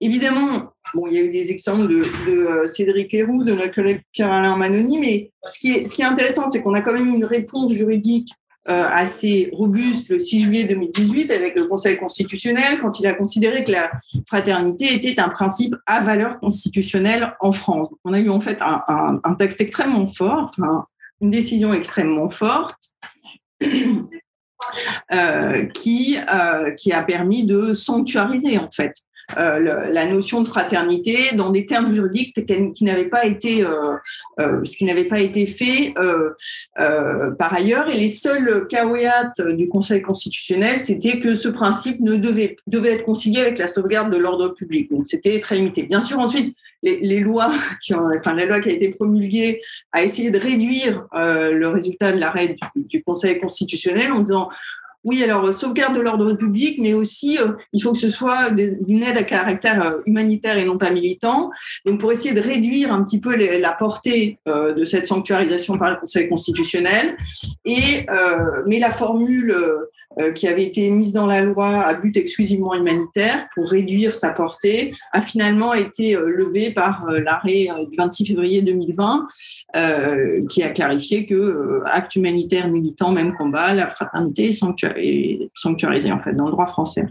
évidemment, bon, il y a eu des exemples de, de Cédric Héroux, de notre collègue Pierre-Alain Manoni, mais ce qui est, ce qui est intéressant, c'est qu'on a quand même une réponse juridique euh, assez robuste le 6 juillet 2018 avec le Conseil constitutionnel quand il a considéré que la fraternité était un principe à valeur constitutionnelle en France. on a eu en fait un, texte extrêmement fort, une décision extrêmement forte. *clears throat* Euh, qui, euh, qui a permis de sanctuariser en fait euh, la notion de fraternité dans des termes juridiques qui n'avaient pas été, euh, euh, ce qui n'avait pas été fait par ailleurs. Et les seuls caveats du Conseil constitutionnel, c'était que ce principe ne devait, devait être concilié avec la sauvegarde de l'ordre public. Donc c'était très limité. Bien sûr, ensuite, les, lois, *laughs* qui ont, enfin la loi qui a été promulguée a essayé de réduire le résultat de l'arrêt du, du Conseil constitutionnel en disant oui, alors euh, sauvegarde de l'ordre public, mais aussi euh, il faut que ce soit une aide à caractère euh, humanitaire et non pas militant. Donc pour essayer de réduire un petit peu la portée de cette sanctuarisation par le Conseil constitutionnel. Et mais la formule qui avait été mise dans la loi à but exclusivement humanitaire pour réduire sa portée, a finalement été euh, levée par euh, l'arrêt du 26 février 2020, qui a clarifié que acte humanitaire, militant, même combat, la fraternité est sanctuarisée en fait dans le droit français.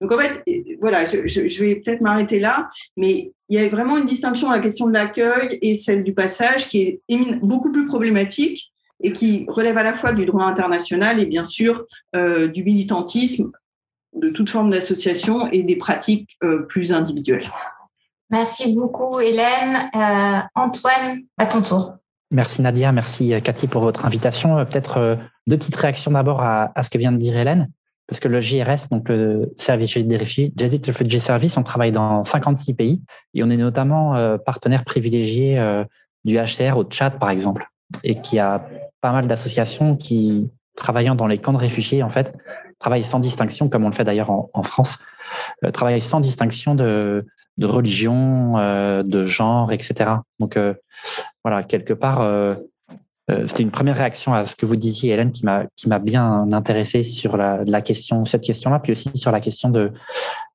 Donc en fait, voilà, je, je vais peut-être m'arrêter là, mais il y a vraiment une distinction à la question de l'accueil et celle du passage qui est beaucoup plus problématique et qui relève à la fois du droit international et bien sûr euh, du militantisme, de toute forme d'association et des pratiques euh, plus individuelles. Merci beaucoup Hélène. Euh, Antoine, à ton tour. Merci Nadia, merci Cathy pour votre invitation. Peut-être deux petites réactions d'abord à, ce que vient de dire Hélène, parce que le JRS, donc le Service des réfugiés, Jesuit Refugee Service, on travaille dans 56 pays et on est notamment partenaire privilégié du HCR au Tchad par exemple et qui a pas mal d'associations qui, travaillant dans les camps de réfugiés, en fait, travaillent sans distinction, comme on le fait d'ailleurs en, France, euh, travaillent sans distinction de, de religion, euh, de genre, etc. Donc, euh, voilà, quelque part, c'était une première réaction à ce que vous disiez, Hélène, qui m'a bien intéressé sur la, la question, cette question-là, puis aussi sur la question de,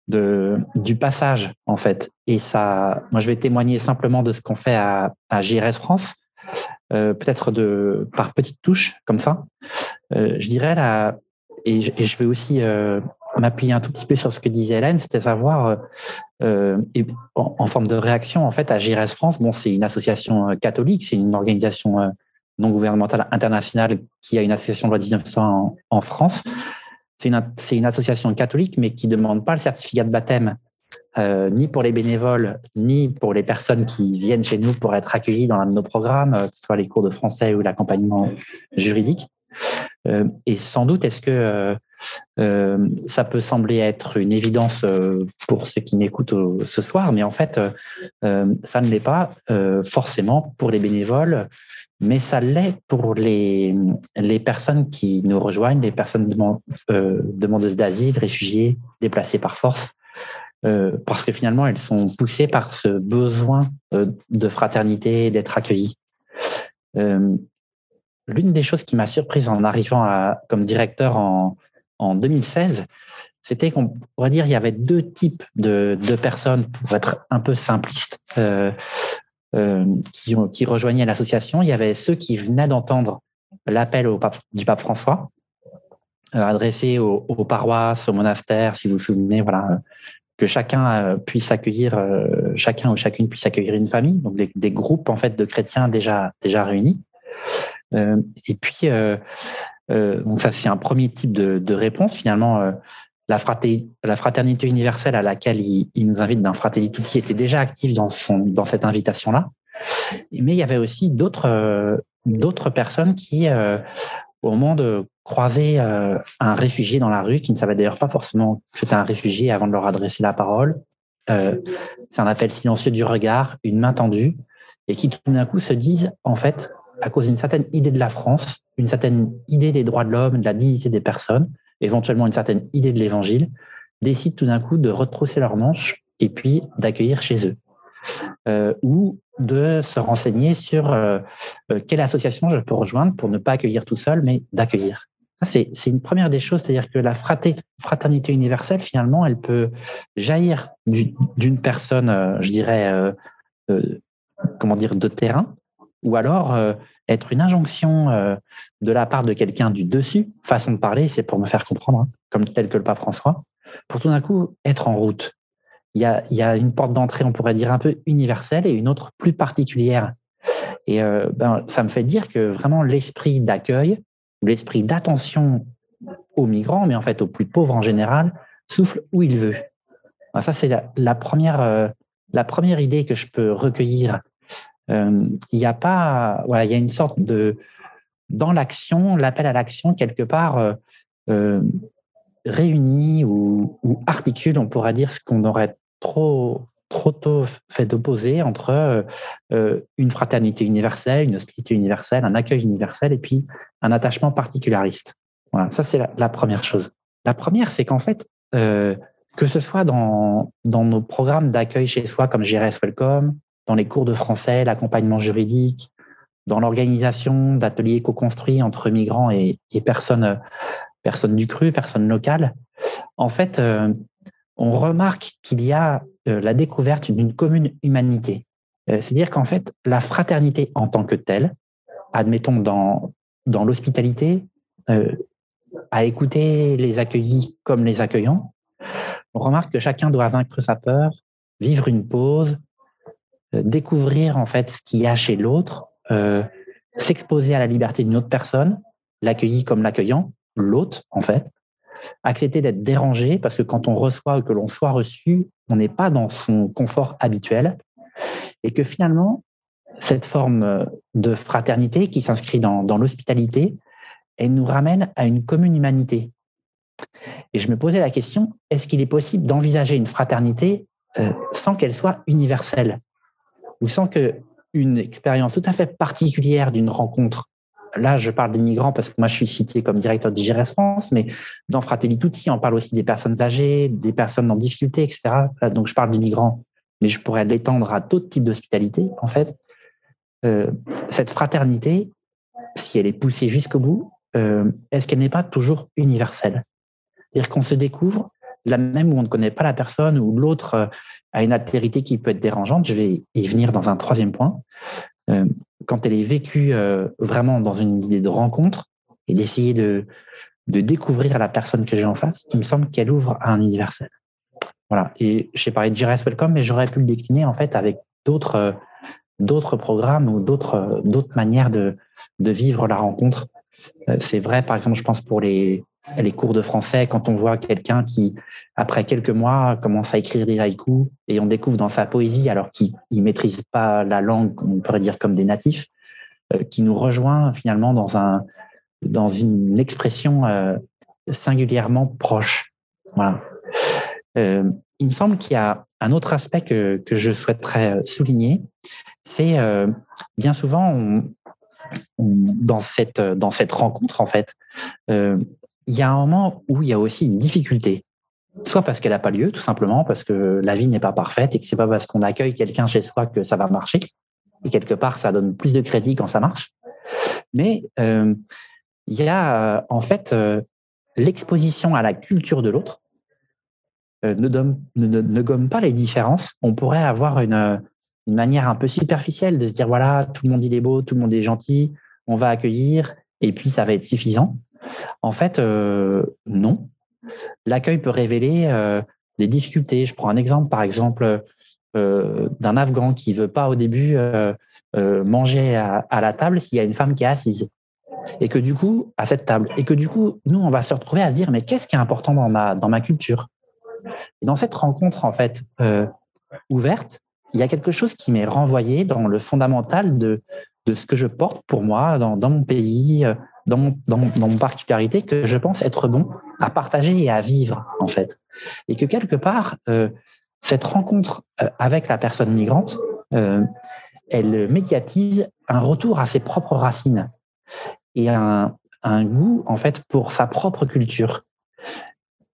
de du passage, en fait. Et ça, moi, je vais témoigner simplement de ce qu'on fait à, à JRS France. Euh, peut-être par petites touches comme ça. Euh, je dirais là, et je, vais aussi euh, m'appuyer un tout petit peu sur ce que disait Hélène, c'était savoir en, forme de réaction en fait à GIRES France. Bon, c'est une association catholique, c'est une organisation non gouvernementale internationale qui a une association de loi 1900 en, France. C'est une, une, association catholique, mais qui ne demande pas le certificat de baptême euh, ni pour les bénévoles, ni pour les personnes qui viennent chez nous pour être accueillis dans l'un de nos programmes, euh, que ce soit les cours de français ou l'accompagnement juridique. Euh, et sans doute, est-ce que ça peut sembler être une évidence pour ceux qui m'écoutent ce soir, mais en fait, ça ne l'est pas forcément pour les bénévoles, mais ça l'est pour les, les personnes qui nous rejoignent, les personnes demandeuses d'asile, réfugiés, déplacées par force. Euh, parce que finalement, elles sont poussées par ce besoin euh, de fraternité, d'être accueillies. Euh, l'une des choses qui m'a surprise en arrivant à, comme directeur en, en 2016, c'était qu'on pourrait dire qu'il y avait deux types de, de, personnes, pour être un peu simpliste, qui, qui, rejoignaient l'association. Il y avait ceux qui venaient d'entendre l'appel du pape François, adressé aux, aux, paroisses, aux monastères, si vous vous souvenez, voilà, que chacun euh, puisse accueillir, euh, chacun ou chacune puisse accueillir une famille, donc des, groupes en fait de chrétiens déjà déjà réunis. Euh, et puis, donc ça c'est un premier type de, réponse. Finalement, la, fraternité, la fraternité universelle à laquelle il, nous invite d'un Fratelli Tutti était déjà active dans son dans cette invitation là. Mais il y avait aussi d'autres personnes qui, au moment de croiser euh, un réfugié dans la rue qui ne savait d'ailleurs pas forcément que c'était un réfugié avant de leur adresser la parole. Euh, c'est un appel silencieux du regard, une main tendue, et qui tout d'un coup se disent, en fait, à cause d'une certaine idée de la France, une certaine idée des droits de l'homme, de la dignité des personnes, éventuellement une certaine idée de l'Évangile, décident tout d'un coup de retrousser leurs manches et puis d'accueillir chez eux. Euh, ou de se renseigner sur quelle association je peux rejoindre pour ne pas accueillir tout seul, mais d'accueillir. C'est une première des choses, c'est-à-dire que la fraternité universelle, finalement, elle peut jaillir d'une personne, euh, je dirais, euh, euh, comment dire, de terrain, ou alors être une injonction de la part de quelqu'un du dessus, façon de parler, c'est pour me faire comprendre, hein, comme tel que le pape François, pour tout d'un coup être en route. Il y a, il y a une porte d'entrée, on pourrait dire, un peu universelle et une autre plus particulière. Et ben, ça me fait dire que vraiment l'esprit d'accueil, l'esprit d'attention aux migrants, mais en fait aux plus pauvres en général, souffle où il veut. ça, c'est la, première, euh, la première idée que je peux recueillir. Euh, il n'y a pas, voilà, il y a une sorte de, dans l'action, l'appel à l'action quelque part euh, réuni ou, ou, articule, on pourrait dire ce qu'on aurait trop trop tôt fait d'opposer entre une fraternité universelle, une hospitalité universelle, un accueil universel et puis un attachement particulariste. Voilà, ça c'est la, première chose. La première, c'est qu'en fait, que ce soit dans, dans nos programmes d'accueil chez soi comme GRS Welcome, dans les cours de français, l'accompagnement juridique, dans l'organisation d'ateliers co-construits entre migrants et, et, personnes, personnes du cru, personnes locales, en fait, on remarque qu'il y a euh, la découverte d'une commune humanité. Euh, c'est-à-dire qu'en fait, la fraternité en tant que telle, admettons dans, dans l'hospitalité, euh, à écouter les accueillis comme les accueillants, on remarque que chacun doit vaincre sa peur, vivre une pause, découvrir en fait ce qu'il y a chez l'autre, s'exposer à la liberté d'une autre personne, l'accueilli comme l'accueillant, l'autre en fait, accepter d'être dérangé, parce que quand on reçoit ou que l'on soit reçu, on n'est pas dans son confort habituel, et que finalement, cette forme de fraternité qui s'inscrit dans, l'hospitalité, elle nous ramène à une commune humanité. Et je me posais la question, est-ce qu'il est possible d'envisager une fraternité euh, sans qu'elle soit universelle? Ou sans que une expérience tout à fait particulière d'une rencontre là, je parle des migrants parce que moi, je suis cité comme directeur de GRS France, mais dans Fratelli Tutti, on parle aussi des personnes âgées, des personnes en difficulté, etc. Donc, je parle des migrants, mais je pourrais l'étendre à d'autres types d'hospitalité, en fait. Euh, cette fraternité, si elle est poussée jusqu'au bout, euh, est-ce qu'elle n'est pas toujours universelle? C'est-à-dire qu'on se découvre, là même où on ne connaît pas la personne, ou l'autre euh, a une altérité qui peut être dérangeante, je vais y venir dans un troisième point, quand elle est vécue euh, vraiment dans une idée de rencontre et d'essayer de, découvrir la personne que j'ai en face, il me semble qu'elle ouvre un universel. Voilà. Et j'ai parlé de JRS Welcome, mais j'aurais pu le décliner en fait avec d'autres euh, programmes ou d'autres manières de vivre la rencontre. C'est vrai, par exemple, je pense pour les les cours de français, quand on voit quelqu'un qui, après quelques mois, commence à écrire des haïkus et on découvre dans sa poésie, alors qu'il ne maîtrise pas la langue, on pourrait dire comme des natifs, euh, qui nous rejoint finalement dans, un, dans une expression euh, singulièrement proche. Voilà. Euh, il me semble qu'il y a un autre aspect que, que je souhaiterais souligner, c'est bien souvent dans, cette, dans cette rencontre, en fait, il y a un moment où il y a aussi une difficulté. Soit parce qu'elle n'a pas lieu, tout simplement, parce que la vie n'est pas parfaite et que c'est pas parce qu'on accueille quelqu'un chez soi que ça va marcher. Et quelque part, ça donne plus de crédit quand ça marche. Mais euh, il y a en fait euh, l'exposition à la culture de l'autre euh, ne, gomme pas les différences. On pourrait avoir une, une manière un peu superficielle de se dire voilà, tout le monde il est beau, tout le monde est gentil, on va accueillir et puis ça va être suffisant. En fait, euh, non. L'accueil peut révéler euh, des difficultés. Je prends un exemple, par exemple, euh, d'un Afghan qui veut pas au début manger à, la table s'il y a une femme qui est assise. Et que du coup, à cette table, et que du coup, nous, on va se retrouver à se dire, mais qu'est-ce qui est important dans ma, dans ma culture? Dans cette rencontre, en fait, ouverte, il y a quelque chose qui m'est renvoyé dans le fondamental de, de ce que je porte pour moi dans, dans mon pays, dans mon, particularité que je pense être bon à partager et à vivre, en fait. Et que quelque part, euh, cette rencontre euh, avec la personne migrante, euh, elle médiatise un retour à ses propres racines et un, goût, en fait, pour sa propre culture.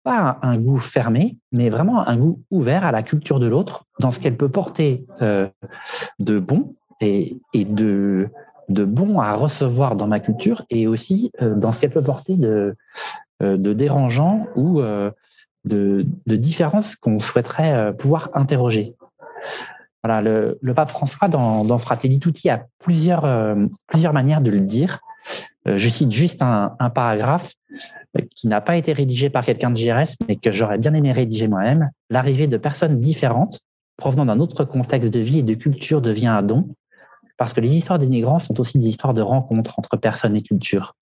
Pas un, goût fermé, mais vraiment un goût ouvert à la culture de l'autre, dans ce qu'elle peut porter de bon et de de bon à recevoir dans ma culture et aussi dans ce qu'elle peut porter de, de dérangeant ou de, de différences qu'on souhaiterait pouvoir interroger. Voilà, le, pape François, dans, Fratelli Tutti, a plusieurs, plusieurs manières de le dire. je cite juste un, paragraphe qui n'a pas été rédigé par quelqu'un de JRS, mais que j'aurais bien aimé rédiger moi-même. L'arrivée de personnes différentes, provenant d'un autre contexte de vie et de culture, devient un don, parce que les histoires des migrants sont aussi des histoires de rencontres entre personnes et cultures.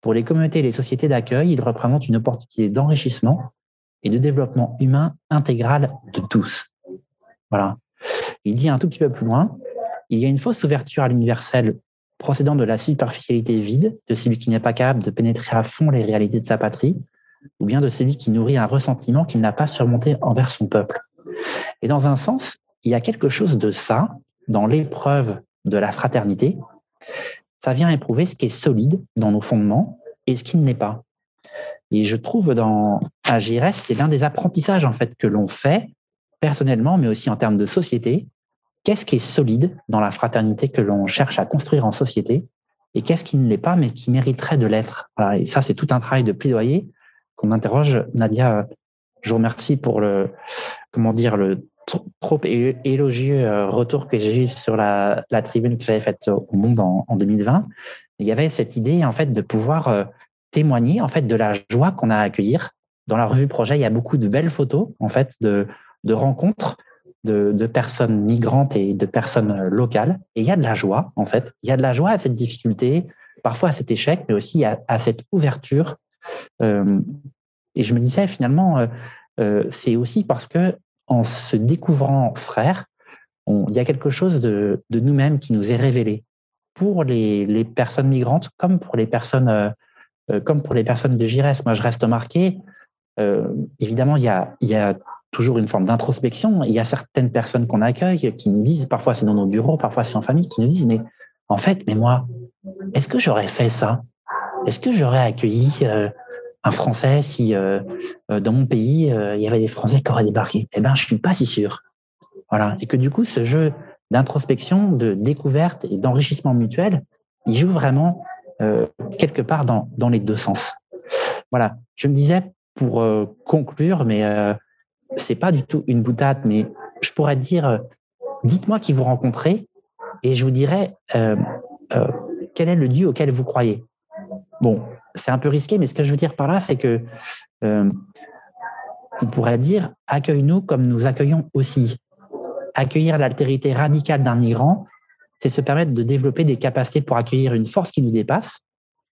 Pour les communautés et les sociétés d'accueil, ils représentent une opportunité d'enrichissement et de développement humain intégral de tous. Voilà. Il dit un tout petit peu plus loin, il y a une fausse ouverture à l'universel procédant de la superficialité vide de celui qui n'est pas capable de pénétrer à fond les réalités de sa patrie, ou bien de celui qui nourrit un ressentiment qu'il n'a pas surmonté envers son peuple. Et dans un sens, il y a quelque chose de ça dans l'épreuve de la fraternité. Ça vient éprouver ce qui est solide dans nos fondements et ce qui ne l'est pas. Et je trouve dans AGRS, c'est l'un des apprentissages en fait que l'on fait personnellement, mais aussi en termes de société, qu'est-ce qui est solide dans la fraternité que l'on cherche à construire en société et qu'est-ce qui ne l'est pas, mais qui mériterait de l'être? Et ça, c'est tout un travail de plaidoyer qu'on interroge. Nadia, je vous remercie pour le, comment dire, le trop élogieux euh, retour que j'ai eu sur la, tribune que j'avais faite au Monde en, 2020. Il y avait cette idée, en fait, de pouvoir euh, témoigner, en fait, de la joie qu'on a à accueillir. Dans la revue Projet, il y a beaucoup de belles photos, en fait, de, rencontres de, personnes migrantes et de personnes locales. Et il y a de la joie, en fait. Il y a de la joie à cette difficulté, parfois à cet échec, mais aussi à, cette ouverture. Euh, et je me disais, finalement, euh, euh, c'est aussi parce que en se découvrant frères, il y a quelque chose de, nous-mêmes qui nous est révélé pour les, personnes migrantes comme pour les personnes, comme pour les personnes de Gires. Moi, je reste marqué. évidemment, il y a, toujours une forme d'introspection. Il y a certaines personnes qu'on accueille qui nous disent, parfois c'est dans nos bureaux, parfois c'est en famille, qui nous disent, mais en fait, mais moi, est-ce que j'aurais fait ça? Est-ce que j'aurais accueilli euh, un Français si euh, euh, dans mon pays, il y avait des Français qui auraient débarqué Eh bien, je suis pas si sûr. Voilà. Et que du coup, ce jeu d'introspection, de découverte et d'enrichissement mutuel, il joue vraiment quelque part dans, les deux sens. Voilà. Je me disais, pour conclure, mais c'est pas du tout une boutade, mais je pourrais dire, euh, dites-moi qui vous rencontrez et je vous dirai euh, euh, quel est le Dieu auquel vous croyez. Bon, c'est un peu risqué, mais ce que je veux dire par là, c'est que on pourrait dire accueille-nous comme nous accueillons aussi. Accueillir l'altérité radicale d'un migrant, c'est se permettre de développer des capacités pour accueillir une force qui nous dépasse,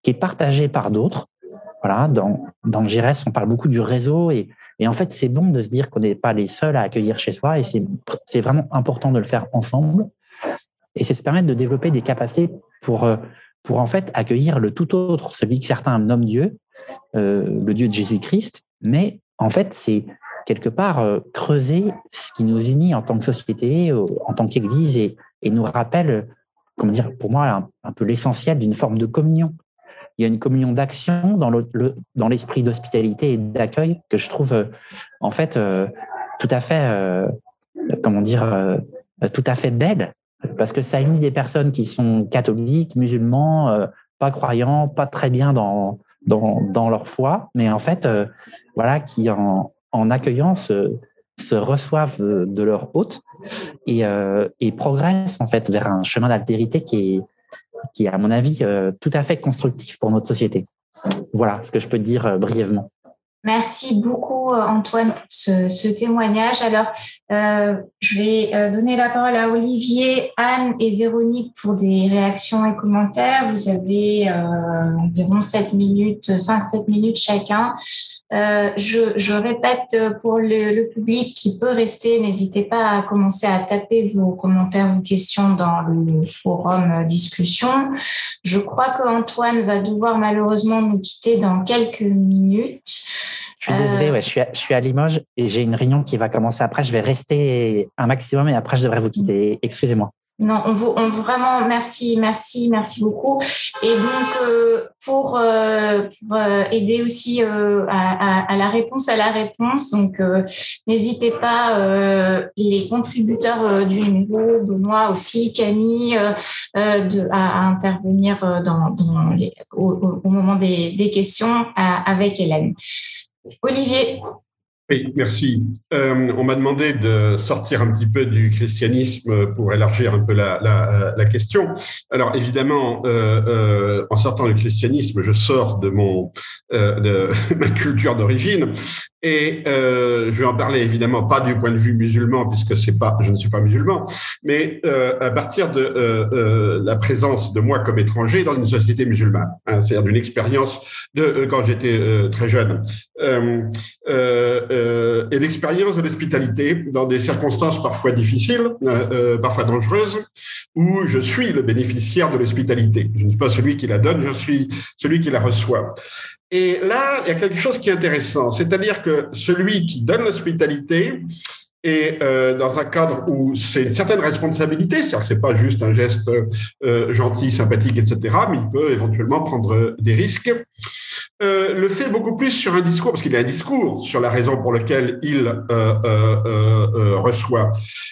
qui est partagée par d'autres. Voilà, dans, dans le GRS, on parle beaucoup du réseau et et en fait, c'est bon de se dire qu'on n'est pas les seuls à accueillir chez soi et c'est vraiment important de le faire ensemble. Et c'est se permettre de développer des capacités pour, euh, pour en fait accueillir le tout autre, celui que certains nomment Dieu, euh, le Dieu de Jésus-Christ. Mais en fait, c'est quelque part euh, creuser ce qui nous unit en tant que société, en tant qu'Église et, et, nous rappelle, comment dire, pour moi, un peu l'essentiel d'une forme de communion il y a une communion d'action dans, le, dans l'esprit d'hospitalité et d'accueil que je trouve euh, en fait euh, tout à fait, euh, comment dire, tout à fait belle parce que ça unit des personnes qui sont catholiques, musulmans, pas croyants, pas très bien dans, dans, leur foi, mais en fait, voilà, qui en, en accueillant se, se reçoivent de leur hôte et, et progressent en fait vers un chemin d'altérité qui est, qui est, à mon avis, euh, tout à fait constructif pour notre société. Voilà ce que je peux dire euh, brièvement. Merci beaucoup euh, Antoine ce, témoignage. Alors, je vais donner la parole à Olivier, Anne et Véronique pour des réactions et commentaires. Vous avez environ 7 minutes, 5-7 minutes chacun. Euh, je, répète pour le, le, public qui peut rester, n'hésitez pas à commencer à taper vos commentaires, vos questions dans le forum discussion. Je crois qu'Antoine va devoir malheureusement nous quitter dans quelques minutes. Je suis désolé, euh, ouais, je, suis à, je suis à Limoges et j'ai une réunion qui va commencer après. Je vais rester un maximum et après je devrais vous quitter. Excusez-moi. Non, on vous, on vraiment merci, merci, merci beaucoup. Et donc euh, pour, euh, pour euh, aider aussi à, à, la réponse à la réponse, donc n'hésitez pas les contributeurs du numéro, Benoît aussi, Camille, de, à, intervenir dans, dans les, au, au, moment des, des questions avec Hélène. Olivier. Oui, merci. Euh, on m'a demandé de sortir un petit peu du christianisme pour élargir un peu la, la question. Alors évidemment, euh, euh, en sortant du christianisme, je sors euh, de *laughs* ma culture d'origine et euh, je vais en parler évidemment pas du point de vue musulman puisque c'est pas, je ne suis pas musulman, mais euh, à partir de euh, euh la présence de moi comme étranger dans une société musulmane, hein, c'est-à-dire d'une expérience de euh, quand j'étais euh, très jeune, et l'expérience de l'hospitalité dans des circonstances parfois difficiles, parfois dangereuses, où je suis le bénéficiaire de l'hospitalité. Je ne suis pas celui qui la donne, je suis celui qui la reçoit. Et là, il y a quelque chose qui est intéressant, c'est-à-dire que celui qui donne l'hospitalité est euh, dans un cadre où c'est une certaine responsabilité, c'est-à-dire que c'est pas juste un geste euh, gentil, sympathique, etc., mais il peut éventuellement prendre des risques. Euh, le fait beaucoup plus sur un discours, parce qu'il a un discours sur la raison pour laquelle il euh, euh, reçoit.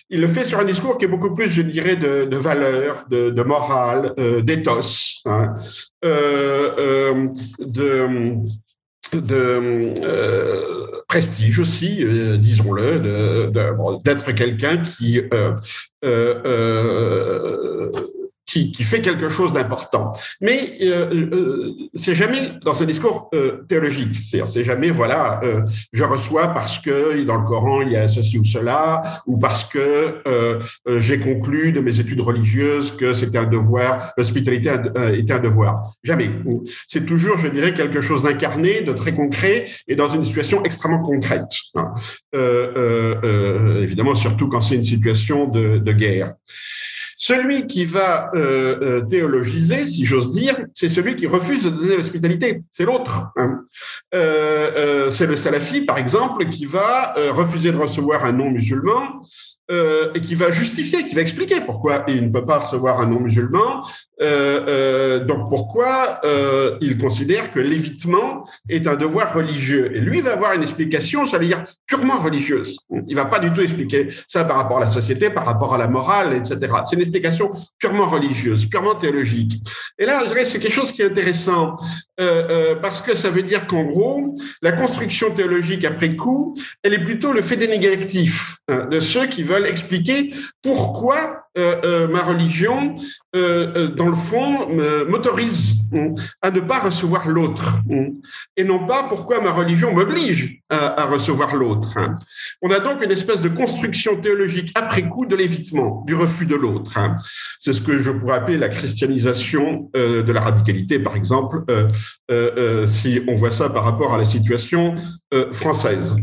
Il le fait sur un discours qui est beaucoup plus, je dirais, de, valeur, de, morale, d'éthos, hein, de prestige aussi, disons-le, d'être quelqu'un qui qui, qui, fait quelque chose d'important. Mais euh, euh, c'est jamais dans un discours euh, théologique. C'est jamais voilà, euh, je reçois parce que dans le Coran il y a ceci ou cela, ou parce que euh, euh, j'ai conclu de mes études religieuses que c'était un devoir, l'hospitalité était un devoir. Jamais. C'est toujours, je dirais, quelque chose d'incarné, de très concret et dans une situation extrêmement concrète. Hein. évidemment, surtout quand c'est une situation de, de guerre. Celui qui va euh, euh, théologiser, si j'ose dire, c'est celui qui refuse de donner l'hospitalité. C'est l'autre. Hein. Euh, c'est le salafi, par exemple, qui va refuser de recevoir un non-musulman euh, et qui va justifier, qui va expliquer pourquoi il ne peut pas recevoir un non-musulman, euh, euh, donc pourquoi il considère que l'évitement est un devoir religieux. Et lui va avoir une explication, j'allais dire, purement religieuse. Il va pas du tout expliquer ça par rapport à la société, par rapport à la morale, etc. C'est une explication purement religieuse, purement théologique. Et là, je dirais c'est quelque chose qui est intéressant, parce que ça veut dire qu'en gros, la construction théologique après coup, elle est plutôt le fait des négatifs hein, de ceux qui veulent expliquer pourquoi ma religion, euh, dans le fond, m'autorise hein, à ne pas recevoir l'autre, hein, et non pas pourquoi ma religion m'oblige à, recevoir l'autre. Hein. On a donc une espèce de construction théologique après coup de l'évitement, du refus de l'autre. C'est ce que je pourrais appeler la christianisation de la radicalité, par exemple, si on voit ça par rapport à la situation française.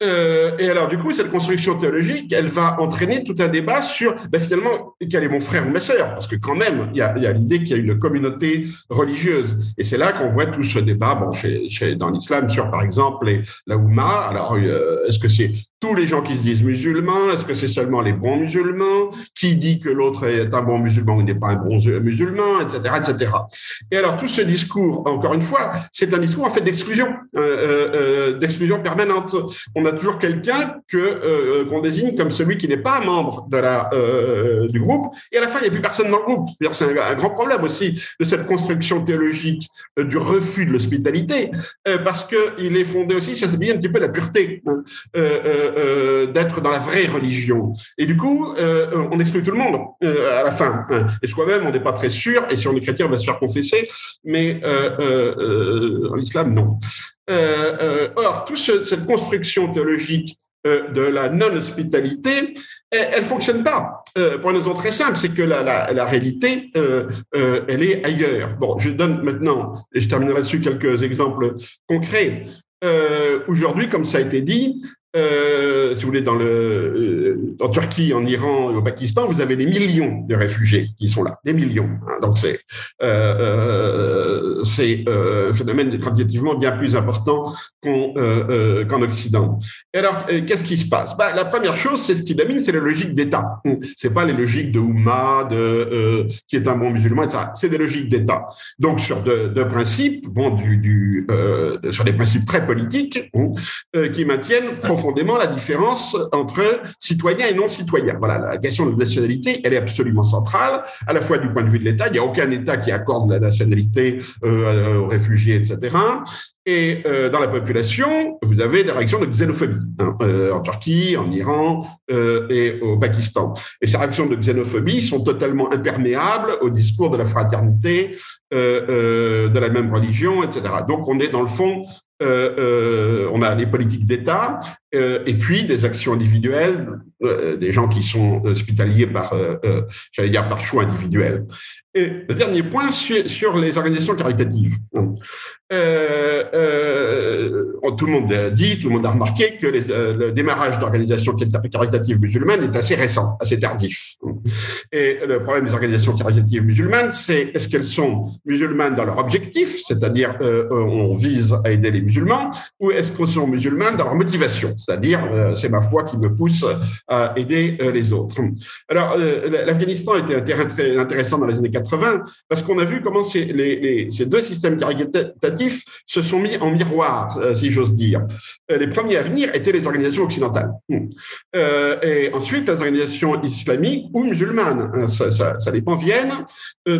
et alors, du coup, cette construction théologique, elle va entraîner tout un débat sur ben, finalement, quel est mon frère ou ma sœur? Parce que quand même, il y a, l'idée qu'il y a une communauté religieuse. Et c'est là qu'on voit tout ce débat bon, chez, chez, dans l'islam sur, par exemple, les, la Ouma. Alors, euh, est-ce que c'est tous les gens qui se disent musulmans Est-ce que c'est seulement les bons musulmans? Qui dit que l'autre est un bon musulman ou n'est pas un bon musulman, etc., etc. Et alors tout ce discours, encore une fois, c'est un discours en fait d'exclusion, euh, euh, euh d'exclusion permanente. On a toujours quelqu'un que qu'on désigne comme celui qui n'est pas un membre de la du groupe, et à la fin il n'y a plus personne dans le groupe. C'est un, grand problème aussi de cette construction théologique du refus de l'hospitalité, parce que il est fondé aussi sur un petit peu la pureté. Hein. Euh, d'être dans la vraie religion. Et du coup, euh, on exclut tout le monde euh, à la fin. Hein. Et soi-même, on n'est pas très sûr. Et si on est chrétien, on va se faire confesser. Mais en islam, non. or, toute cette construction théologique de la non-hospitalité, elle, ne fonctionne pas. pour une raison très simple, c'est que la, la, réalité, elle est ailleurs. Bon, je donne maintenant, et je terminerai là-dessus quelques exemples concrets. Aujourd'hui, comme ça a été dit, euh, si vous voulez, dans le, euh, en Turquie, en Iran au Pakistan, vous avez des millions de réfugiés qui sont là, des millions. Hein. donc c'est euh, c'est un phénomène quantitativement bien plus important qu'en Occident. Et alors, qu'est-ce qui se passe? Bah, La première chose, c'est ce qui domine, c'est la logique d'État. C'est pas les logiques de Oumma, de qui est un bon musulman, etc. C'est des logiques d'État. Donc sur deux, principes, bon, sur des principes très politiques, qui maintiennent profondément la différence entre citoyens et non-citoyens. Voilà, la question de nationalité, elle est absolument centrale, à la fois du point de vue de l'État. Il n'y a aucun État qui accorde la nationalité euh, aux réfugiés, etc. Et euh, dans la population, vous avez des réactions de xénophobie hein, euh, en Turquie, en Iran euh, et au Pakistan. Et ces réactions de xénophobie sont totalement imperméables au discours de la fraternité, de la même religion, etc. Donc on est dans le fond euh, euh, on a les politiques d'État euh, et puis des actions individuelles, des gens qui sont hospitaliers par, j'allais dire, par choix individuel. Et le dernier point sur, les organisations caritatives. Euh, euh, tout le monde a dit, tout le monde a remarqué que euh, le démarrage d'organisations caritatives musulmanes est assez récent, assez tardif. Et le problème des organisations caritatives musulmanes, c'est est-ce qu'elles sont musulmanes dans leur objectif, c'est-à-dire on vise à aider les musulmans, ou est-ce qu'elles sont musulmanes dans leur motivation, c'est-à-dire c'est ma foi qui me pousse à aider les autres. Alors l'Afghanistan était un terrain très intéressant dans les années 80 parce qu'on a vu comment ces deux systèmes caritatifs se sont mis en miroir, euh, si j'ose dire. Euh, les premiers à venir étaient les organisations occidentales. Hmm. Euh, et ensuite, les organisations islamiques ou musulmanes, ça, ça, ça dépend, viennent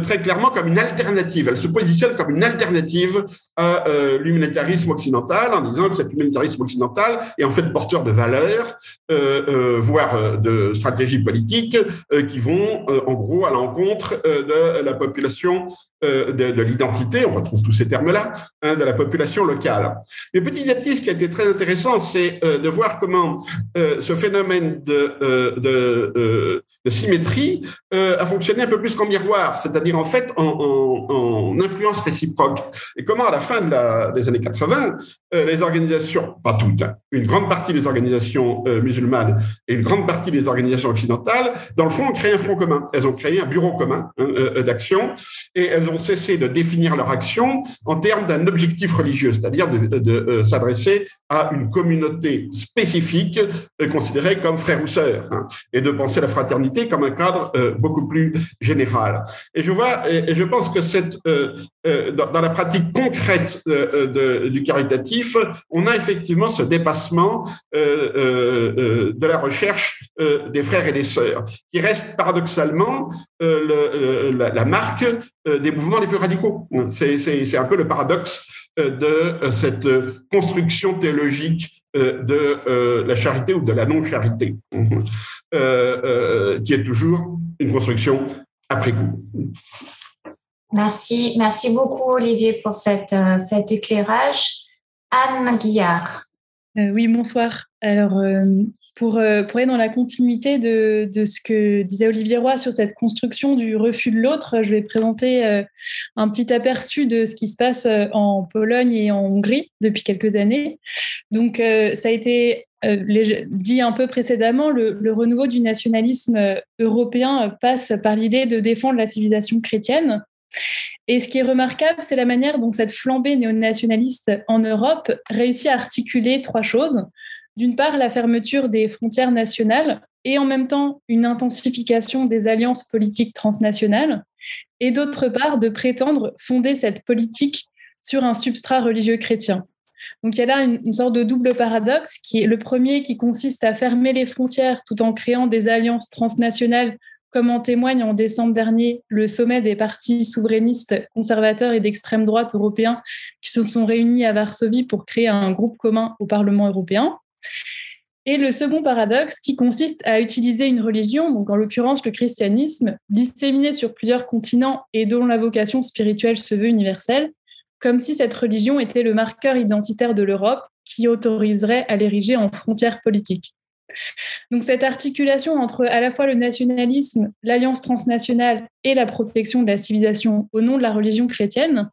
très clairement comme une alternative. Elles se positionnent comme une alternative à l'humanitarisme occidental en disant que cet humanitarisme occidental est en fait porteur de valeurs, voire de stratégies politiques qui vont en gros à l'encontre de la population de, de l'identité, on retrouve tous ces termes-là, hein, de la population locale. Mais petit à petit, ce qui a été très intéressant, c'est euh, de voir comment euh, ce phénomène de, euh, symétrie a fonctionné un peu plus qu'en miroir, c'est-à-dire en fait en, en, influence réciproque. Et comment à la fin des années 80, les organisations, pas toutes, hein, une grande partie des organisations musulmanes et une grande partie des organisations occidentales, dans le fond, ont créé un front commun. Elles ont créé un bureau commun hein, d'action et elles ont cessé de définir leur action en termes d'un objectif religieux, c'est-à-dire de, euh, s'adresser à une communauté spécifique euh, considérée comme frère ou sœur, hein, et de penser la fraternité comme un cadre euh, beaucoup plus général. Et je vois, et, je pense que cette, dans, la pratique concrète du caritatif, on a effectivement ce dépassement de la recherche des frères et des sœurs, qui reste paradoxalement le, la, marque des les plus radicaux. C'est un peu le paradoxe euh, de euh, cette construction théologique euh, de la charité ou de la non-charité, qui est toujours une construction après coup. Merci, merci beaucoup Olivier pour cette, cet éclairage. Anne Guillard. oui, bonsoir. Alors, pour, euh, aller dans la continuité de, ce que disait Olivier Roy sur cette construction du refus de l'autre, je vais présenter euh, un petit aperçu de ce qui se passe euh, en Pologne et en Hongrie depuis quelques années. Donc, ça a été dit un peu précédemment, le, le renouveau du nationalisme européen passe par l'idée de défendre la civilisation chrétienne. Et ce qui est remarquable, c'est la manière dont cette flambée néo-nationaliste en Europe réussit à articuler trois choses d'une part la fermeture des frontières nationales et en même temps une intensification des alliances politiques transnationales, et d'autre part de prétendre fonder cette politique sur un substrat religieux chrétien. Donc il y a là une, sorte de double paradoxe qui est le premier qui consiste à fermer les frontières tout en créant des alliances transnationales comme en témoigne en décembre dernier le sommet des partis souverainistes conservateurs et d'extrême droite européens qui se sont réunis à Varsovie pour créer un groupe commun au Parlement européen. Et le second paradoxe qui consiste à utiliser une religion, donc en l'occurrence le christianisme, disséminée sur plusieurs continents et dont la vocation spirituelle se veut universelle, comme si cette religion était le marqueur identitaire de l'Europe qui autoriserait à l'ériger en frontière politique. Donc cette articulation entre à la fois le nationalisme, l'alliance transnationale et la protection de la civilisation au nom de la religion chrétienne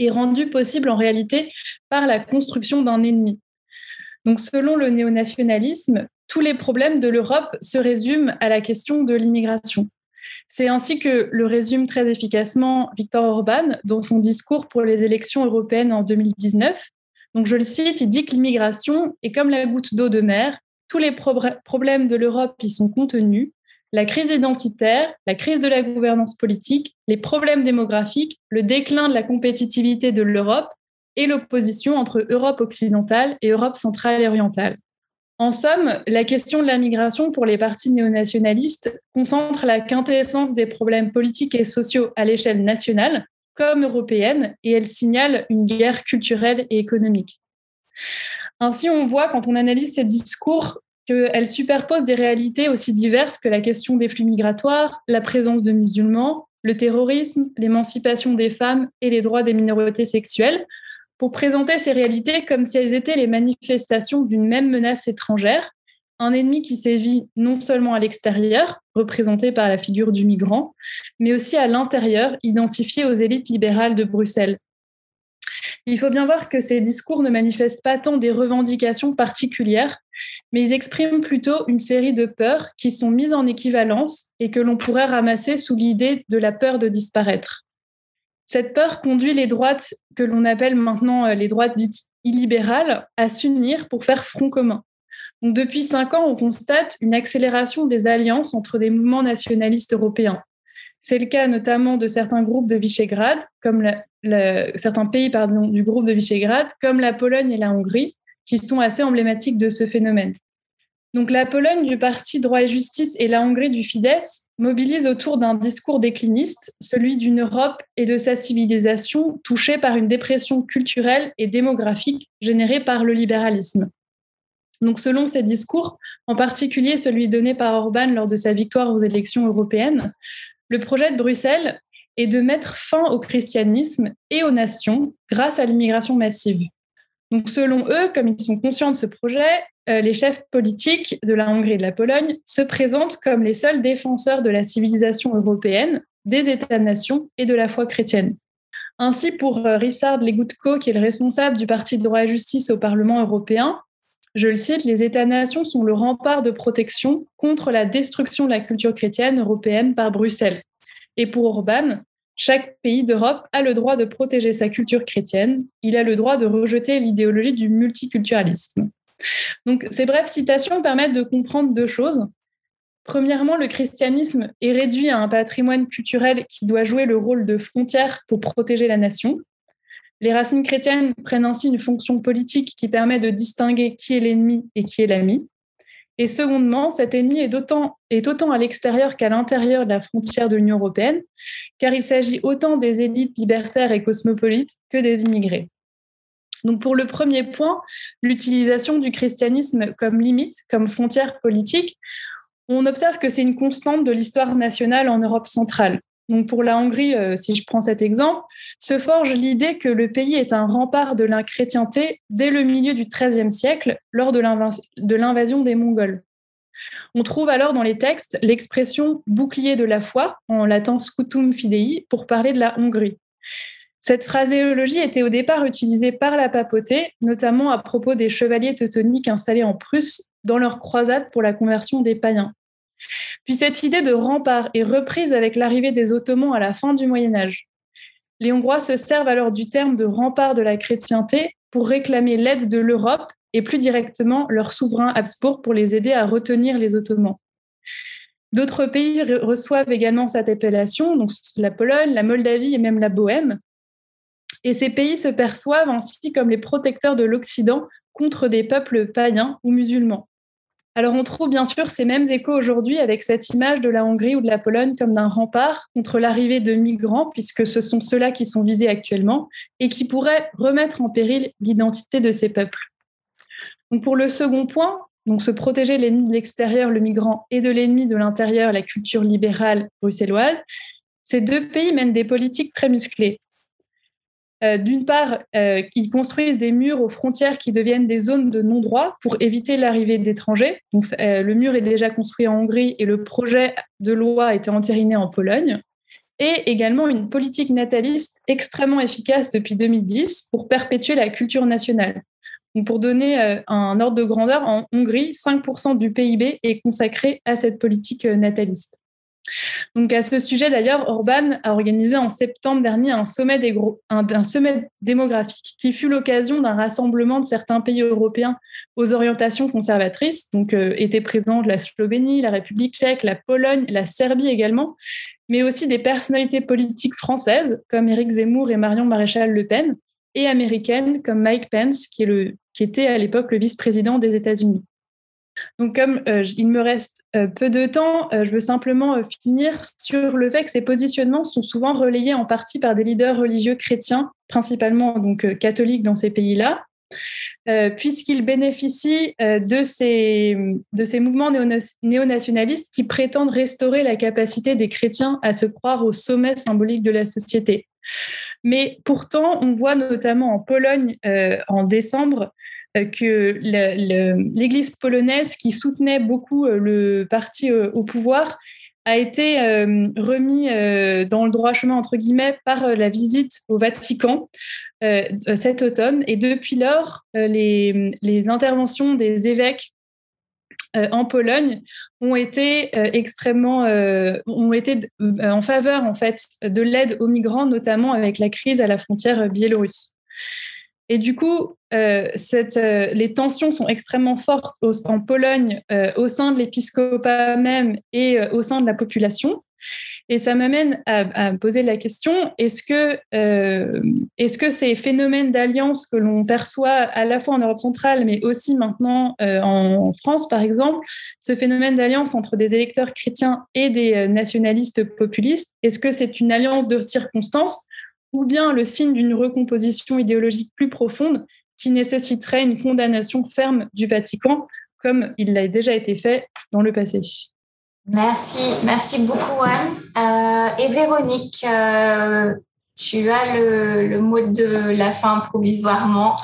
est rendue possible en réalité par la construction d'un ennemi, Donc, selon le néonationalisme, tous les problèmes de l'Europe se résument à la question de l'immigration. C'est ainsi que le résume très efficacement Viktor Orban dans son discours pour les élections européennes en 2019. Donc, je le cite, il dit que l'immigration est comme la goutte d'eau de mer. Tous les problèmes de l'Europe y sont contenus. La crise identitaire, la crise de la gouvernance politique, les problèmes démographiques, le déclin de la compétitivité de l'Europe et l'opposition entre Europe occidentale et Europe centrale et orientale. En somme, la question de la migration pour les partis néonationalistes concentre la quintessence des problèmes politiques et sociaux à l'échelle nationale comme européenne et elle signale une guerre culturelle et économique. Ainsi, on voit quand on analyse ces discours qu'elle superpose des réalités aussi diverses que la question des flux migratoires, la présence de musulmans, le terrorisme, l'émancipation des femmes et les droits des minorités sexuelles, pour présenter ces réalités comme si elles étaient les manifestations d'une même menace étrangère, un ennemi qui sévit non seulement à l'extérieur, représenté par la figure du migrant, mais aussi à l'intérieur, identifié aux élites libérales de Bruxelles. Il faut bien voir que ces discours ne manifestent pas tant des revendications particulières, mais ils expriment plutôt une série de peurs qui sont mises en équivalence et que l'on pourrait ramasser sous l'idée de la peur de disparaître. Cette peur conduit les droites, que l'on appelle maintenant euh, les droites dites illibérales, à s'unir pour faire front commun. Depuis cinq ans, on constate une accélération des alliances entre des mouvements nationalistes européens. C'est le cas notamment de certains groupes de Visegrad, certains pays du groupe de Visegrad, comme la Pologne et la Hongrie, qui sont assez emblématiques de ce phénomène. Donc la Pologne du parti Droit et Justice et la Hongrie du Fidesz mobilisent autour d'un discours décliniste, celui d'une Europe et de sa civilisation touchée par une dépression culturelle et démographique générée par le libéralisme. Donc selon ces discours, en particulier celui donné par Orban lors de sa victoire aux élections européennes, le projet de Bruxelles est de mettre fin au christianisme et aux nations grâce à l'immigration massive. Donc selon eux, comme ils sont conscients de ce projet, euh, les chefs politiques de la Hongrie et de la Pologne se présentent comme les seuls défenseurs de la civilisation européenne, des États-nations et de la foi chrétienne. Ainsi, pour euh, Richard Legutko, qui est le responsable du Parti de droit et justice au Parlement européen, je le cite, les États-nations sont le rempart de protection contre la destruction de la culture chrétienne européenne par Bruxelles. Et pour Orban, chaque pays d'Europe a le droit de protéger sa culture chrétienne, il a le droit de rejeter l'idéologie du multiculturalisme. Donc, ces brèves citations permettent de comprendre deux choses. Premièrement, le christianisme est réduit à un patrimoine culturel qui doit jouer le rôle de frontière pour protéger la nation. Les racines chrétiennes prennent ainsi une fonction politique qui permet de distinguer qui est l'ennemi et qui est l'ami. Et secondement, cet ennemi est, autant, est autant à l'extérieur qu'à l'intérieur de la frontière de l'Union européenne, car il s'agit autant des élites libertaires et cosmopolites que des immigrés. Donc pour le premier point, l'utilisation du christianisme comme limite, comme frontière politique, on observe que c'est une constante de l'histoire nationale en Europe centrale. Pour la Hongrie, euh, si je prends cet exemple, se forge l'idée que le pays est un rempart de la chrétienté dès le milieu du XIIIe siècle, lors de l'invasion des Mongols. On trouve alors dans les textes l'expression bouclier de la foi, en latin scutum fidei, pour parler de la Hongrie. Cette phraséologie était au départ utilisée par la papauté, notamment à propos des chevaliers teutoniques installés en Prusse dans leur croisade pour la conversion des païens. Puis cette idée de rempart est reprise avec l'arrivée des Ottomans à la fin du Moyen Âge. Les Hongrois se servent alors du terme de rempart de la chrétienté pour réclamer l'aide de l'Europe et plus directement leur souverain Habsbourg pour les aider à retenir les Ottomans. D'autres pays reçoivent également cette appellation, donc la Pologne, la Moldavie et même la Bohème, et ces pays se perçoivent ainsi comme les protecteurs de l'Occident contre des peuples païens ou musulmans. Alors on trouve bien sûr ces mêmes échos aujourd'hui avec cette image de la Hongrie ou de la Pologne comme d'un rempart contre l'arrivée de migrants, puisque ce sont ceux-là qui sont visés actuellement, et qui pourraient remettre en péril l'identité de ces peuples. Pour le second point, donc se protéger l'ennemi de l'extérieur, le migrant, et de l'ennemi de l'intérieur, la culture libérale bruxelloise, ces deux pays mènent des politiques très musclées. Euh, d'une part, euh, ils construisent des murs aux frontières qui deviennent des zones de non-droit pour éviter l'arrivée d'étrangers. Euh, le mur est déjà construit en Hongrie et le projet de loi a été entériné en Pologne. Et également une politique nataliste extrêmement efficace depuis 2010 pour perpétuer la culture nationale. pour donner un ordre de grandeur, en Hongrie, 5% du PIB est consacré à cette politique nataliste. Donc à ce sujet d'ailleurs, Orban a organisé en septembre dernier un sommet, démographique qui fut l'occasion d'un rassemblement de certains pays européens aux orientations conservatrices. Donc euh, étaient présents la Slovénie, la République tchèque, la Pologne, la Serbie également, mais aussi des personnalités politiques françaises comme Éric Zemmour et Marion Maréchal Le Pen, et américaines comme Mike Pence, qui était à l'époque le vice-président des États-Unis. Donc, comme euh, il me reste euh, peu de temps, euh, je veux simplement finir sur le fait que ces positionnements sont souvent relayés en partie par des leaders religieux chrétiens, principalement donc catholiques dans ces pays-là, puisqu'ils bénéficient de, ces, de ces mouvements néonationalistes qui prétendent restaurer la capacité des chrétiens à se croire au sommet symbolique de la société. Mais pourtant, on voit notamment en Pologne en décembre que l'Église polonaise, qui soutenait beaucoup euh, le parti euh, au pouvoir, a été remis dans le droit chemin, entre guillemets, par la visite au Vatican cet automne. Et depuis lors, les, les interventions des évêques en Pologne ont été extrêmement ont été en faveur en fait de l'aide aux migrants notamment avec la crise à la frontière biélorusse. Et du coup, euh, euh, les tensions sont extrêmement fortes en Pologne, euh, au sein de l'épiscopat même et au sein de la population. Et ça m'amène à, poser la question est-ce que, est-ce que ces phénomènes d'alliance que l'on perçoit à la fois en Europe centrale, mais aussi maintenant en France, par exemple, ce phénomène d'alliance entre des électeurs chrétiens et des nationalistes populistes, est-ce que c'est une alliance de circonstances ou bien le signe d'une recomposition idéologique plus profonde qui nécessiterait une condamnation ferme du Vatican, comme il l'a déjà été fait dans le passé. Merci, merci beaucoup Anne. Euh, et Véronique, euh, tu as le, mot de la fin provisoirement.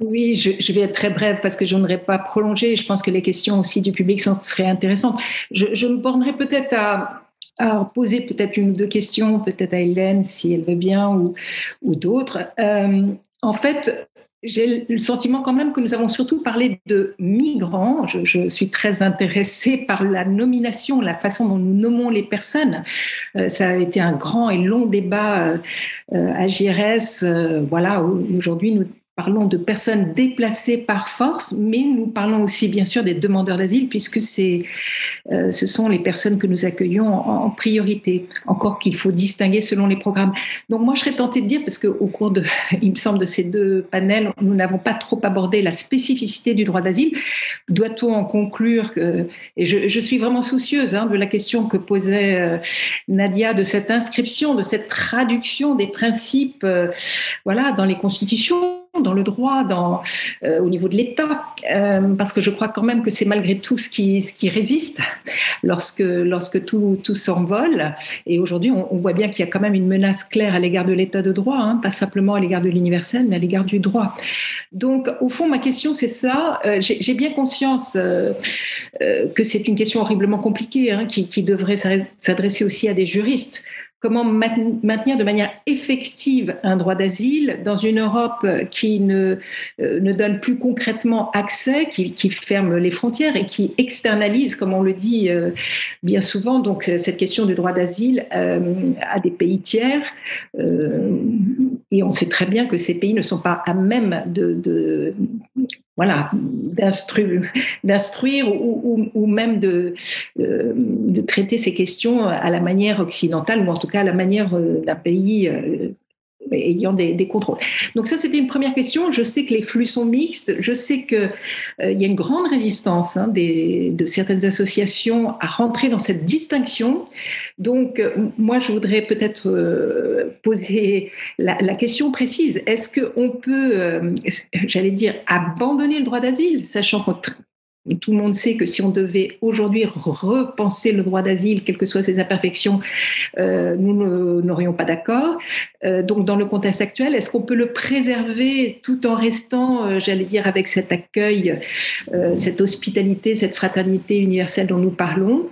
Oui, je, vais être très brève parce que je n'aurais pas prolongé. Je pense que les questions aussi du public sont, seraient intéressantes. Je, je me bornerai peut-être à, alors, poser peut-être une ou deux questions, peut-être à Hélène si elle veut bien ou, d'autres. Euh, en fait, j'ai le sentiment quand même que nous avons surtout parlé de migrants. Je, suis très intéressée par la nomination, la façon dont nous nommons les personnes. Euh, ça a été un grand et long débat euh, à JRS. voilà, aujourd'hui, nous parlons de personnes déplacées par force, mais nous parlons aussi bien sûr des demandeurs d'asile, puisque euh, ce sont les personnes que nous accueillons en, priorité. Encore qu'il faut distinguer selon les programmes. Donc moi, je serais tentée de dire, parce qu'au cours de, *laughs* il me semble, de ces deux panels, nous n'avons pas trop abordé la spécificité du droit d'asile. Doit-on en conclure que, et je, suis vraiment soucieuse hein, de la question que posait euh, Nadia, de cette inscription, de cette traduction des principes, euh, voilà, dans les constitutions dans le droit, euh, au niveau de l'État, euh, parce que je crois quand même que c'est malgré tout ce qui, résiste lorsque, tout, s'envole. Et aujourd'hui, on, voit bien qu'il y a quand même une menace claire à l'égard de l'État de droit, hein, pas simplement à l'égard de l'universel, mais à l'égard du droit. Donc, au fond, ma question, c'est ça. Euh, j'ai bien conscience que c'est une question horriblement compliquée, hein, qui devrait s'adresser aussi à des juristes comment maintenir de manière effective un droit d'asile dans une Europe qui ne, euh, ne donne plus concrètement accès, qui, ferme les frontières et qui externalise, comme on le dit euh, bien souvent, donc cette question du droit d'asile euh, à des pays tiers. et on sait très bien que ces pays ne sont pas à même de voilà, d'instruire ou, même de, euh, de, traiter ces questions à la manière occidentale ou en tout cas à la manière euh, d'un pays euh, ayant des, contrôles. Donc ça, c'était une première question. Je sais que les flux sont mixtes. Je sais qu'il euh, y a une grande résistance hein, de certaines associations à rentrer dans cette distinction. Donc euh, moi, je voudrais peut-être euh, poser la, question précise. Est-ce qu'on peut, j'allais dire, abandonner le droit d'asile, sachant qu'on tout le monde sait que si on devait aujourd'hui repenser le droit d'asile, quelles que soient ses imperfections, euh, nous n'aurions pas d'accord. Euh, donc, dans le contexte actuel, est-ce qu'on peut le préserver tout en restant, euh, j'allais dire, avec cet accueil, cette hospitalité, cette fraternité universelle dont nous parlons?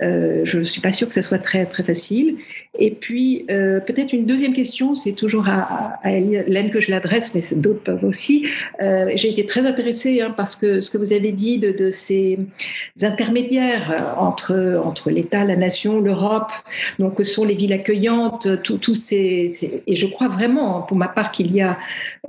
Je ne suis pas sûre que ce soit très, très facile. Et puis, peut-être une deuxième question, c'est toujours à, à, Hélène que je l'adresse, mais d'autres peuvent aussi. J'ai été très intéressée hein, parce que ce que vous avez dit de, de ces intermédiaires entre, entre l'État, la nation, l'Europe, donc que sont les villes accueillantes, tous ces, et je crois vraiment, pour ma part, qu'il y a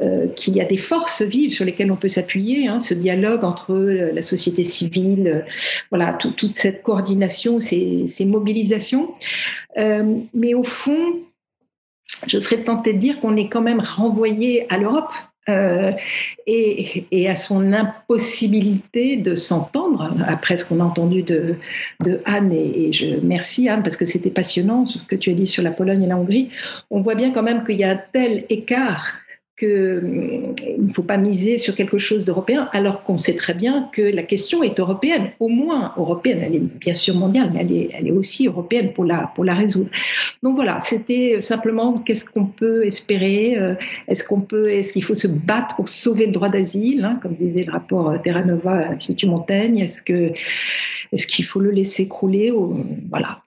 euh, qu'il y a des forces vives sur lesquelles on peut s'appuyer, hein, ce dialogue entre la société civile, euh, voilà, toute cette coordination, ces, mobilisations. Euh, mais au fond, je serais tentée de dire qu'on est quand même renvoyé à l'Europe euh, et, à son impossibilité de s'entendre après ce qu'on a entendu de, de Anne. Et, je merci Anne parce que c'était passionnant ce que tu as dit sur la Pologne et la Hongrie. On voit bien quand même qu'il y a un tel écart qu'il euh, ne faut pas miser sur quelque chose d'européen, alors qu'on sait très bien que la question est européenne, au moins européenne. Elle est bien sûr mondiale, mais elle est, elle est aussi européenne pour la, pour la résoudre. Donc voilà, c'était simplement qu'est-ce qu'on peut espérer euh, Est-ce qu'on peut, est-ce qu'il faut se battre pour sauver le droit d'asile, hein, comme disait le rapport Terra Nova Institut Montaigne Est-ce que est-ce qu'il faut le laisser crouler Voilà,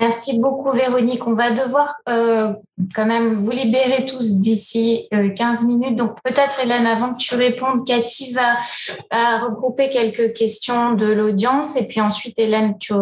Merci beaucoup, Véronique. On va devoir euh, quand même vous libérer tous d'ici 15 euh, minutes. Donc, peut-être, Hélène, avant que tu répondes, Cathy va, regrouper quelques questions de l'audience. Et puis ensuite, Hélène, tu,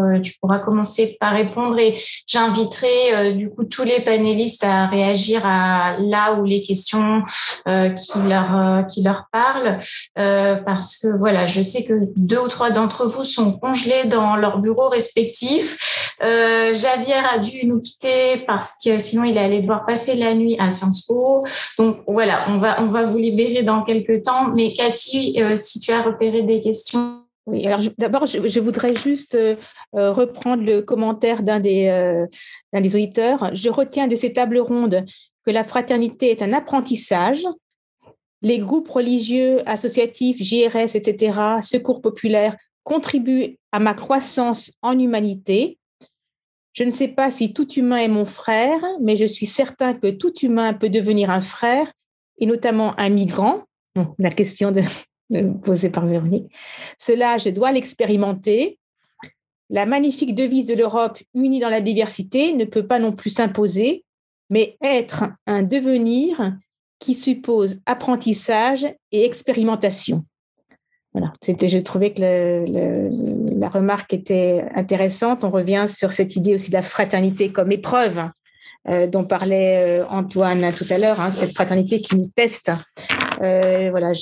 pourras commencer par répondre. Et j'inviterai euh, du coup tous les panélistes à réagir à là où les questions qui, leur, qui leur parlent. parce que voilà, je sais que deux ou trois d'entre vous sont congelés dans leurs bureaux respectifs. Euh, Javier a dû nous quitter parce que sinon il allait devoir passer la nuit à Sciences Po. Donc voilà, on va, on va vous libérer dans quelques temps. Mais Cathy, euh, si tu as repéré des questions. Oui, alors d'abord, je, voudrais juste euh, reprendre le commentaire d'un des, d'un des auditeurs. Je retiens de ces tables rondes que la fraternité est un apprentissage. Les groupes religieux, associatifs, JRS, etc., secours populaires contribuent à ma croissance en humanité. Je ne sais pas si tout humain est mon frère, mais je suis certain que tout humain peut devenir un frère, et notamment un migrant. la question de, posée par Véronique. Cela, je dois l'expérimenter. La magnifique devise de l'Europe unie dans la diversité ne peut pas non plus s'imposer, mais être un devenir qui suppose apprentissage et expérimentation. Voilà, je trouvais que la remarque était intéressante. On revient sur cette idée aussi de la fraternité comme épreuve euh, dont parlait euh, Antoine tout à l'heure, hein, cette fraternité qui nous teste. Euh, voilà,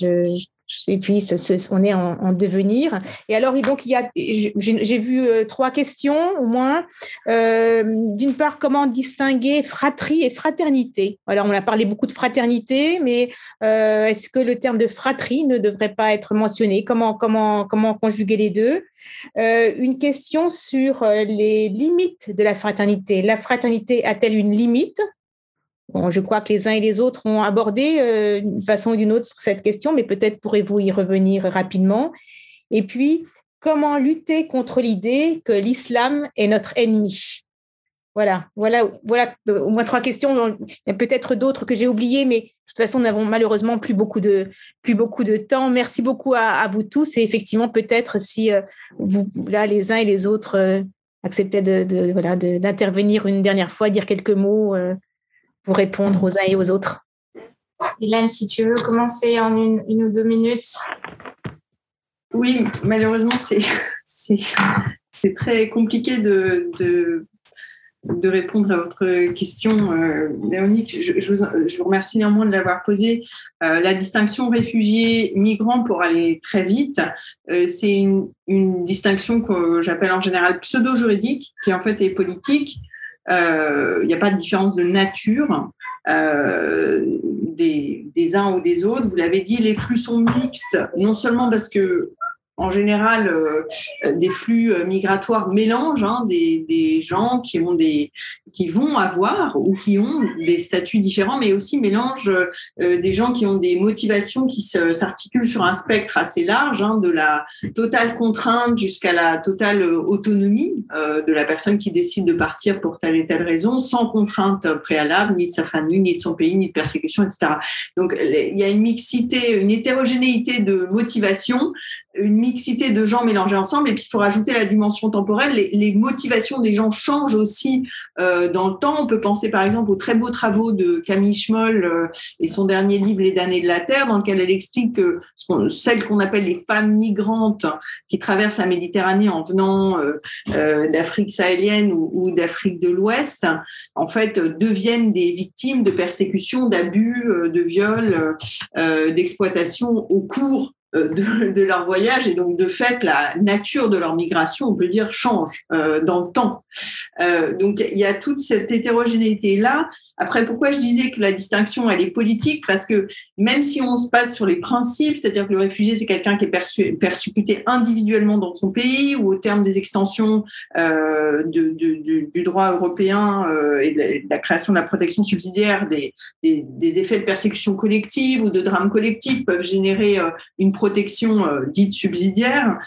et puis on est en, devenir. Et alors, donc, il y a, j'ai vu euh, trois questions au moins. Euh, d'une part, comment distinguer fratrie et fraternité? Alors, on a parlé beaucoup de fraternité, mais euh, est-ce que le terme de fratrie ne devrait pas être mentionné? Comment, comment, comment conjuguer les deux? Une question sur les limites de la fraternité. La fraternité a-t-elle une limite? Je crois que les uns et les autres ont abordé euh, d'une façon ou d'une autre cette question, mais peut-être pourrez-vous y revenir rapidement. Et puis, comment lutter contre l'idée que l'islam est notre ennemi? Voilà, voilà, voilà au moins trois questions. Peut-être d'autres que j'ai oubliées, mais de toute façon, nous n'avons malheureusement plus beaucoup de, temps. Merci beaucoup à, vous tous. Et effectivement, peut-être si euh, là, les uns et les autres euh, acceptaient d'intervenir une dernière fois, dire quelques mots pour répondre aux uns et aux autres. Hélène, si tu veux commencer en une, ou deux minutes. Oui, malheureusement, c'est, c'est, très compliqué de, de, répondre à votre question, euh. Je, vous, remercie néanmoins de l'avoir posée. Euh, la distinction réfugiés-migrants, pour aller très vite, euh, c'est une, une, distinction que j'appelle en général pseudo-juridique, qui en fait est politique. Euh, il n'y a pas de différence de nature euh, des, des, uns ou des autres. Vous l'avez dit, les flux sont mixtes, non seulement parce que en général euh, des flux euh, migratoires mélangent hein, des, gens qui ont des qui vont avoir ou qui ont des statuts différents, mais aussi mélangent euh, des gens qui ont des motivations qui s'articulent sur un spectre assez large, hein, de la totale contrainte jusqu'à la totale autonomie de la personne qui décide de partir pour telle et telle raison, sans contrainte préalable, ni de sa famille, ni de son pays, ni de persécution, etc. Donc il y a une mixité, une hétérogénéité de motivations une mixité de gens mélangés ensemble. Et puis, il faut rajouter la dimension temporelle. Les, motivations des gens changent aussi euh, dans le temps. On peut penser, par exemple, aux très beaux travaux de Camille Schmoll euh, et son dernier livre, Les damnés de la Terre, dans lequel elle explique que celles qu'on appelle les femmes migrantes qui traversent la Méditerranée en venant euh, d'Afrique sahélienne ou, ou d'Afrique de l'Ouest, en fait, deviennent des victimes de persécutions, d'abus, de viols, d'exploitation au cours euh, *laughs* de, leur voyage et donc de fait la nature de leur migration, on peut dire, change euh, dans le temps. Euh, donc il y a toute cette hétérogénéité là après, pourquoi je disais que la distinction, elle est politique? Parce que même si on se base sur les principes, c'est-à-dire que le réfugié, c'est quelqu'un qui est persécuté individuellement dans son pays ou au terme des extensions euh, du, droit européen euh, et de la, création de la protection subsidiaire, des, effets de persécution collective ou de drame collectif peuvent générer euh, une protection dite subsidiaire.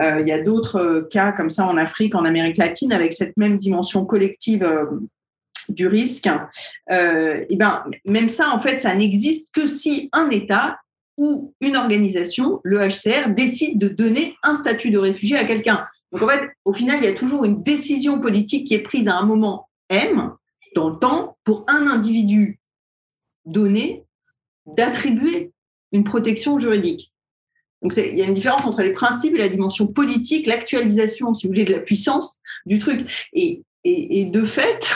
il y a d'autres cas comme ça en Afrique, en Amérique latine, avec cette même dimension collective du risque, euh, et ben, même ça, en fait, ça n'existe que si un État ou une organisation, le HCR, décide de donner un statut de réfugié à quelqu'un. Donc, en fait, au final, il y a toujours une décision politique qui est prise à un moment M, dans le temps, pour un individu donné, d'attribuer une protection juridique. Donc, il y a une différence entre les principes et la dimension politique, l'actualisation, si vous voulez, de la puissance du truc. Et, et, et de fait,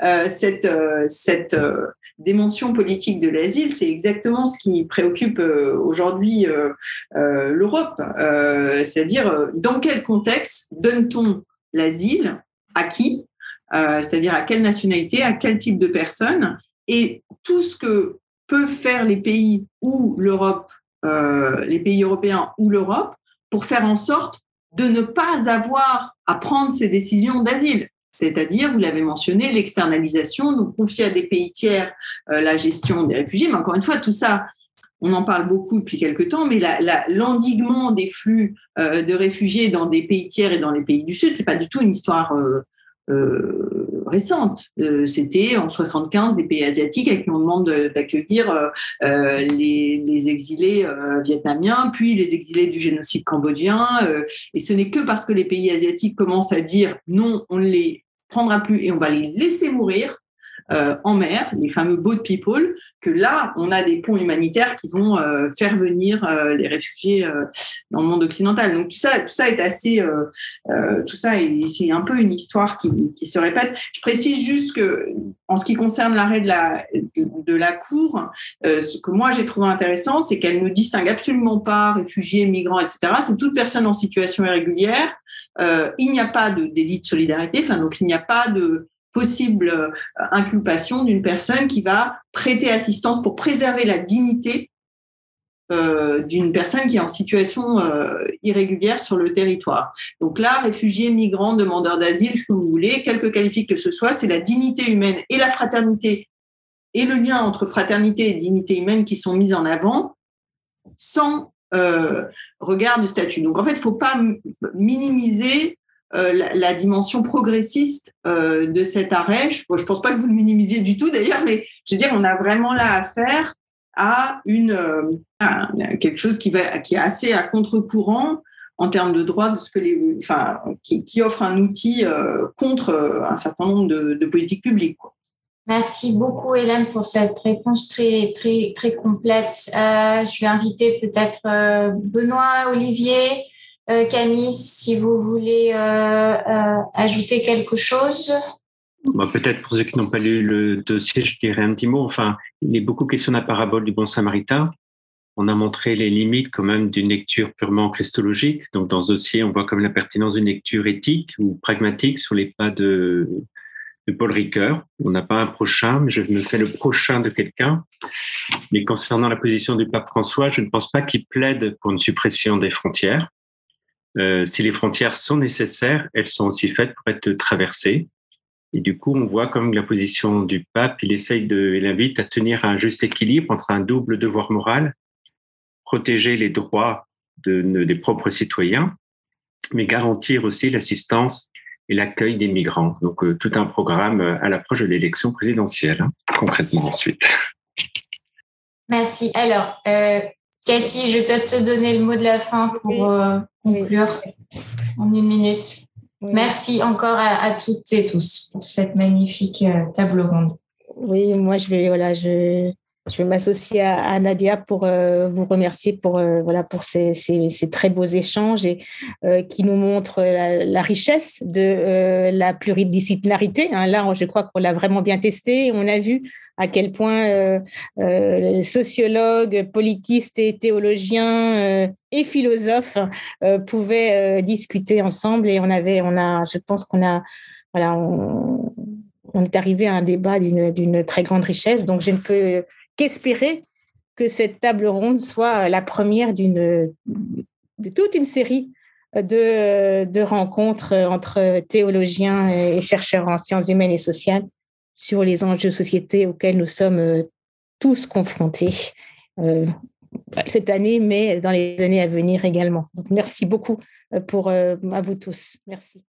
cette, euh, cette euh, dimension politique de l'asile, c'est exactement ce qui préoccupe aujourd'hui l'Europe. C'est-à-dire, dans quel contexte donne-t-on l'asile? À qui? C'est-à-dire à quelle nationalité, à quel type de personne? Et tout ce que peuvent faire les pays ou l'Europe, les pays européens ou l'Europe, pour faire en sorte de ne pas avoir à prendre ces décisions d'asile. C'est-à-dire, vous l'avez mentionné, l'externalisation, donc confier à des pays tiers euh, la gestion des réfugiés. Mais encore une fois, tout ça, on en parle beaucoup depuis quelques temps, mais l'endiguement des flux euh, de réfugiés dans des pays tiers et dans les pays du Sud, c'est pas du tout une histoire euh, récente. C'était en 75 des pays asiatiques à qui on demande d'accueillir les, les, exilés vietnamiens, puis les exilés du génocide cambodgien. et ce n'est que parce que les pays asiatiques commencent à dire non, on les prendra plus et on va les laisser mourir euh, en mer, les fameux boat people, que là, on a des ponts humanitaires qui vont euh, faire venir euh, les réfugiés dans le monde occidental. Donc tout ça, tout ça est assez, tout ça, c'est un peu une histoire qui, se répète. Je précise juste que, en ce qui concerne l'arrêt de la de la Cour, ce que moi j'ai trouvé intéressant, c'est qu'elle ne distingue absolument pas réfugiés, migrants, etc. C'est toute personne en situation irrégulière. il n'y a pas de délit de solidarité, enfin donc il n'y a pas de possible euh, inculpation d'une personne qui va prêter assistance pour préserver la dignité euh, d'une personne qui est en situation euh, irrégulière sur le territoire. Donc là, réfugiés, migrants, demandeurs d'asile, ce que vous voulez, quelque qualifique que ce soit, c'est la dignité humaine et la fraternité et le lien entre fraternité et dignité humaine qui sont mis en avant sans regard de statut. Donc en fait, il ne faut pas minimiser euh, la, dimension progressiste euh, de cet arrêt. Je ne pense pas que vous le minimisiez du tout d'ailleurs, mais je veux dire, on a vraiment là affaire à une euh, quelque chose qui est assez à contre-courant en termes de droit de ce que les enfin qui, offre un outil contre un certain nombre de, politiques publiques. Merci beaucoup Hélène pour cette réponse très très très complète. je vais inviter peut-être Benoît, Olivier, euh, Camille, si vous voulez euh, euh, ajouter quelque chose. Bah, peut-être pour ceux qui n'ont pas lu le dossier, je dirais un petit mot. Enfin, il est beaucoup question de la parabole du bon samaritain. On a montré les limites quand même d'une lecture purement christologique. Donc, dans ce dossier, on voit comme la pertinence d'une lecture éthique ou pragmatique sur les pas de, de Paul Ricoeur. On n'a pas un prochain, mais je me fais le prochain de quelqu'un. Mais concernant la position du pape François, je ne pense pas qu'il plaide pour une suppression des frontières. Euh, si les frontières sont nécessaires, elles sont aussi faites pour être traversées. Et du coup, on voit comme la position du pape, il essaye de, il invite à tenir un juste équilibre entre un double devoir moral, protéger les droits de, des propres citoyens, mais garantir aussi l'assistance et l'accueil des migrants. Donc, euh, tout un programme à l'approche de l'élection présidentielle, hein, concrètement ensuite. Merci. Alors, euh, Cathy, je vais peut-être te donner le mot de la fin pour conclure en une minute. Merci encore à, toutes et tous pour cette magnifique table ronde. Oui, moi je vais voilà, je, je vais m'associer à, Nadia pour euh, vous remercier pour, euh, voilà, pour ces, ces, très beaux échanges et euh, qui nous montrent la, richesse de la pluridisciplinarité. Hein. Là, je crois qu'on l'a vraiment bien testé. On a vu à quel point les sociologues, politistes et théologiens et philosophes pouvaient discuter ensemble. Et on avait, on a, je pense qu'on a, voilà, on, est arrivé à un débat d'une très grande richesse. Donc, je ne peux qu'espérer que cette table ronde soit la première de toute une série de, rencontres entre théologiens et chercheurs en sciences humaines et sociales sur les enjeux de auxquels nous sommes tous confrontés euh, cette année, mais dans les années à venir également. Merci beaucoup pour, à vous tous. Merci.